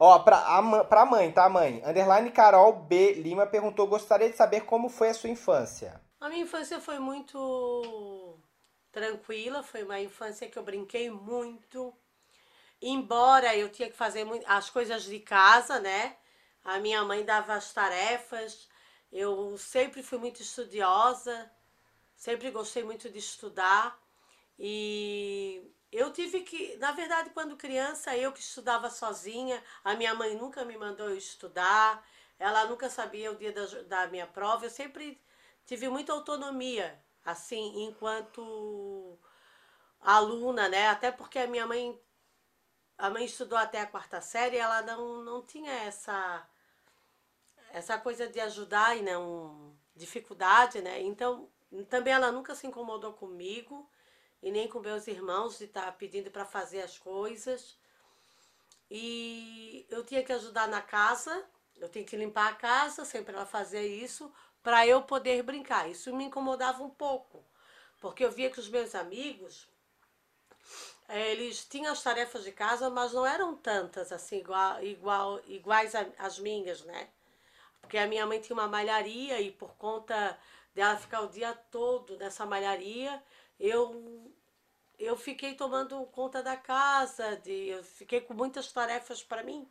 Ó, pra, a, pra mãe, tá, mãe? Underline Carol B. Lima perguntou: gostaria de saber como foi a sua infância. A minha infância foi muito tranquila, foi uma infância que eu brinquei muito. Embora eu tinha que fazer as coisas de casa, né? A minha mãe dava as tarefas. Eu sempre fui muito estudiosa, sempre gostei muito de estudar. E eu tive que, na verdade, quando criança, eu que estudava sozinha, a minha mãe nunca me mandou eu estudar, ela nunca sabia o dia da, da minha prova, eu sempre tive muita autonomia, assim, enquanto aluna, né? Até porque a minha mãe, a mãe estudou até a quarta série, ela não, não tinha essa essa coisa de ajudar e não dificuldade, né? Então, também ela nunca se incomodou comigo e nem com meus irmãos de estar pedindo para fazer as coisas. E eu tinha que ajudar na casa, eu tinha que limpar a casa, sempre ela fazia isso, para eu poder brincar. Isso me incomodava um pouco, porque eu via que os meus amigos, eh, eles tinham as tarefas de casa, mas não eram tantas assim, igual, igual, iguais às minhas, né? Porque a minha mãe tinha uma malharia e por conta dela ficar o dia todo nessa malharia, eu eu fiquei tomando conta da casa, de, eu fiquei com muitas tarefas para mim.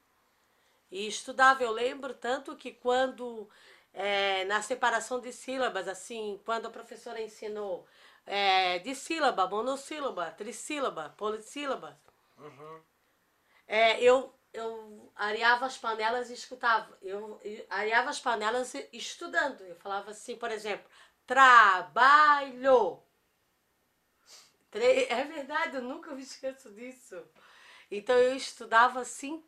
E estudava, eu lembro tanto que quando eh, na separação de sílabas, assim, quando a professora ensinou eh, de sílaba, monossílaba, trissílaba, polissílaba, é, eu, eu areava as panelas e escutava. Eu, areava as panelas estudando. Eu falava assim, por exemplo, trabalho. É verdade, eu nunca me esqueço disso. Então eu estudava assim.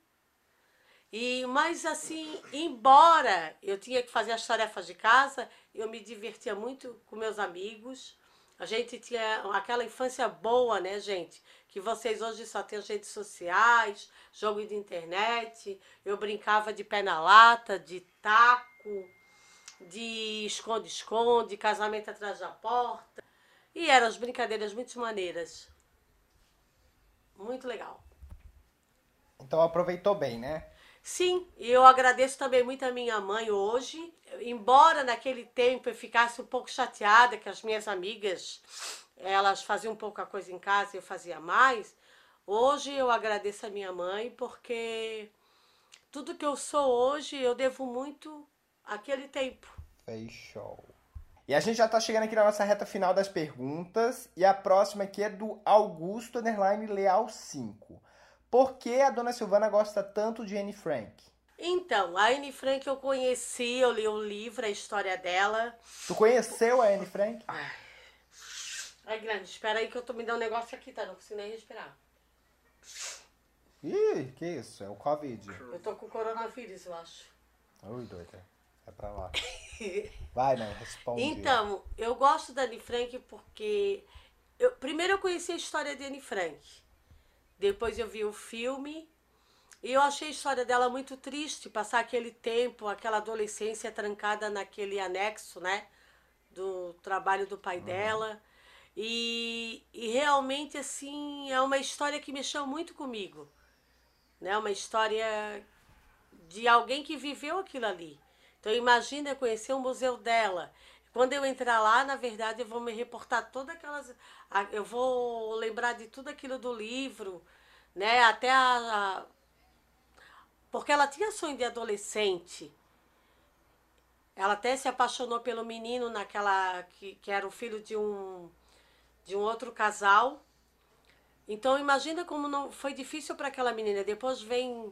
E, mas assim, embora eu tinha que fazer as tarefas de casa, eu me divertia muito com meus amigos. A gente tinha aquela infância boa, né, gente? Que vocês hoje só têm as redes sociais, jogo de internet. Eu brincava de pé na lata, de taco, de esconde-esconde, casamento atrás da porta. E eram as brincadeiras muito maneiras. Muito legal. Então aproveitou bem, né? Sim, e eu agradeço também muito a minha mãe hoje. Embora naquele tempo eu ficasse um pouco chateada que as minhas amigas, elas faziam pouca coisa em casa e eu fazia mais, hoje eu agradeço a minha mãe porque tudo que eu sou hoje eu devo muito àquele tempo. Fechou. E a gente já tá chegando aqui na nossa reta final das perguntas. E a próxima aqui é do Augusto Underline Leal 5. Por que a dona Silvana gosta tanto de Anne Frank? Então, a Anne Frank eu conheci, eu li o livro, a história dela. Tu conheceu a Anne Frank? Ai, grande, espera aí que eu tô me dando um negócio aqui, tá? Não consigo nem respirar. Ih, que isso? É o Covid. Eu tô com coronavírus, eu acho. Ui, doida. É pra lá. Vai, não, responde. Então, eu gosto da Anne Frank porque. Eu, primeiro eu conheci a história de Anne Frank. Depois eu vi o filme. E eu achei a história dela muito triste, passar aquele tempo, aquela adolescência trancada naquele anexo, né? Do trabalho do pai dela. E, e realmente, assim, é uma história que mexeu muito comigo. Né? Uma história de alguém que viveu aquilo ali. Então imagina eu conhecer o museu dela. Quando eu entrar lá, na verdade, eu vou me reportar todas aquelas. Eu vou lembrar de tudo aquilo do livro, né? Até a. a- porque ela tinha sonho de adolescente. Ela até se apaixonou pelo menino naquela. que, que era o filho de um. de um outro casal. Então imagina como não foi difícil para aquela menina. Depois vem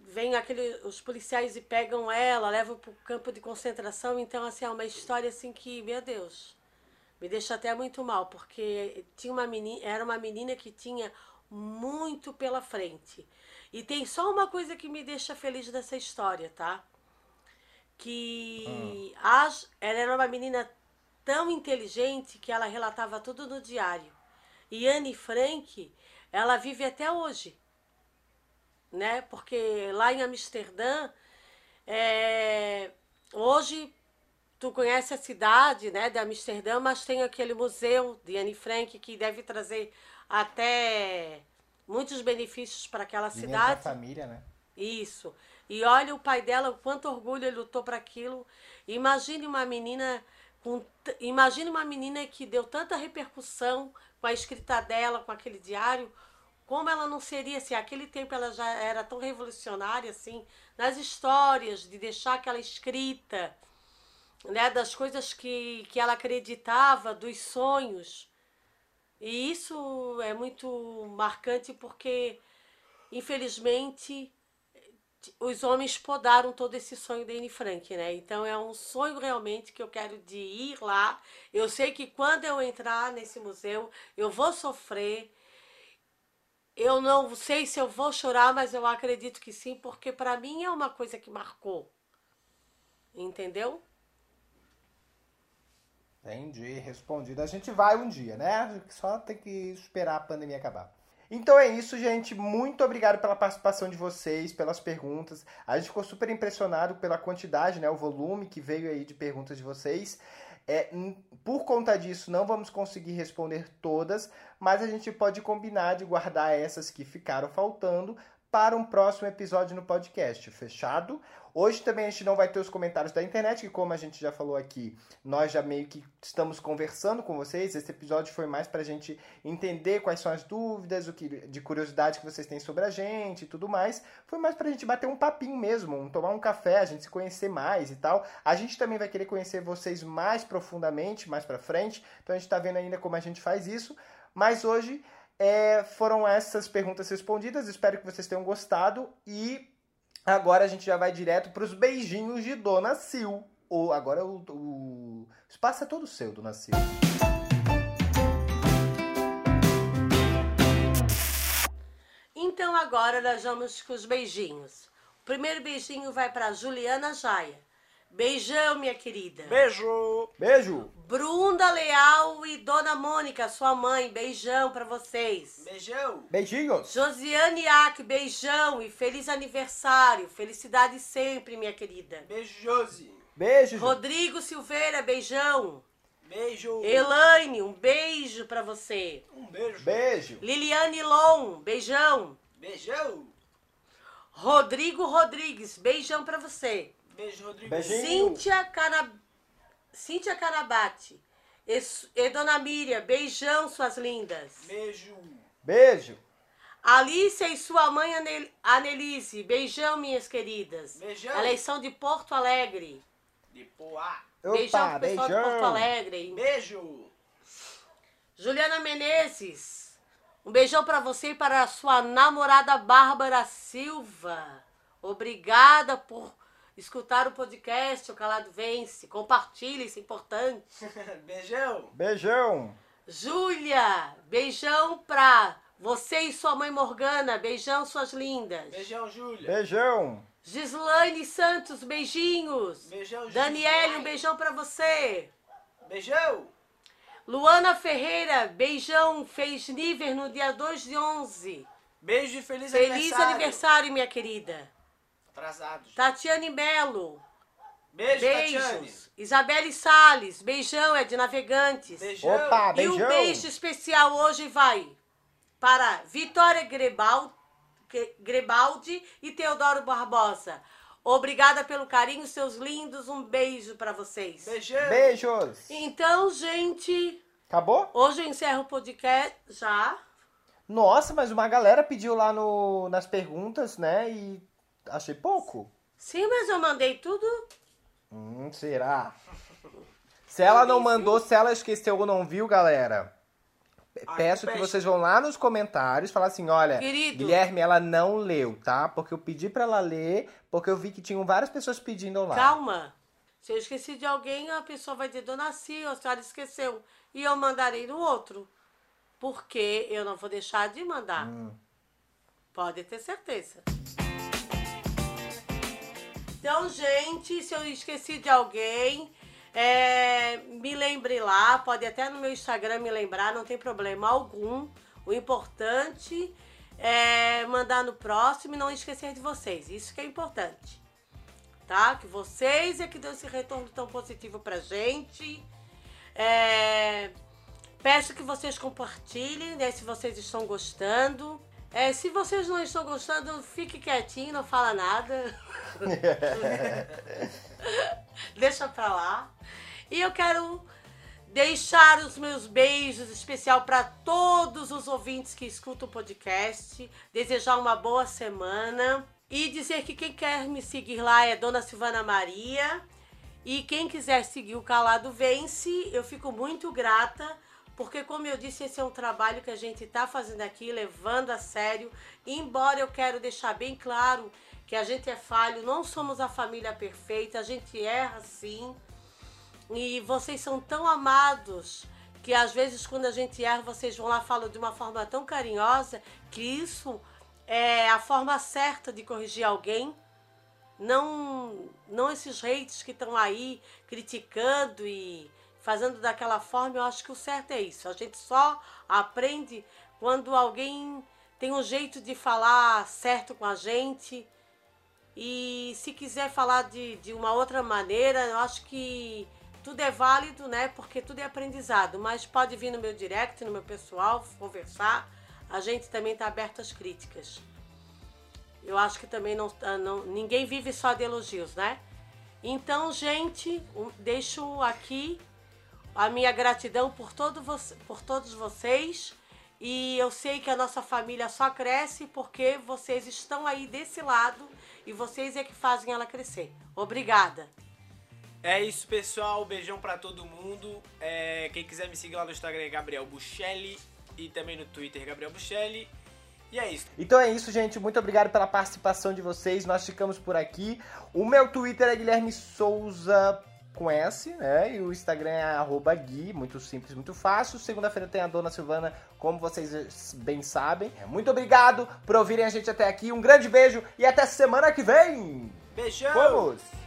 vem aquele, os policiais e pegam ela, levam para o campo de concentração. Então, assim, é uma história assim que, meu Deus, me deixa até muito mal, porque tinha uma menina, era uma menina que tinha muito pela frente. E tem só uma coisa que me deixa feliz dessa história, tá? Que as, ela era uma menina tão inteligente que ela relatava tudo no diário. E Anne Frank, ela vive até hoje né? Porque lá em Amsterdã, é, hoje tu conhece a cidade, né, de Amsterdã, mas tem aquele museu de Anne Frank que deve trazer até muitos benefícios para aquela cidade. família, né? Isso. E olha o pai dela, o quanto orgulho ele lutou para aquilo. Imagine uma menina com imagine uma menina que deu tanta repercussão com a escrita dela, com aquele diário, como ela não seria se aquele tempo ela já era tão revolucionária assim, nas histórias de deixar aquela escrita, né, das coisas que que ela acreditava, dos sonhos. E isso é muito marcante porque infelizmente os homens podaram todo esse sonho da Anne Frank, né? Então é um sonho realmente que eu quero de ir lá. Eu sei que quando eu entrar nesse museu, eu vou sofrer. Eu não sei se eu vou chorar, mas eu acredito que sim, porque para mim é uma coisa que marcou. Entendeu? Entendi, respondido. A gente vai um dia, né? Só tem que esperar a pandemia acabar. Então é isso, gente. Muito obrigado pela participação de vocês, pelas perguntas. A gente ficou super impressionado pela quantidade, né? O volume que veio aí de perguntas de vocês. É, por conta disso, não vamos conseguir responder todas, mas a gente pode combinar de guardar essas que ficaram faltando para um próximo episódio no podcast, fechado? Hoje também a gente não vai ter os comentários da internet, que como a gente já falou aqui, nós já meio que estamos conversando com vocês. Esse episódio foi mais pra gente entender quais são as dúvidas, o que de curiosidade que vocês têm sobre a gente e tudo mais. Foi mais pra gente bater um papinho mesmo, um- tomar um café, a gente se conhecer mais e tal. A gente também vai querer conhecer vocês mais profundamente, mais pra frente. Então a gente tá vendo ainda como a gente faz isso. Mas hoje é, foram essas perguntas respondidas. Espero que vocês tenham gostado e agora a gente já vai direto para os beijinhos de Dona Sil. Ou agora o, o espaço é todo seu, Dona Sil. Então agora nós vamos com os beijinhos. O primeiro beijinho vai para Juliana Jaia. Beijão, minha querida. Beijo! Beijo! Brunda Leal e Dona Mônica, sua mãe, beijão pra vocês. Beijão! Beijinhos! Josiane Ack, beijão e feliz aniversário. Felicidade sempre, minha querida. Beijo, Josi! Beijo! Rodrigo Silveira, beijão. Beijo! Elaine, um beijo pra você. Um beijo! Beijo! Liliane Lon, beijão. Beijão! Rodrigo Rodrigues, beijão pra você. Beijo, Rodrigo! Beijinho. Cíntia, Cana... Cíntia Canabate. E, e Dona Miriam, beijão, suas lindas. Beijo! Beijo! Alicia e sua mãe Anel- Anelise, beijão, minhas queridas. Beijão. Elas são de Porto Alegre. De Poá! beijão Opa, pro pessoal de Porto beijão! Alegre. Beijo! Juliana Menezes, um beijão pra você e para a sua namorada Bárbara Silva. Obrigada por escutar o podcast O Calado Vence. Compartilhe, isso é importante. Beijão! Beijão! Júlia, beijão pra você e sua mãe Morgana. Beijão, suas lindas. Beijão, Júlia! Beijão! Gislaine Santos, beijinhos. Beijão, Daniele, um beijão pra você. Beijão! Luana Ferreira, beijão, fez nível no dia 2 de 11. Beijo e feliz, Feliz aniversário! aniversário, minha querida. Atrasados. Tatiane Melo, Beijo, Tatiane! beijos. Isabelle Salles, beijão, é de Navegantes. Beijão! Opa, E um beijão! beijo especial hoje vai para Vitória Grebal- Gre- Grebaldi e Teodoro Barbosa. Obrigada pelo carinho, seus lindos. Um beijo para vocês. Beijão! Beijos! Então, gente, Acabou? hoje eu encerro o podcast já. Nossa, mas uma galera pediu lá no, nas perguntas, né? E achei pouco. Sim, mas eu mandei tudo. Hum, será? Se ela não mandou, se ela esqueceu ou não viu, galera, pe- peço que vocês vão lá nos comentários falar assim, olha, Querido. Guilherme, ela não leu, tá? Porque eu pedi pra ela ler, porque eu vi que tinham várias pessoas pedindo lá. Calma. Se eu esqueci de alguém, a pessoa vai dizer, Dona Cia, a senhora esqueceu. E eu mandarei no outro. Porque eu não vou deixar de mandar. Pode ter certeza. Então, gente, se eu esqueci de alguém, é, me lembre lá. Pode até no meu Instagram me lembrar, não tem problema algum. O importante é mandar no próximo e não esquecer de vocês. Isso que é importante tá? Que vocês é que dão esse retorno tão positivo pra gente. É, Peço que vocês compartilhem, né? Se vocês estão gostando. É, se vocês não estão gostando, fique quietinho, não fala nada. Deixa pra lá. E eu quero deixar os meus beijos especial para todos os ouvintes que escutam o podcast, desejar uma boa semana e dizer que quem quer me seguir lá é Dona Silvana Maria e quem quiser seguir o Calado Vence, eu fico muito grata, porque como eu disse, esse é um trabalho que a gente está fazendo aqui, levando a sério, embora eu quero deixar bem claro que a gente é falho, não somos a família perfeita, a gente erra sim. E vocês são tão amados que às vezes quando a gente erra, vocês vão lá e falam de uma forma tão carinhosa que isso é a forma certa de corrigir alguém. Não, não esses hates que estão aí criticando e fazendo daquela forma, eu acho que o certo é isso. A gente só aprende quando alguém tem um jeito de falar certo com a gente. E se quiser falar de, de uma outra maneira, eu acho que tudo é válido, né? Porque tudo é aprendizado. Mas pode vir no meu direct, no meu pessoal, conversar. A gente também está aberto às críticas. Eu acho que também não, ah, não ninguém vive só de elogios, né? Então, gente, um, deixo aqui a minha gratidão por, todo você, por todos vocês. E eu sei que a nossa família só cresce porque vocês estão aí desse lado e vocês é que fazem ela crescer. Obrigada. É isso, pessoal. Beijão pra todo mundo. É, quem quiser me seguir lá no Instagram é Gabriel Buchelli e também no Twitter Gabriel Buchelli. E é isso. Então é isso, gente. Muito obrigado pela participação de vocês. Nós ficamos por aqui. O meu Twitter é Guilherme Souza com S, né? E o Instagram é arroba Gui, muito simples, muito fácil. Segunda-feira tem a Dona Silvana, como vocês bem sabem. Muito obrigado por ouvirem a gente até aqui. Um grande beijo e até semana que vem! Beijão! Vamos!